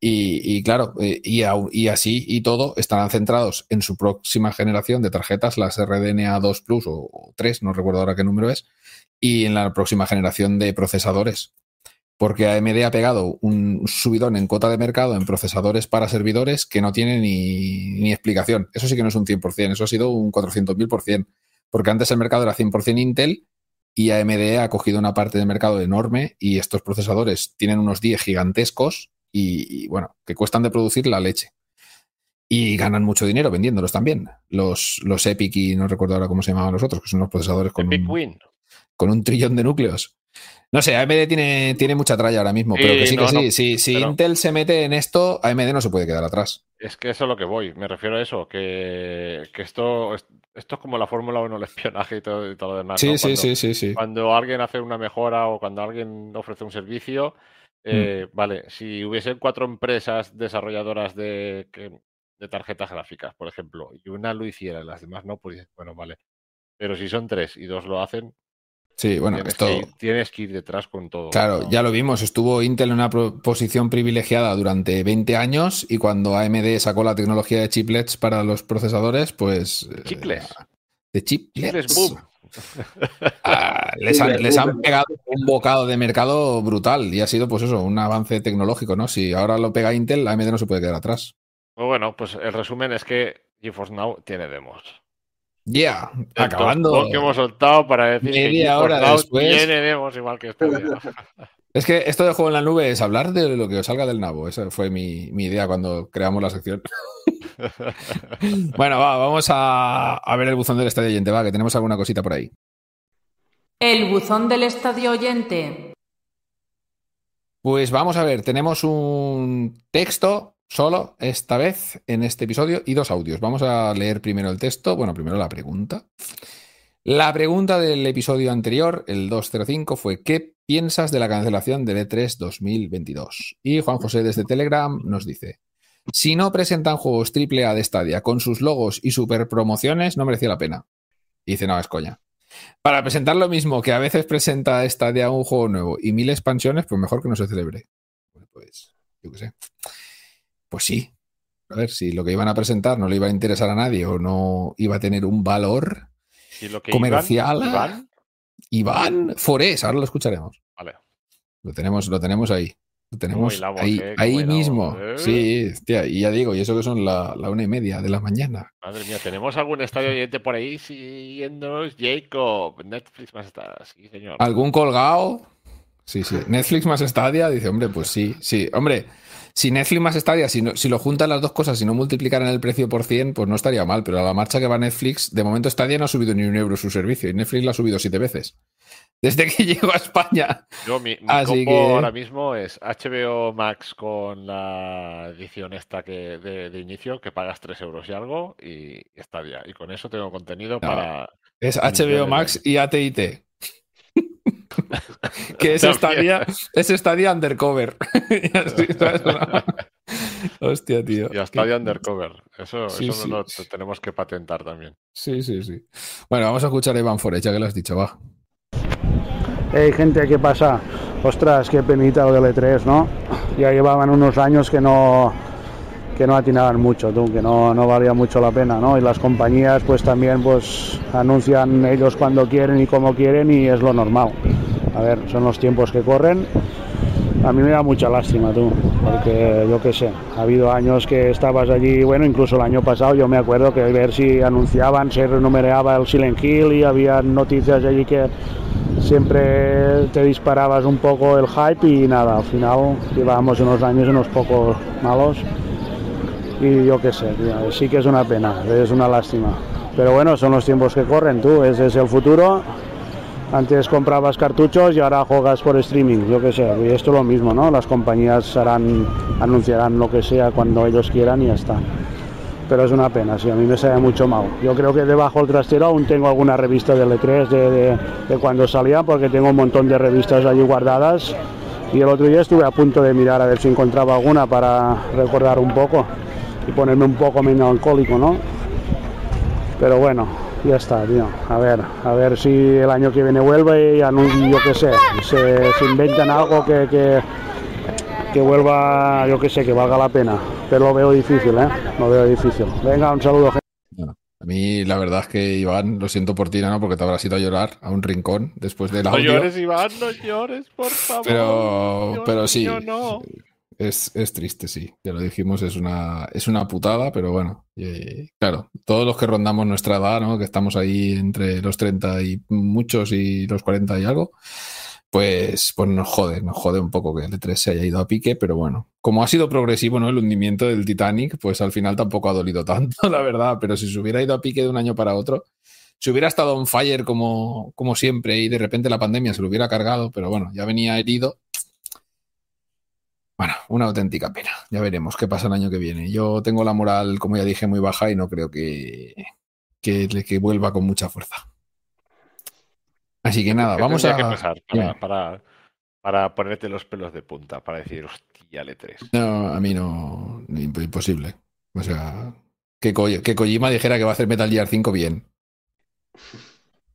Y, y claro, eh, y, y así y todo estarán centrados en su próxima generación de tarjetas, las RDNA 2 Plus o, o 3, no recuerdo ahora qué número es, y en la próxima generación de procesadores. Porque AMD ha pegado un subidón en cuota de mercado en procesadores para servidores que no tiene ni, ni explicación. Eso sí que no es un 100%, eso ha sido un 400.000%. Porque antes el mercado era 100% Intel y AMD ha cogido una parte del mercado enorme y estos procesadores tienen unos 10 gigantescos y, y, bueno, que cuestan de producir la leche. Y ganan mucho dinero vendiéndolos también. Los, los Epic y no recuerdo ahora cómo se llamaban los otros, que son los procesadores con, Epic Win. Con un trillón de núcleos. No sé, AMD tiene, tiene mucha tralla ahora mismo, Sí, pero que sí, no, que sí. no, si si pero- Intel se mete en esto, AMD no se puede quedar atrás. Es que eso es lo que voy. Me refiero a eso, que, que esto, es- esto es como la Fórmula 1, el espionaje y todo, y todo lo demás. Sí, ¿no? sí, Cuando- sí, sí, sí. cuando alguien hace una mejora o cuando alguien ofrece un servicio, Mm. eh, vale, si hubiesen cuatro empresas desarrolladoras de, de tarjetas gráficas, por ejemplo, y una lo hiciera y las demás no, pues bueno, vale. Pero si son tres y dos lo hacen, Sí, bueno, tienes, esto. que ir, tienes que ir detrás con todo. Claro, ¿no? ya lo vimos. Estuvo Intel en una posición privilegiada durante 20 años y cuando AMD sacó la tecnología de chiplets para los procesadores, pues. eh, Chicles. De chiplets. Chicles boom. Ah, les, han, les han pegado un bocado de mercado brutal y ha sido, pues eso, un avance tecnológico, ¿no? Si ahora lo pega Intel, AMD no se puede quedar atrás. Pues bueno, pues el resumen es que GeForce Now tiene demos. Yeah, El acabando. que hemos soltado para decir Media hora después. tiene demos igual que vida. Es que esto de juego en la nube es hablar de lo que os salga del nabo. Esa fue mi, mi idea cuando creamos la sección. bueno, va, vamos a, a ver el buzón del estadio oyente, va, que tenemos alguna cosita por ahí. El buzón del estadio oyente. Pues vamos a ver, tenemos un texto solo esta vez en este episodio y dos audios. Vamos a leer primero el texto, bueno, primero la pregunta. La pregunta del episodio anterior, el 205, fue ¿qué piensas de la cancelación del E E3 2022? Y Juan José desde Telegram nos dice, si no presentan juegos AAA de Stadia con sus logos y super promociones, no merecía la pena. Y dice, no, es coña. Para presentar lo mismo que a veces presenta Stadia un juego nuevo y mil expansiones, pues mejor que no se celebre. Bueno, Pues, yo qué sé. Pues sí. A ver, si lo que iban a presentar no le iba a interesar a nadie o no iba a tener un valor, Y lo que Comercial. Iván- Iván, Iván Forés, ahora lo escucharemos. vale. Lo tenemos, lo tenemos ahí. Lo tenemos hilamos, ahí, eh, ahí hilamos, mismo. eh. Sí, hostia, y ya digo, y eso que son la, la una y media de la mañana. Madre mía, ¿tenemos algún estadio oyente por ahí siguiéndonos? Jacob, Netflix más está. Sí, señor. ¿Algún colgado? Sí, sí. Netflix más Stadia, dice, hombre, pues sí, sí. Hombre, si Netflix más Stadia, si, no- si lo juntan las dos cosas, si no multiplicaran el precio por 100, pues no estaría mal. Pero a la marcha que va Netflix, de momento Stadia no ha subido ni un euro su servicio y Netflix lo ha subido siete veces. Desde que llegó a España. Yo, mi, mi Así que- ahora mismo es HBO Max con la edición esta que de, de inicio, que pagas 3 euros y algo, y ya. Y con eso tengo contenido para. Es HBO Max y AT&T. que es Stadia, es Stadia Undercover. Así. Hostia, tío. Y hasta de Undercover. Eso, Sí, eso sí, lo tenemos que patentar también. Sí, sí, sí. Bueno, vamos a escuchar a Iván Forés, ya que lo has dicho, va. Hey gente, ¿qué pasa? Ostras, qué penita lo del E3, ¿no? Ya llevaban unos años que no que no atinaban mucho, tú, que no, no valía mucho la pena, ¿no? Y las compañías pues también pues anuncian ellos cuando quieren y como quieren y es lo normal. A ver, son los tiempos que corren. A mí me da mucha lástima, tú, porque yo qué sé, ha habido años que estabas allí, bueno, incluso el año pasado yo me acuerdo que ver si anunciaban, se renumeraba el Silent Hill y había noticias allí que siempre te disparabas un poco el hype y nada, al final llevábamos unos años unos pocos malos y yo qué sé, sí que es una pena, es una lástima. Pero bueno, son los tiempos que corren, tú, ese es el futuro. Antes comprabas cartuchos y ahora juegas por streaming, yo qué sé, y esto es lo mismo, ¿no? Las compañías harán, anunciarán lo que sea cuando ellos quieran y ya está. Pero es una pena, sí, a mí me sabe mucho mal. Yo creo que debajo del trastero aún tengo alguna revista de E3 de, de- de cuando salía, porque tengo un montón de revistas allí guardadas. Y el otro día estuve a punto de mirar a ver si encontraba alguna para recordar un poco y ponerme un poco melancólico, ¿no? Pero bueno, ya está, tío. A ver, a ver si el año que viene vuelve y anun- yo qué sé, se, se inventan algo que, que, que vuelva, yo qué sé, que valga la pena. Pero lo veo difícil, ¿eh? Lo veo difícil. Venga, un saludo, gente. Bueno, a mí la verdad es que Iván, lo siento por ti, ¿no? Porque te habrás ido a llorar a un rincón después del No audio. llores, Iván, no llores, por favor. Pero, Dios pero sí, mío, no. Es, es triste, sí. Ya lo dijimos, es una, es una putada, pero bueno, eh, claro, todos los que rondamos nuestra edad, ¿no? Que estamos ahí entre los 30 y muchos y los 40 y algo, pues, pues nos jode, nos jode un poco que el E3 se haya ido a pique, pero bueno, como ha sido progresivo, ¿no? El hundimiento del Titanic, pues al final tampoco ha dolido tanto, la verdad, pero si se hubiera ido a pique de un año para otro, si hubiera estado on fire como, como siempre y de repente la pandemia se lo hubiera cargado, pero bueno, ya venía herido. Bueno, una auténtica pena. Ya veremos qué pasa el año que viene. Yo tengo la moral, como ya dije, muy baja y no creo que, que, que vuelva con mucha fuerza. Así que nada, ¿Qué vamos a. que pasar para, para, para ponerte los pelos de punta, para decir, hostia, L3. No, a mí no. imp- Imposible. O sea, que, que Kojima dijera que va a hacer Metal Gear 5 bien.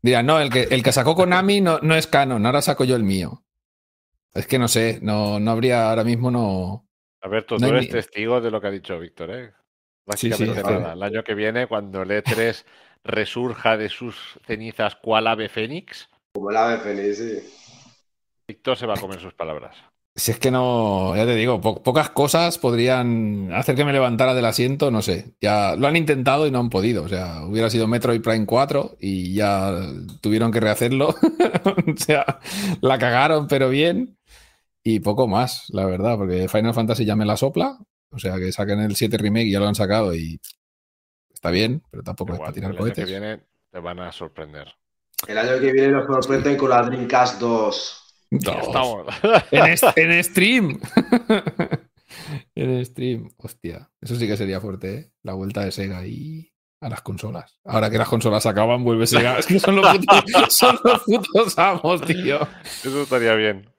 Dirán, no, el que, el que sacó Konami no, no es canon, ahora saco yo el mío. Es que no sé, no, no habría ahora mismo, no. A ver, tú, No hay eres ni- testigo de lo que ha dicho Víctor, ¿eh? Sí, sí, Básicamente es que- nada. El año que viene, cuando el E3 resurja de sus cenizas cual ave fénix, Como el ave fénix, sí. Víctor se va a comer sus palabras. Si es que no, ya te digo, po- pocas cosas podrían hacer que me levantara del asiento, no sé. Ya lo han intentado y no han podido. O sea, hubiera sido Metroid Prime 4 y ya tuvieron que rehacerlo. o sea, la cagaron, pero bien. Y poco más, la verdad, porque Final Fantasy ya me la sopla. O sea, que saquen el 7 Remake y ya lo han sacado y está bien, pero tampoco es Igual, para tirar el año que cohetes. viene te van a sorprender. El año que viene nos sorprenden con la Dreamcast 2. Ya Dos. estamos. En, stream. en stream. Hostia. Eso sí que sería fuerte, ¿eh? La vuelta de Sega ahí a las consolas. Ahora que las consolas acaban, vuelve Sega. Es que son los putos, son los putos amos, tío. Eso estaría bien.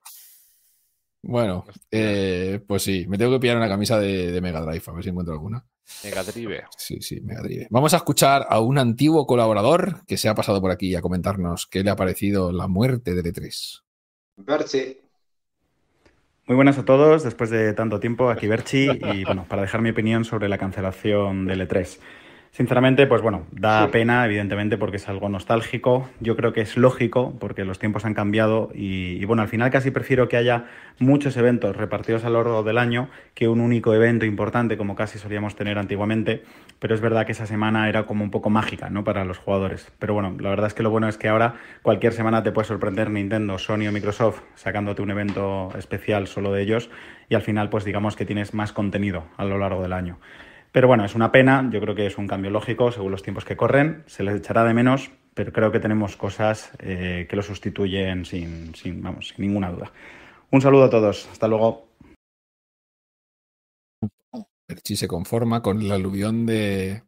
Bueno, eh, pues sí, me tengo que pillar una camisa de, de Mega Drive, a ver si encuentro alguna. Mega Drive. Sí, sí, Mega Drive. Vamos a escuchar a un antiguo colaborador que se ha pasado por aquí a comentarnos qué le ha parecido la muerte de E3. Berchi. Muy buenas a todos, después de tanto tiempo, aquí Berchi, y bueno, para dejar mi opinión sobre la cancelación del E3. Sinceramente, pues bueno, da Sí. pena, evidentemente, porque es algo nostálgico. Yo creo que es lógico, porque los tiempos han cambiado y, y, bueno, al final casi prefiero que haya muchos eventos repartidos a lo largo del año que un único evento importante, como casi solíamos tener antiguamente. Pero es verdad que esa semana era como un poco mágica, ¿no? Para los jugadores. Pero bueno, la verdad es que lo bueno es que ahora cualquier semana te puede sorprender Nintendo, Sony o Microsoft sacándote un evento especial solo de ellos y al final pues digamos que tienes más contenido a lo largo del año. Pero bueno, es una pena, yo creo que es un cambio lógico según los tiempos que corren, se les echará de menos, pero creo que tenemos cosas eh, que lo sustituyen sin, sin, vamos, sin ninguna duda. Un saludo a todos, hasta luego. Perchi se conforma con el aluvión de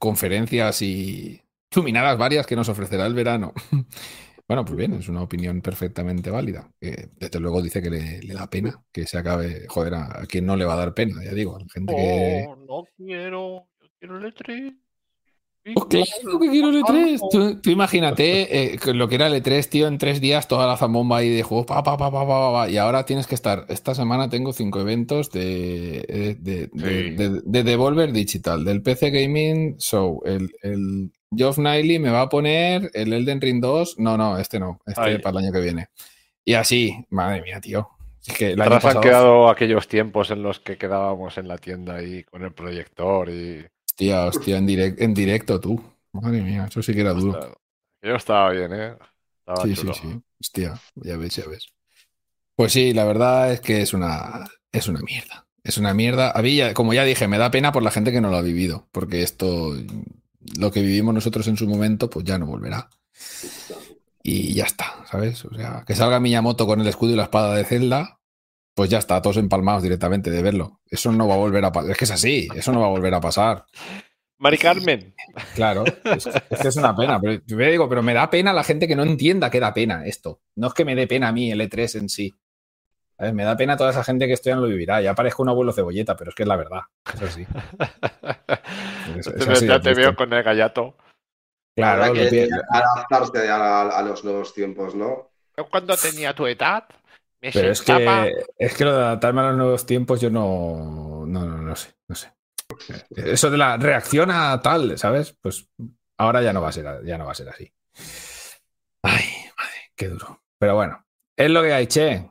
conferencias y chuminadas varias que nos ofrecerá el verano. Bueno, pues bien, es una opinión perfectamente válida. Que desde luego dice que le, le da pena que se acabe. Joder, a, a quien no le va a dar pena, ya digo, a la gente que. No quiero. Yo quiero el E3. Pues claro que quiero el E3. Tú, tú imagínate eh, lo que era el E3, tío, en tres días toda la zambomba ahí de juegos, pa, pa, pa, pa, pa, pa, pa, y ahora tienes que estar. Esta semana tengo cinco eventos de, de, de, Sí. de- de Devolver Digital, del PC Gaming Show, el, el Geoff Niley me va a poner el Elden Ring 2. No, no, este no, este Ay. para el año que viene. Y así, madre mía, tío. Es que el año Atrás han pasado, quedado aquellos tiempos en los que quedábamos en la tienda ahí con el proyector y. hostia, hostia, en, direct- en directo tú. Madre mía, eso sí que era duro. Yo estaba bien, ¿eh? Estaba Sí, chulo. sí, sí. Hostia, ya ves, ya ves. Pues sí, la verdad es que es una, es una mierda. Es una mierda. A mí, ya- como ya dije, me da pena por la gente que no lo ha vivido, porque esto, lo que vivimos nosotros en su momento, pues ya no volverá. Y ya está, ¿sabes? O sea, que salga Miyamoto con el escudo y la espada de Zelda, pues ya está, todos empalmados directamente de verlo. Eso no va a volver a pasar. Es que es así, eso no va a volver a pasar. Mari Carmen. Claro, es, es que es una pena. Pero yo digo, pero me da pena la gente que no entienda que da pena esto. No es que me dé pena a mí el E3 en sí. Me da pena toda esa gente que esto ya no lo vivirá. Ya parezco un abuelo cebolleta, pero es que es la verdad. Eso sí. Es- es Te- así de ya te veo con el gallato. Claro, lo que pi- adaptarse a, a los nuevos tiempos, ¿no? Yo cuando tenía tu edad, me pero es que, es que lo de adaptarme a los nuevos tiempos yo no, no, no, no sé, no sé. Eso de la reacción a tal, ¿sabes? Pues ahora ya no va a ser, ya no va a ser así. Ay, madre, qué duro. Pero bueno, es lo que hay, che.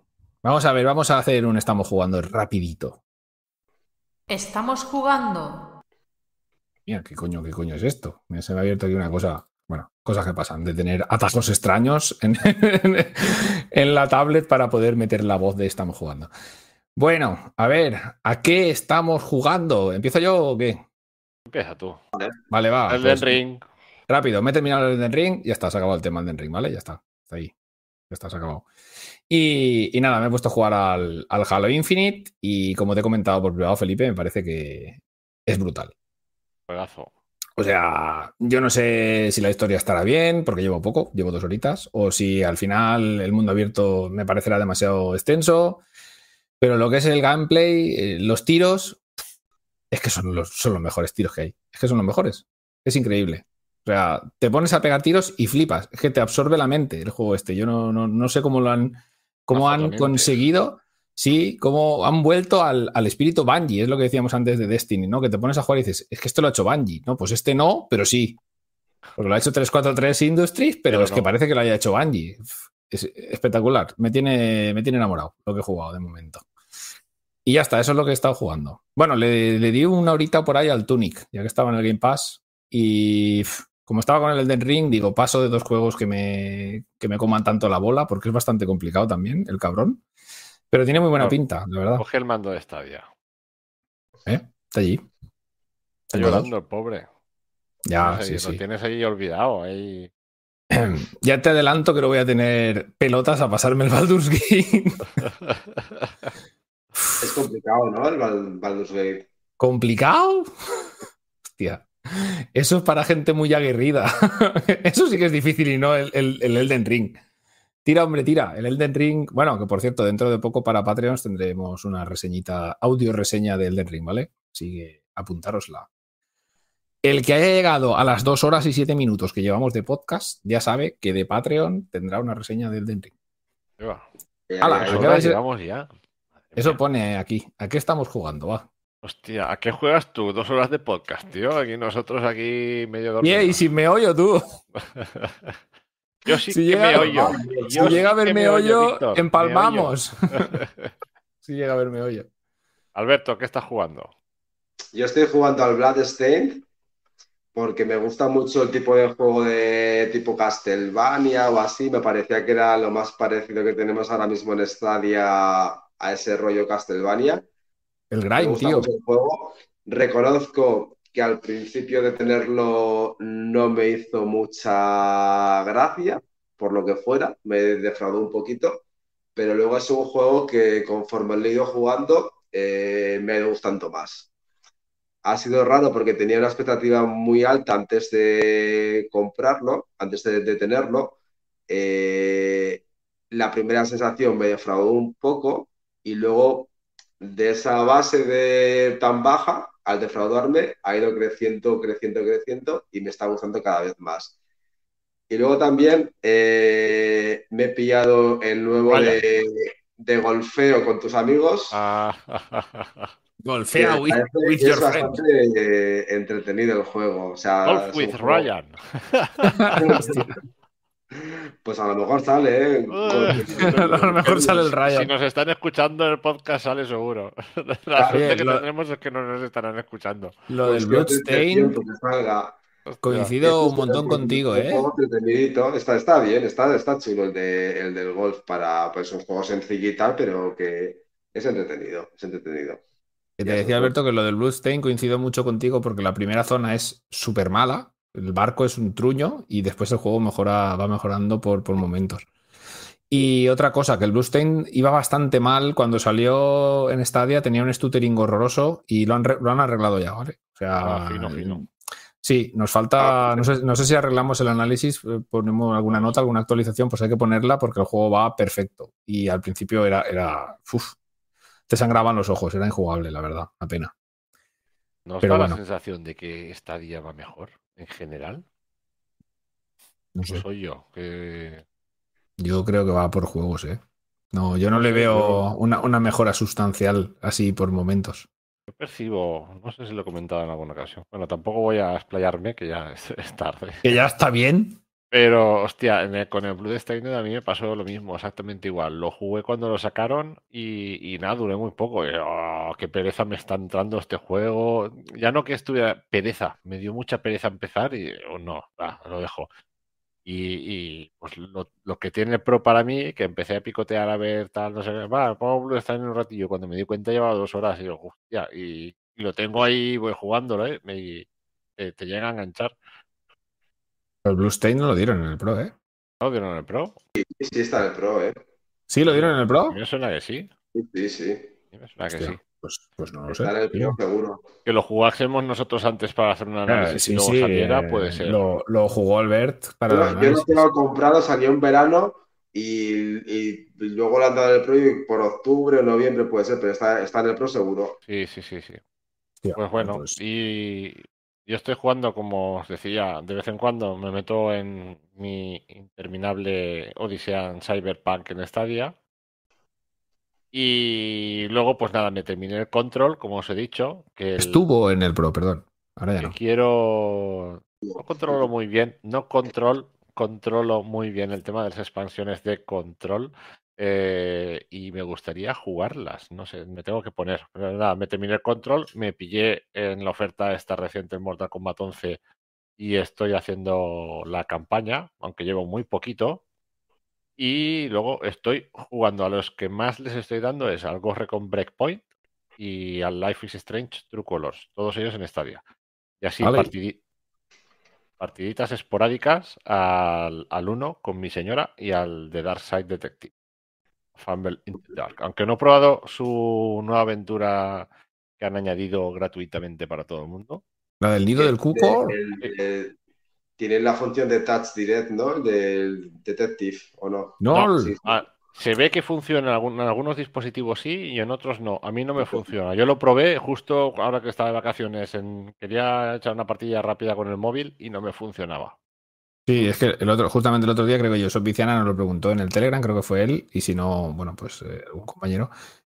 Vamos a ver, vamos a hacer un estamos jugando rapidito. Estamos jugando. Mira, ¿qué coño, qué coño es esto? Mira, se me ha abierto aquí una cosa. Bueno, cosas que pasan, de tener atajos extraños en, en la tablet para poder meter la voz de estamos jugando. Bueno, a ver, ¿a qué estamos jugando? ¿Empiezo yo o qué? Empieza tú. Vale, va. el pues, ring. Rápido, me he terminado el Elden Ring, ya está, se ha acabado el tema del Ring, ¿vale? Ya está, está ahí. Ya está, se ha acabado. Y, y nada, me he puesto a jugar al, al Halo Infinite y como te he comentado por privado, Felipe, me parece que es brutal. Juegazo. O sea, yo no sé si la historia estará bien, porque llevo poco, llevo dos horitas, o si al final el mundo abierto me parecerá demasiado extenso, pero lo que es el gameplay, eh, los tiros, es que son los, son los mejores tiros que hay. Es que son los mejores. Es increíble. sea, te pones a pegar tiros y flipas. Es que te absorbe la mente el juego este. Yo no, no, no sé cómo lo han, cómo han conseguido. Sí, cómo han vuelto al, al espíritu Bungie, es lo que decíamos antes de Destiny, ¿no? Que te pones a jugar y dices, es que esto lo ha hecho Bungie. No, pues este no, pero sí. Porque lo ha hecho 343 Industries, pero, Pero es que parece que lo haya hecho Bungie. Es espectacular. Me tiene, me tiene enamorado lo que he jugado de momento. Y ya está, eso es lo que he estado jugando. Bueno, le, le di una horita por ahí al Tunic, ya que estaba en el Game Pass. Y como estaba con el Elden Ring, digo, paso de dos juegos que me, que me coman tanto la bola, porque es bastante complicado también, el cabrón. Pero tiene muy buena No. pinta, la verdad. Coge el mando de Stadia. ¿Eh? Está allí. Está llorando el pobre. Ya, No sé, sí, Lo sí. tienes ahí olvidado. Ahí. Ya te adelanto que no voy a tener pelotas a pasarme el Baldur's Gate. Es complicado, ¿no? El Bal- Baldur's Gate. ¿Complicado? Hostia. Eso es para gente muy aguerrida. Eso sí que es difícil y no el, el- el Elden Ring. Tira, hombre, tira. El Elden Ring. Bueno, que por cierto, dentro de poco para Patreons tendremos una reseñita, audio reseña de Elden Ring, ¿vale? Así que apuntárosla. El que haya llegado a las dos horas y siete minutos que llevamos de podcast ya sabe que de Patreon tendrá una reseña de Elden Ring. Eh, Hala, eh, ¿a qué Ahora vais a- llegamos ya. Eso pone aquí. ¿A qué estamos jugando? Va. Hostia, ¿a qué juegas tú? Dos horas de podcast, tío. Aquí nosotros aquí medio dormidos. y si me oyo tú. Yo sí si que llega- me oyo. Si sí llega a verme me hoyo, Víctor, empalmamos. si llega a verme hoyo. Alberto, ¿qué estás jugando? Yo estoy jugando al Bloodstained porque me gusta mucho el tipo de juego de tipo Castlevania o así. Me parecía que era lo más parecido que tenemos ahora mismo en Stadia a ese rollo Castlevania. El grind, tío. mucho el juego. Reconozco que al principio de tenerlo no me hizo mucha gracia, por lo que fuera, me defraudó un poquito, pero luego es un juego que conforme lo he ido jugando eh, me ha ido gustando más. Ha sido raro porque tenía una expectativa muy alta antes de comprarlo, antes de, de tenerlo. Eh, la primera sensación me defraudó un poco y luego de esa base de tan baja, al defraudarme, ha ido creciendo, creciendo, creciendo y me está gustando cada vez más. Y luego también eh, me he pillado el nuevo Vaya. de, de golfeo con tus amigos. Ah, Golfea Me with, parece with que your es bastante eh, entretenido el juego. O sea, Golf with juego- Ryan. Pues a lo mejor sale, ¿eh? A lo mejor sale el Si Ryan. nos están escuchando en el podcast, sale seguro. La suerte bien, que lo- tendremos es que no nos estarán escuchando. Lo del Cuestión de Bloodstain coincido un montón contigo, un ¿eh? Está, está bien, está, está chulo el, de, el del golf para pues, un juego sencillo y tal, pero que es entretenido, es entretenido. Que te decía. Alberto que lo del Bloodstain coincido mucho contigo porque la primera zona es súper mala, el barco es un truño y después el juego mejora, va mejorando por, por momentos. Y otra cosa, que el Bloodstain iba bastante mal cuando salió en Stadia, tenía un stuttering horroroso y lo han, lo han arreglado ya, ¿vale? O sea, Ah, fino, fino. sí, nos falta, no sé, no sé si arreglamos el análisis, eh, ponemos alguna nota, alguna actualización, pues hay que ponerla porque el juego va perfecto. Y al principio era, era, uf, te sangraban los ojos, era injugable, la verdad, una pena. ¿Nos Pero da bueno. la sensación de que esta día va mejor en general? No ¿O sé. soy yo? Que... Yo creo que va por juegos, ¿eh? No, yo no le sé, veo una, una mejora sustancial así por momentos. Yo percibo, no sé si lo he comentado en alguna ocasión. Bueno, tampoco voy a explayarme, que ya es, es tarde. Que ya está bien. Pero, hostia, con el Bloodstained a mí me pasó lo mismo, exactamente igual. Lo jugué cuando lo sacaron y, y nada, duré muy poco. Y, oh, qué pereza me está entrando este juego. Ya no que estuviera pereza, me dio mucha pereza empezar y oh, no, va, lo dejo. Y, pues lo, que tiene Pro para mí, que empecé a picotear a ver tal, no sé qué, va, pongo Bloodstained un ratillo. Cuando me di cuenta llevaba dos horas y yo, hostia, y, lo tengo ahí, voy jugándolo, ¿eh? Y te, te llega a enganchar. El Bluestain no lo dieron en el Pro, ¿eh? ¿No vieron el Pro? Sí, sí está en el Pro, ¿eh? ¿Sí lo dieron en el A Pro? mí me suena que sí. Sí, sí, sí. A mí me suena que Hostia, sí. Pues, pues no lo sé. Está en el. Pro seguro. Que lo jugásemos nosotros antes para hacer un Ah, análisis sí, y luego sí, saliera, eh, puede ser. Lo, lo jugó Albert para Yo, yo lo tengo comprado, salió en verano y, y luego lo han dado en el Pro y por octubre o noviembre puede ser, pero está, está en el Pro seguro. Sí, sí, sí, sí. Pues bueno, pues- y Yo estoy jugando, como os decía, de vez en cuando me meto en mi interminable Odisea en Cyberpunk en Stadia. Y luego, pues nada, me terminé el control, como os he dicho. Que el- Estuvo en el Pro, perdón. Ahora ya que no. quiero. No controlo muy bien, no control, controlo muy bien el tema de las expansiones de control. Eh, y me gustaría jugarlas. No sé, me tengo que poner. Pero nada, me terminé el control, me pillé en la oferta esta reciente en Mortal Kombat 11 y estoy haciendo la campaña, aunque llevo muy poquito. Y luego estoy jugando a los que más les estoy dando es al Ghost Recon Breakpoint y al Life is Strange True Colors, todos ellos en Stadia. Y así partiditas esporádicas al, al uno con mi señora y al de Dark Side Detective. Fumble in the Dark. Aunque no he probado su nueva aventura que han añadido gratuitamente para todo el mundo. La del nido del cuco. El- el- tiene la función de Touch Direct, ¿no? El del Detective, ¿o no? No, Sí, sí. Ah, se ve que funciona en, algún- en algunos dispositivos sí y en otros no. A mí no me funciona. Yo lo probé justo ahora que estaba de vacaciones. En... Quería echar una partida rápida con el móvil y no me funcionaba. Sí, es que el otro, justamente el otro día creo que yo, Viciana nos lo preguntó en el Telegram, creo que fue él, y si no, bueno, pues eh, un compañero.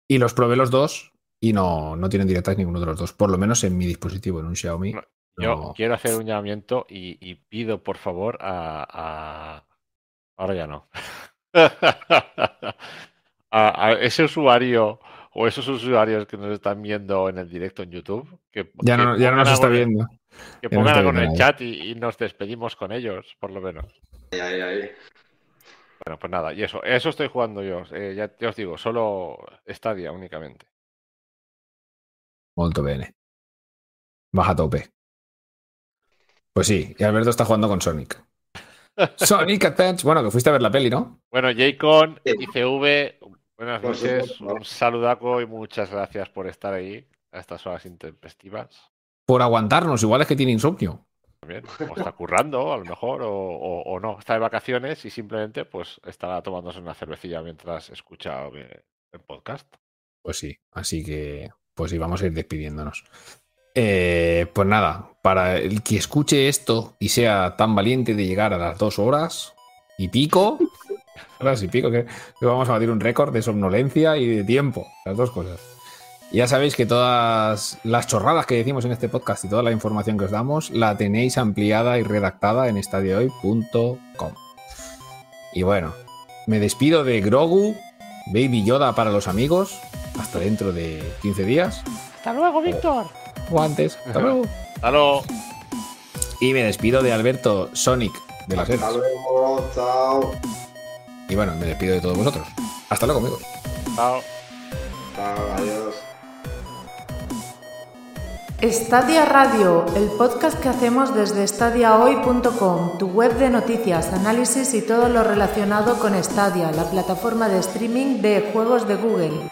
Y los probé los dos y no, no tienen directas ninguno de los dos, por lo menos en mi dispositivo, en un Xiaomi. No, Yo no. quiero hacer un llamamiento y, y pido por favor a, a- Ahora ya no. a, a ese usuario o esos usuarios que nos están viendo en el directo en YouTube. Que, Ya que no, ya no nos está viendo. Que no pongan algo en el chat y, y nos despedimos con ellos, por lo menos. Ahí, ahí, ahí. Bueno, pues nada, y eso, eso estoy jugando yo. Eh, ya, ya os digo, solo Stadia únicamente. Molto bene. Baja a tope. Pues sí, y Alberto está jugando con Sonic. Sonic Advance. Bueno, que fuiste a ver la peli, ¿no? Bueno, Jaycon, Sí. ICV, buenas Por noches, un saludaco y muchas gracias por estar ahí a estas horas intempestivas. Por aguantarnos, igual es que tiene insomnio. También, o está currando, a lo mejor, o, o- o no, está de vacaciones y simplemente pues estará tomándose una cervecilla mientras escucha el podcast. Pues sí, así que pues sí, vamos a ir despidiéndonos. Eh, pues nada, para el que escuche esto y sea tan valiente de llegar a las dos horas y pico, horas y pico, que, vamos a batir un récord de somnolencia y de tiempo, las dos cosas. Y Ya sabéis que todas las chorradas que decimos en este podcast y toda la información que os damos la tenéis ampliada y redactada en estadiohoy.com. Y bueno, me despido de Grogu, Baby Yoda para los amigos. Hasta dentro de 15 días. Hasta luego, Víctor. O antes. Hasta luego. Hasta luego. Y me despido de Alberto Sonic de las Hasta luego, chao. Y bueno, me despido de todos vosotros. Hasta luego, amigos. Chao. Chao, adiós. Estadia Radio, el podcast que hacemos desde stadiahoy.com, tu web de noticias, análisis y todo lo relacionado con Stadia, la plataforma de streaming de juegos de Google.